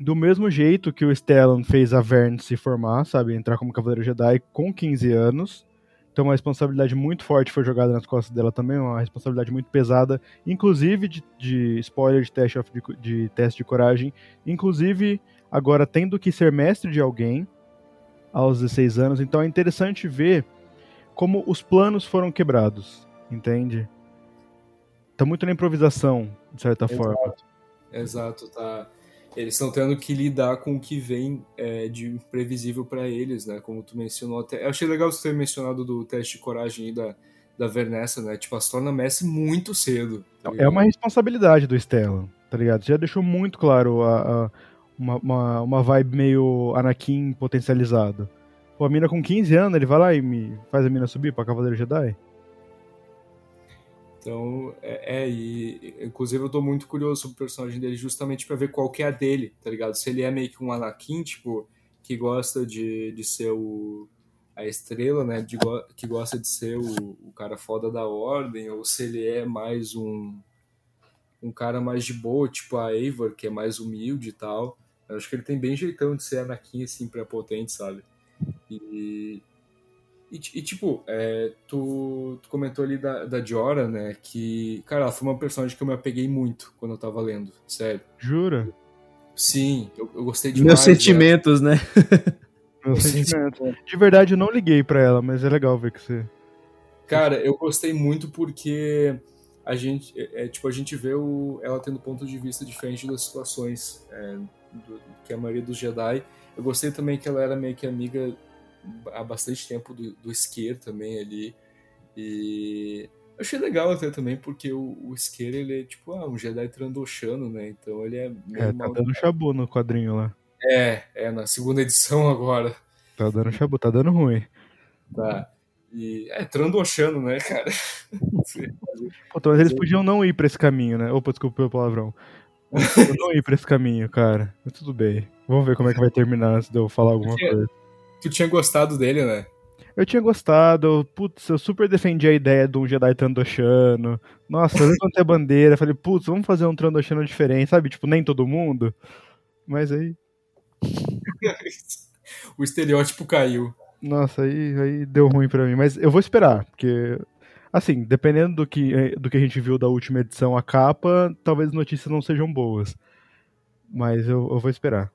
Do mesmo jeito que o Stellan fez a Verne se formar, sabe, entrar como Cavaleiro Jedi com 15 anos. Então, uma responsabilidade muito forte foi jogada nas costas dela também, uma responsabilidade muito pesada, inclusive de, de spoiler de teste, de, de teste de coragem, inclusive agora tendo que ser mestre de alguém aos 16 anos. Então, é interessante ver como os planos foram quebrados, entende? Tá muito na improvisação, de certa Exato. forma. Exato, tá. Eles estão tendo que lidar com o que vem é, de imprevisível para eles, né? Como tu mencionou até. Eu achei legal você ter mencionado do teste de coragem da, da Vernessa, né? Tipo, as torna Messi muito cedo. Tá é uma responsabilidade do Stellan, tá ligado? Já deixou muito claro a, a uma, uma, uma vibe meio Anakin potencializado. Pô, a mina com 15 anos, ele vai lá e me faz a mina subir pra Cavaleiro Jedi? Então, é, é, e inclusive eu tô muito curioso sobre o personagem dele justamente para ver qual que é a dele, tá ligado? Se ele é meio que um Anakin, tipo, que gosta de, de ser o a estrela, né, de, que gosta de ser o, o cara foda da ordem, ou se ele é mais um um cara mais de boa, tipo a Eivor, que é mais humilde e tal. Eu acho que ele tem bem jeitão de ser Anakin, assim, prepotente, sabe? E, e, e tipo, é, tu, tu, comentou ali da, da Diora, né? Que, cara, ela foi uma personagem que eu me apeguei muito quando eu tava lendo, sério. Jura? Sim, eu, eu gostei demais. Meus sentimentos, né? Meu sentimento. De verdade, eu não liguei pra ela, mas é legal ver que você. Cara, eu gostei muito porque a gente, é, é, tipo, a gente vê o, ela tendo ponto de vista diferente das situações é, do, que a maioria dos Jedi. Eu gostei também que ela era meio que amiga há bastante tempo do, do também ali. E eu achei legal até também, porque o, o ele é tipo ah, um Jedi trandoshano, né? Então ele é meio É, tá dando chabu no quadrinho lá. É, é, na segunda edição agora. Tá dando chabu, tá dando ruim. Tá. E é trandoshano, né, cara? <laughs> Pô, mas eles podiam não ir pra esse caminho, né? Opa, desculpa pelo palavrão. Podiam <laughs> não ir pra esse caminho, cara. Mas tudo bem. Vamos ver como é que vai terminar antes de eu falar alguma coisa. Tu tinha gostado dele, né? Eu tinha gostado, putz, eu super defendi a ideia de um Jedi Trandoshano. Nossa, eu levantei a bandeira, falei, putz, vamos fazer um Trandoshano diferente, sabe? Tipo, nem todo mundo. Mas aí, <laughs> o estereótipo caiu. nossa, aí, aí deu ruim pra mim. Mas eu vou esperar, porque, assim, dependendo do que, do que a gente viu da última edição, a capa, talvez as notícias não sejam boas. Mas eu, eu vou esperar.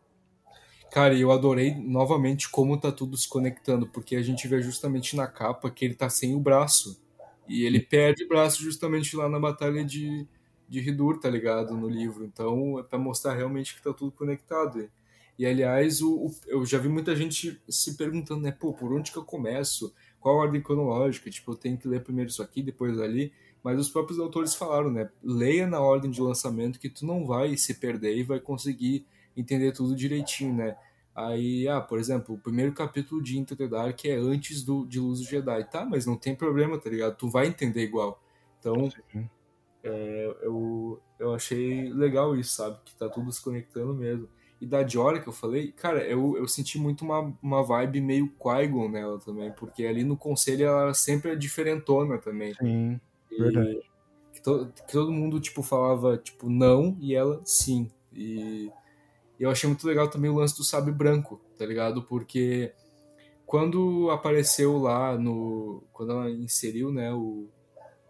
Cara, eu adorei novamente como tá tudo se conectando, porque a gente vê justamente na capa que ele tá sem o braço. E ele perde o braço justamente lá na batalha de, de Hidur, tá ligado? No livro. Então é pra mostrar realmente que tá tudo conectado. E, e, aliás, o, o- eu já vi muita gente se perguntando, né? Pô, por onde que eu começo? Qual a ordem cronológica? Tipo, eu tenho que ler primeiro isso aqui, depois ali. Mas os próprios autores falaram, né? Leia na ordem de lançamento que tu não vai se perder e vai conseguir entender tudo direitinho, né? Aí, ah, por exemplo, o primeiro capítulo de Into the Dark é antes do, de Luz do Jedi. Tá, mas não tem problema, tá ligado? Tu vai entender igual. Então, é, eu, eu achei legal isso, sabe? Que tá tudo se conectando mesmo. E da Diora que eu falei, cara, eu, eu senti muito uma, uma vibe meio Qui-Gon nela também, porque ali no conselho ela sempre é diferentona também. Sim. E Verdade. Que, to- que todo mundo, tipo, falava, tipo, não, e ela sim. E eu achei muito legal também o lance do sabre branco, tá ligado? Porque quando apareceu lá no... Quando ela inseriu, né, o,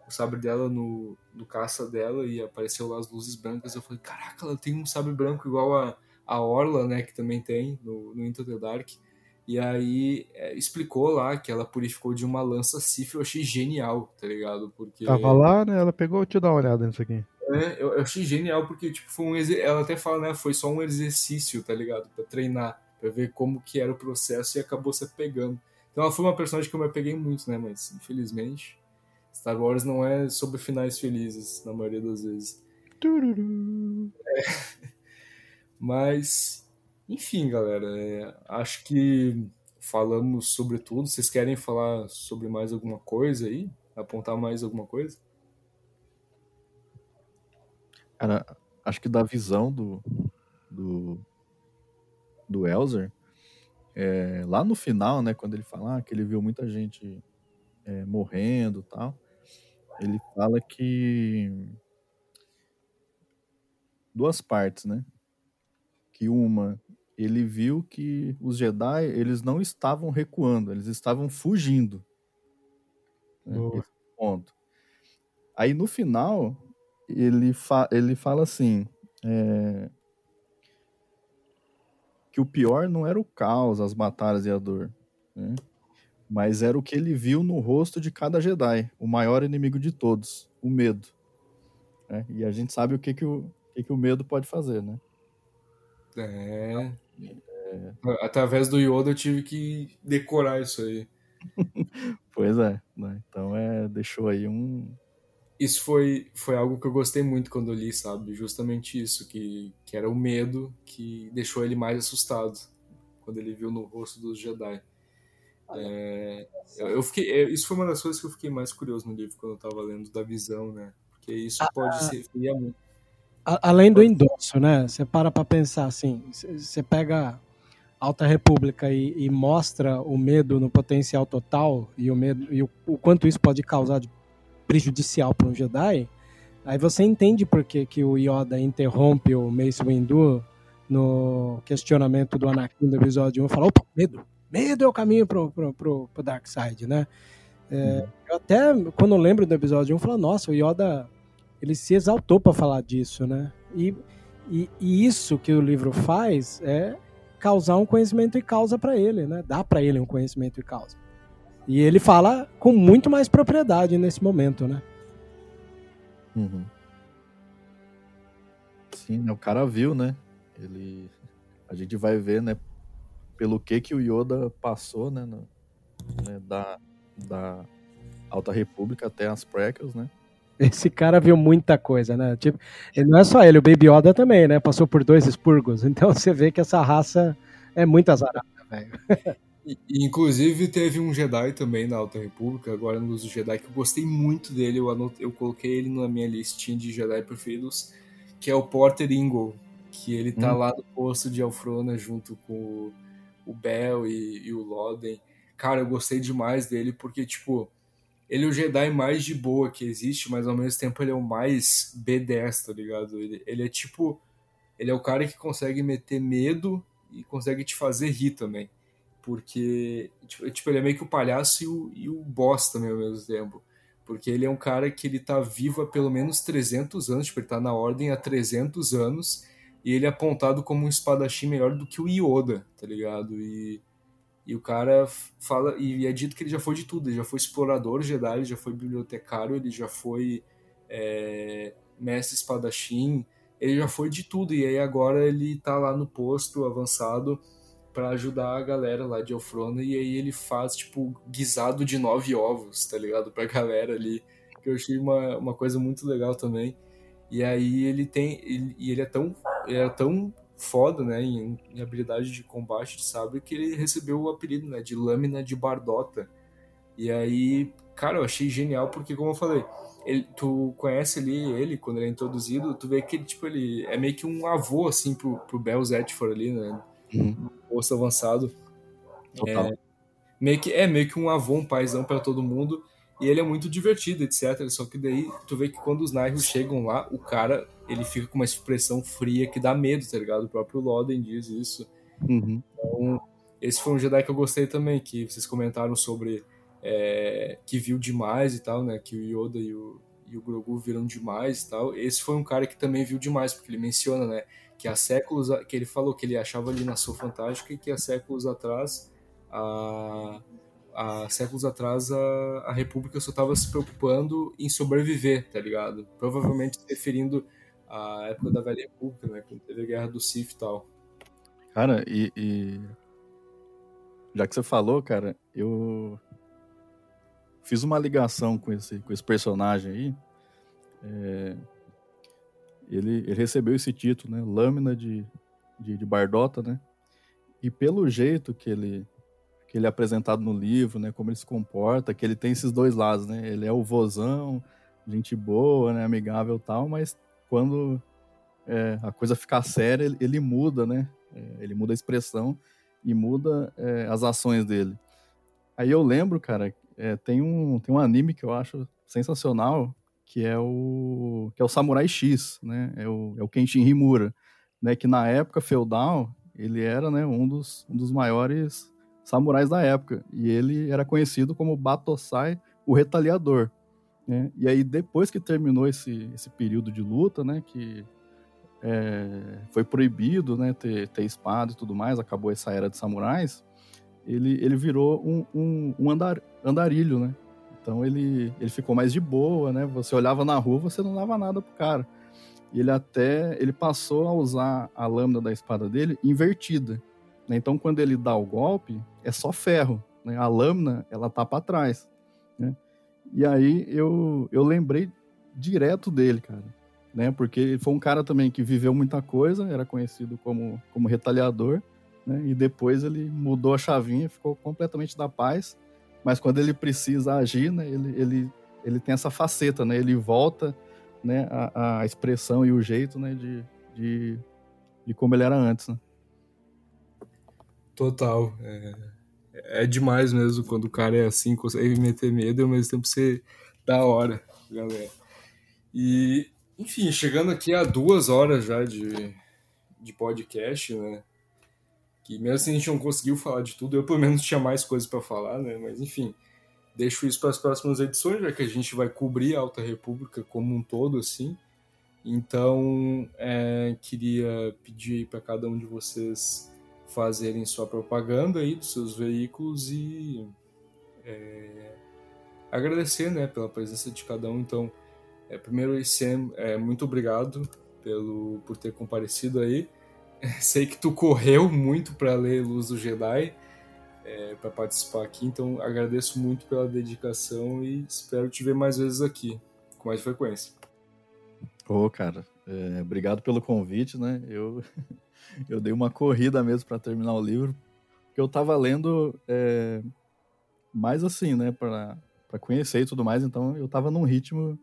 o sabre dela no, no caça dela e apareceu lá as luzes brancas, eu falei, caraca, ela tem um sabre branco igual a, a Orla, né, que também tem no, no Into the Dark. E aí é, explicou lá que ela purificou de uma lança Sif, eu achei genial, tá ligado? Porque Tava lá, né? Ela pegou, deixa eu dar uma olhada nisso aqui. É, eu, eu achei genial porque tipo foi um ela até fala, né, foi só um exercício, tá ligado? Pra treinar, pra ver como que era o processo e acabou se apegando. Então ela foi uma personagem que eu me apeguei muito, né, mas infelizmente Star Wars não é sobre finais felizes na maioria das vezes. Tururu. <laughs> Mas, enfim, galera, é, acho que falamos sobre tudo. Vocês querem falar sobre mais alguma coisa aí? Apontar mais alguma coisa? Cara, acho que da visão do do, do Elzer, é, lá no final, né, quando ele fala ah, que ele viu muita gente é, morrendo tal, ele fala que duas partes, né? Que uma, ele viu que os Jedi, eles não estavam recuando, eles estavam fugindo. né, ponto. Aí no final, ele, fa ele fala assim, é, que o pior não era o caos, as batalhas e a dor, né? mas era o que ele viu no rosto de cada Jedi, o maior inimigo de todos, o medo. né? E a gente sabe o que, que, o, que, que o medo pode fazer, né? É. Através do Yoda eu tive que decorar isso aí. <laughs> Pois é, né? então é, deixou aí um, Isso foi, foi algo que eu gostei muito quando eu li, sabe? Justamente isso, que, que era o medo que deixou ele mais assustado quando ele viu no rosto dos Jedi. É, eu, eu fiquei, é, isso foi uma das coisas que eu fiquei mais curioso no livro quando eu tava lendo da visão, né? Porque isso pode ser ferir muito. A- além do endosso, né? Você para pra pensar assim, você pega Alta República e, e mostra o medo no potencial total e o medo e o, o quanto isso pode causar de prejudicial para um Jedi. Aí você entende por que, que o Yoda interrompe o Mace Windu no questionamento do Anakin do episódio 1 e fala, opa, medo, medo é o caminho pro, pro, pro, pro Dark Side, né? É, eu até, quando lembro do episódio 1, eu falo, nossa, o Yoda ele se exaltou para falar disso, né? E, e, e isso que o livro faz é causar um conhecimento e causa para ele, né? Dá para ele um conhecimento e causa. E ele fala com muito mais propriedade nesse momento, né? Uhum. Sim, né, o cara viu, né? Ele, a gente vai ver, né? Pelo que que o Yoda passou, né? No, né da, da Alta República até as prequels, né? Esse cara viu muita coisa, né? Tipo, não é só ele, o Baby Yoda também, né? Passou por dois expurgos. <laughs> Então você vê que essa raça é muito azarada, velho. Inclusive teve um Jedi também na Alta República, agora no Jedi, que eu gostei muito dele, eu, anotei, eu coloquei ele na minha listinha de Jedi preferidos, que é o Porter Ingle, que ele tá hum. lá no posto de Alfrona junto com o Bell e, e o Loden. Cara, eu gostei demais dele, porque, tipo, ele é o Jedi mais de boa que existe, mas ao mesmo tempo ele é o mais B10, tá ligado? Ele, ele é tipo. Ele é o cara que consegue meter medo e consegue te fazer rir também. Porque, tipo, tipo ele é meio que o palhaço e o, e o boss também ao mesmo tempo. Porque ele é um cara que ele tá vivo há pelo menos 300 anos, tipo, ele tá na ordem há 300 anos, e ele é apontado como um espadachim melhor do que o Yoda, tá ligado? E e o cara fala, e é dito que ele já foi de tudo, ele já foi explorador Jedi, ele já foi bibliotecário, ele já foi é, mestre espadachim, ele já foi de tudo, e aí agora ele tá lá no posto avançado para ajudar a galera lá de Elfrona, e aí ele faz, tipo, guisado de nove ovos, tá ligado? Pra galera ali, que eu achei uma, uma coisa muito legal também. E aí ele tem, ele, e ele é tão, ele é tão foda, né, em, em, habilidade de combate de sabre, que ele recebeu o apelido, né, de Lâmina de Bardota. E aí, cara, eu achei genial porque, como eu falei, ele, tu conhece ali ele, quando ele é introduzido, tu vê que ele, tipo, ele é meio que um avô, assim, pro, pro Bell Zetford ali, né, uhum. Posto avançado. Total. É, meio que, é meio que um avô, um paizão para todo mundo, e ele é muito divertido, etc. Só que daí tu vê que quando os Nihil chegam lá, o cara ele fica com uma expressão fria que dá medo, tá ligado? O próprio Loden diz isso. Uhum. Então, esse foi um Jedi que eu gostei também, que vocês comentaram sobre é, que viu demais e tal, né? Que o Yoda e o, e o Grogu viram demais e tal. Esse foi um cara que também viu demais, porque ele menciona, né? Que há séculos, que ele falou que ele achava ali na sua fantástica e que há séculos atrás a há séculos atrás a, a República só estava se preocupando em sobreviver, tá ligado? Provavelmente se referindo à época da Velha República, né? Quando teve a Guerra do Sith e tal. Cara, e, e, já que você falou, cara, eu fiz uma ligação com esse, com esse personagem aí. É... Ele, ele recebeu esse título, né? Lâmina de, de, de Bardota, né? E pelo jeito que ele, que ele é apresentado no livro, né, como ele se comporta, que ele tem esses dois lados, né? Ele é o vozão, gente boa, né, amigável e tal, mas quando é, a coisa ficar séria, ele, ele muda, né? É, ele muda a expressão e muda é, as ações dele. Aí eu lembro, cara, é, tem, um, tem um anime que eu acho sensacional, que é o que é o Samurai X, né? É o, é o Kenshin Himura, né? Que na época feudal ele era, né, um dos, um dos maiores samurais da época. E ele era conhecido como Batosai, o Retaliador. Né? E aí, depois que terminou esse, esse período de luta, né, que é, foi proibido né, ter, ter espada e tudo mais, acabou essa era de samurais, ele, ele virou um, um, um andar, andarilho, né? Então ele, ele ficou mais de boa, né? Você olhava na rua, você não dava nada pro cara. E ele até ele passou a usar a lâmina da espada dele invertida. Né? Então, quando ele dá o golpe, é só ferro. Né? A lâmina, ela tá para trás. Né? E aí eu, eu lembrei direto dele, cara. Né? Porque ele foi um cara também que viveu muita coisa, era conhecido como, como retaliador. Né? E depois ele mudou a chavinha, ficou completamente da paz. Mas quando ele precisa agir, né? ele, ele, ele tem essa faceta, né? Ele volta né? a, a expressão e o jeito né? de, de, de como ele era antes, né? Total. É, é demais mesmo quando o cara é assim, consegue meter medo e ao mesmo tempo ser da hora, galera. E, enfim, chegando aqui a duas horas já de, de podcast, né? Que mesmo assim a gente não conseguiu falar de tudo, eu pelo menos tinha mais coisas para falar, né? Mas enfim, deixo isso para as próximas edições, já que a gente vai cobrir a Alta República como um todo, assim. Então, é, queria pedir para cada um de vocês fazerem sua propaganda aí dos seus veículos e é, agradecer né, pela presença de cada um. Então, é, primeiro, Sam, é, muito obrigado pelo, por ter comparecido aí. <laughs> Sei que tu correu muito para ler Luz do Jedi, é, para participar aqui, então agradeço muito pela dedicação e espero te ver mais vezes aqui, com mais frequência. Ô, oh, cara, é, obrigado pelo convite, né? Eu, <laughs> eu dei uma corrida mesmo para terminar o livro, porque eu tava lendo é, mais assim, né, para conhecer e tudo mais, então eu tava num ritmo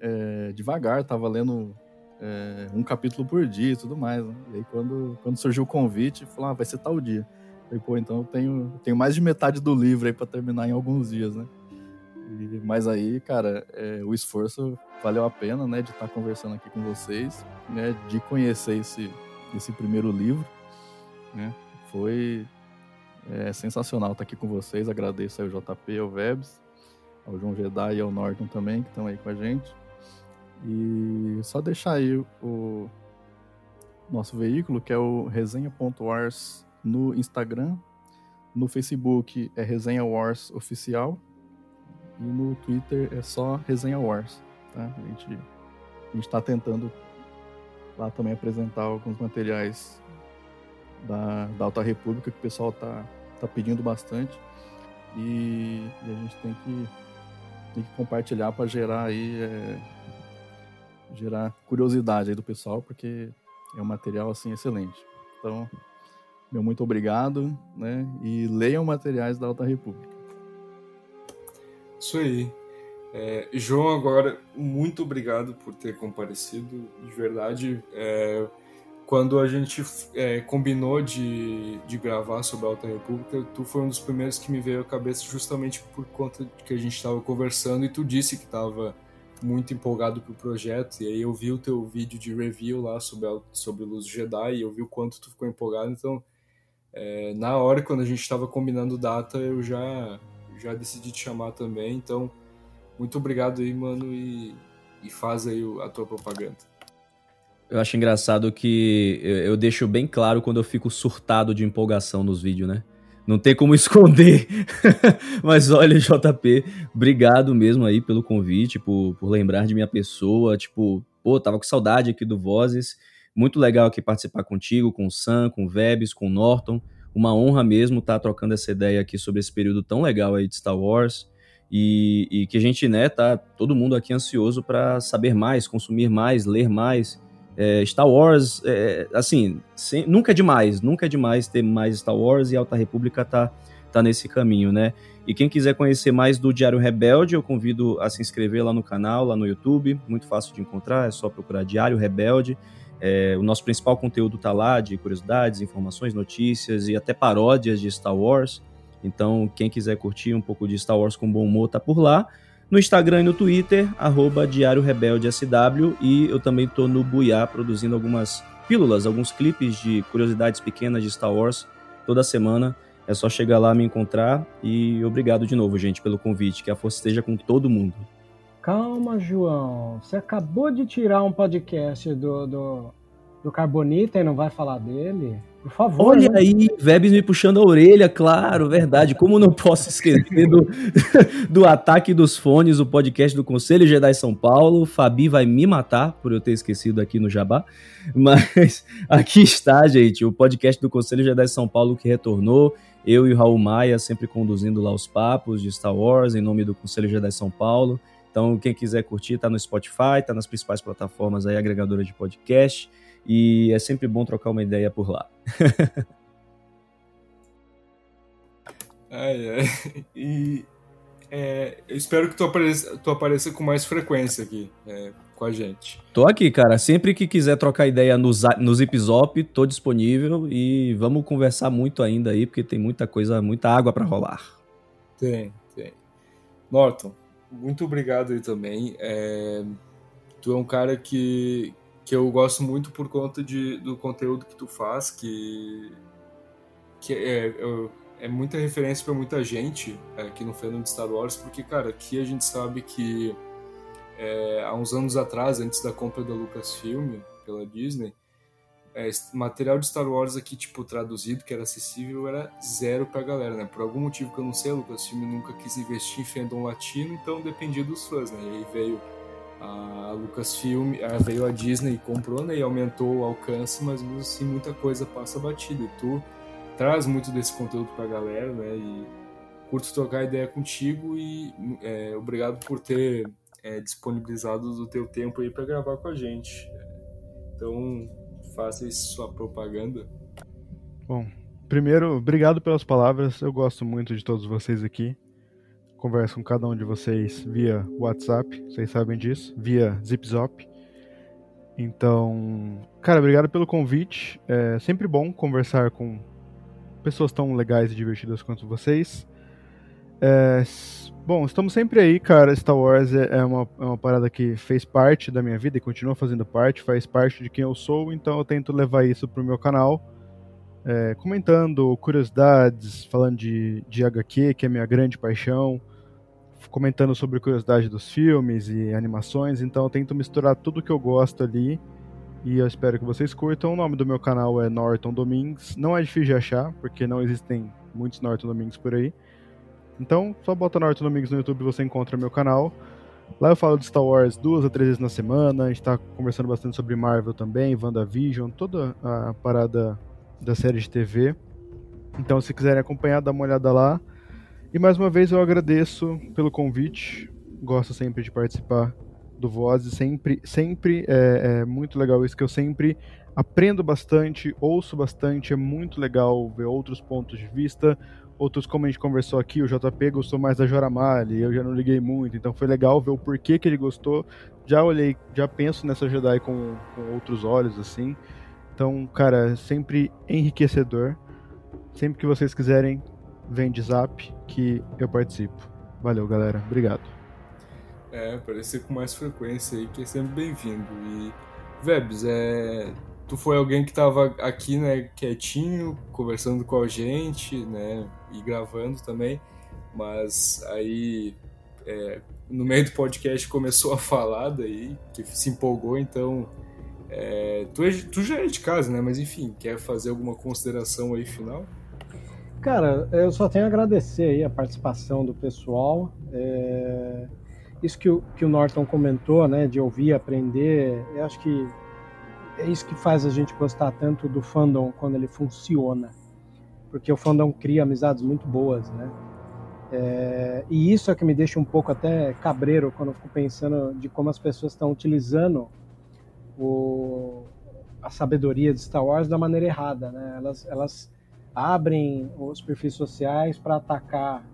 é, devagar, tava lendo é, um capítulo por dia e tudo mais. Né? E aí quando, quando surgiu o convite, falou, ah, vai ser tal dia. Falei, pô, então eu tenho, tenho mais de metade do livro aí para terminar em alguns dias, né? E, mas aí, cara, é, o esforço valeu a pena, né, de estar tá conversando aqui com vocês, né, de conhecer esse, esse primeiro livro, né? Foi é, sensacional estar tá aqui com vocês. Agradeço ao JP, ao Vebs, ao João Jedi e ao Norton também, que estão aí com a gente. E só deixar aí o nosso veículo, que é o resenha.wars no Instagram. No Facebook é Resenha Wars Oficial. E no Twitter é só Resenha Wars. Tá? A gente a está tentando lá também apresentar alguns materiais da, da Alta República que o pessoal está tá pedindo bastante. E, e, a gente tem que, tem que compartilhar para gerar aí é, gerar curiosidade aí do pessoal, porque é um material assim excelente. Então, meu muito obrigado, né? E leiam materiais da Alta República. Isso aí. É, João, agora, muito obrigado por ter comparecido. De verdade, é, quando a gente é, combinou de, de gravar sobre a Alta República, tu foi um dos primeiros que me veio à cabeça justamente por conta que a gente estava conversando e tu disse que estava muito empolgado pro projeto, e aí eu vi o teu vídeo de review lá sobre, a, sobre Luz Jedi, e eu vi o quanto tu ficou empolgado, então é, na hora, quando a gente estava combinando data, eu já, já decidi te chamar também, então muito obrigado aí, mano, e, e faz aí a tua propaganda. Eu acho engraçado que eu, eu deixo bem claro quando eu fico surtado de empolgação nos vídeos, né? Não tem como <laughs> esconder. Mas olha, JP, obrigado mesmo aí pelo convite, por, por lembrar de minha pessoa. Tipo, pô, tava com saudade aqui do Vozes. Muito legal aqui participar contigo, com o Sam, com o Vebs, com o Norton. Uma honra mesmo estar tá trocando essa ideia aqui sobre esse período tão legal aí de Star Wars. E, e que a gente, né, tá todo mundo aqui ansioso para saber mais, consumir mais, ler mais é, Star Wars, é, assim, sem, nunca é demais, nunca é demais ter mais Star Wars e Alta República tá, tá nesse caminho, né? E quem quiser conhecer mais do Diário Rebelde, eu convido a se inscrever lá no canal, lá no YouTube, muito fácil de encontrar, é só procurar Diário Rebelde. É, o nosso principal conteúdo tá lá, de curiosidades, informações, notícias e até paródias de Star Wars. Então, quem quiser curtir um pouco de Star Wars com bom humor, tá por lá no Instagram e no Twitter, arroba Diário Rebelde SW, e eu também tô no Buiá produzindo algumas pílulas, alguns clipes de curiosidades pequenas de Star Wars toda semana. É só chegar lá, me encontrar e obrigado de novo, gente, pelo convite. Que a força esteja com todo mundo. Calma, João. Você acabou de tirar um podcast do, do, do Carbonita e não vai falar dele? Por favor. Olha né? aí, Vebs me puxando a orelha, claro, verdade. Como não posso esquecer do, <laughs> do Ataque dos Fones, o podcast do Conselho Jedi São Paulo. Fabi vai me matar por eu ter esquecido aqui no Jabá. Mas <laughs> aqui está, gente, o podcast do Conselho Jedi São Paulo que retornou. Eu e o Raul Maia sempre conduzindo lá os papos de Star Wars em nome do Conselho Jedi São Paulo. Então, quem quiser curtir, tá no Spotify, tá nas principais plataformas aí, agregadoras de podcast e é sempre bom trocar uma ideia por lá. <laughs> ai, ai. E é, eu espero que tu apareça, tu apareça com mais frequência aqui é, com a gente. Tô aqui, cara. Sempre que quiser trocar ideia nos, nos Episop, tô disponível e vamos conversar muito ainda aí, porque tem muita coisa, muita água para rolar. Tem, tem. Norton, muito obrigado aí também. É, tu é um cara que, que eu gosto muito por conta de, do conteúdo que tu faz, que, que é, é, é muita referência para muita gente aqui no fandom de Star Wars, porque, cara, aqui a gente sabe que é, há uns anos atrás, antes da compra da Lucasfilm pela Disney, é, material de Star Wars aqui, tipo, traduzido, que era acessível, era zero pra galera, né? Por algum motivo que eu não sei, a Lucasfilm nunca quis investir em fandom latino, então dependia dos fãs, né? E aí veio a Lucasfilm, veio a Disney e comprou, né? E aumentou o alcance, mas mesmo assim muita coisa passa batida. E tu traz muito desse conteúdo pra galera, né? E curto trocar ideia contigo e é, obrigado por ter é, disponibilizado o teu tempo aí para gravar com a gente. Então, faça sua propaganda. Bom, primeiro, obrigado pelas palavras. Eu gosto muito de todos vocês aqui. Converso com cada um de vocês via WhatsApp, vocês sabem disso, via ZipZop. Então, cara, obrigado pelo convite. É sempre bom conversar com pessoas tão legais e divertidas quanto vocês. É, bom, estamos sempre aí, cara. Star Wars é, é uma, é uma parada que fez parte da minha vida e continua fazendo parte, faz parte de quem eu sou, então eu tento levar isso pro meu canal. É, comentando curiosidades, falando de, de HQ, que é minha grande paixão, comentando sobre curiosidade dos filmes e animações, então eu tento misturar tudo que eu gosto ali e eu espero que vocês curtam. O nome do meu canal é Norton Domingues, não é difícil de achar, porque não existem muitos Norton Domingues por aí. Então, só bota Norton Amigos no YouTube e você encontra meu canal. Lá eu falo de Star Wars duas a três vezes na semana. A gente tá conversando bastante sobre Marvel também, WandaVision, toda a parada da série de TV. Então, se quiserem acompanhar, dá uma olhada lá. E mais uma vez eu agradeço pelo convite. Gosto sempre de participar do Voz. Sempre, sempre é, é muito legal isso que eu sempre aprendo bastante, ouço bastante. É muito legal ver outros pontos de vista, Outros, como a gente conversou aqui, o JP gostou mais da Joramali, eu já não liguei muito, então foi legal ver o porquê que ele gostou. Já olhei, já penso nessa Jedi com, com outros olhos, assim. Então, cara, sempre enriquecedor. Sempre que vocês quiserem, vem de zap que eu participo. Valeu, galera. Obrigado. É, aparecer com mais frequência aí, que é sempre bem-vindo. E, Vebs, é tu foi alguém que estava aqui, né, quietinho, conversando com a gente, né, e gravando também, mas aí é, no meio do podcast começou a falar daí, que se empolgou, então é, tu, é, tu já é de casa, né, mas enfim, quer fazer alguma consideração aí final? Cara, eu só tenho a agradecer aí a participação do pessoal. É... Isso que o, que o Norton comentou, né, de ouvir, aprender, eu acho que é isso que faz a gente gostar tanto do fandom quando ele funciona, porque o fandom cria amizades muito boas, né? É, e isso é que me deixa um pouco até cabreiro quando eu fico pensando de como as pessoas estão utilizando o, a sabedoria de Star Wars da maneira errada, né? Elas, elas abrem os perfis sociais para atacar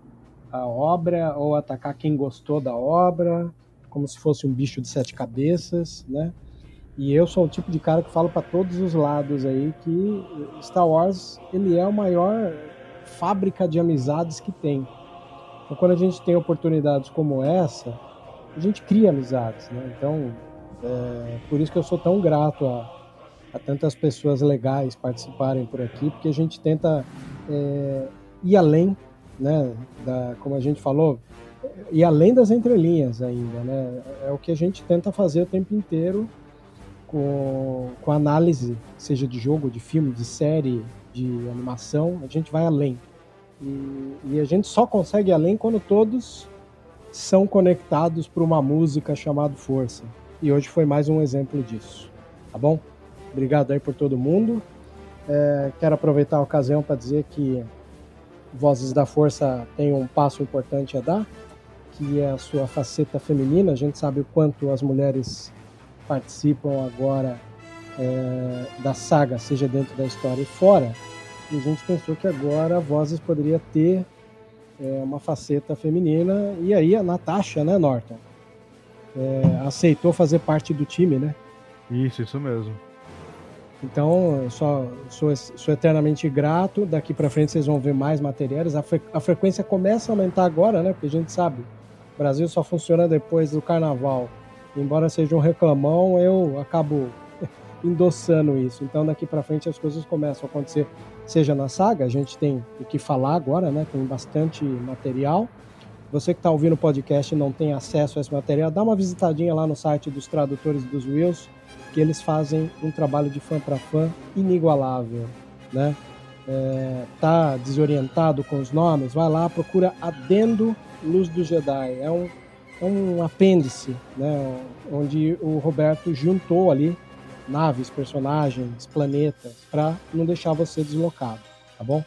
a obra ou atacar quem gostou da obra, como se fosse um bicho de sete cabeças, né? E eu sou o tipo de cara que falo para todos os lados aí que Star Wars ele é a maior fábrica de amizades que tem. Então, quando a gente tem oportunidades como essa, a gente cria amizades, né? Então, é, por isso que eu sou tão grato a, a tantas pessoas legais participarem por aqui, porque a gente tenta é, ir além, né? Da, como a gente falou, ir além das entrelinhas ainda, né? É o que a gente tenta fazer o tempo inteiro com, com análise, seja de jogo, de filme, de série, de animação, a gente vai além. E, e a gente só consegue além quando todos são conectados por uma música chamada Força. E hoje foi mais um exemplo disso. Tá bom? Obrigado aí por todo mundo. É, quero aproveitar a ocasião para dizer que Vozes da Força tem um passo importante a dar, que é a sua faceta feminina. A gente sabe o quanto as mulheres participam agora é, da saga, seja dentro da história e fora. E a gente pensou que agora Vozes poderia ter é, uma faceta feminina. E aí a Natasha, né, Norton? É, aceitou fazer parte do time, né? Isso, isso mesmo. Então, só sou, sou eternamente grato. Daqui para frente vocês vão ver mais materiais. A, fre a frequência começa a aumentar agora, né? Porque a gente sabe, o Brasil só funciona depois do carnaval embora seja um reclamão, eu acabo <laughs> endossando isso. Então daqui para frente as coisas começam a acontecer, seja na saga, a gente tem o que falar agora, né? Tem bastante material, Você que está ouvindo o podcast e não tem acesso a esse material, dá uma visitadinha lá no site dos tradutores dos Wills, que eles fazem um trabalho de fã para fã inigualável, né? É, tá desorientado com os nomes, vai lá, procura Adendo Luz do Jedi. É um, é um apêndice, né? Onde o Roberto juntou ali naves, personagens, planetas, para não deixar você deslocado, tá bom?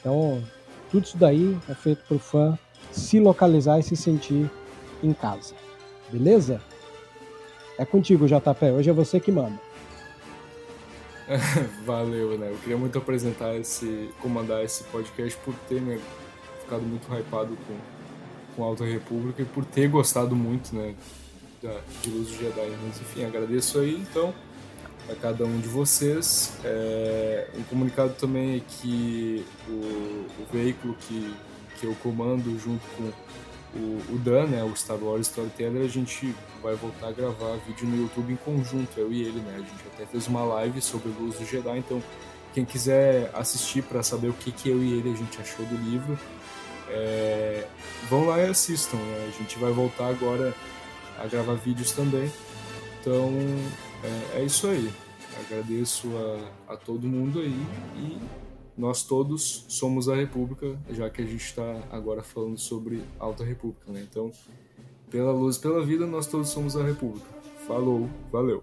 Então, tudo isso daí é feito para o fã se localizar e se sentir em casa. Beleza? É contigo, JP. Hoje é você que manda. <laughs> Valeu, né? Eu queria muito apresentar esse, comandar esse podcast por ter né, ficado muito hypado com, com Alta República e por ter gostado muito, né, da, de Luz do Jedi. Mas enfim, agradeço aí, então, a cada um de vocês. É, um comunicado também é que o, o veículo que, que eu comando junto com o, o Dan, né, o Star Wars Storyteller, a gente vai voltar a gravar vídeo no YouTube em conjunto, eu e ele, né? A gente até fez uma live sobre Luz do Jedi, então quem quiser assistir para saber o que, que eu e ele a gente achou do livro, é, vão lá e assistam. Né? A gente vai voltar agora a gravar vídeos também. Então é, é isso aí. Agradeço a, a todo mundo aí e nós todos somos a República, já que a gente está agora falando sobre Alta República, né? Então, pela luz, pela vida, nós todos somos a República. Falou, valeu.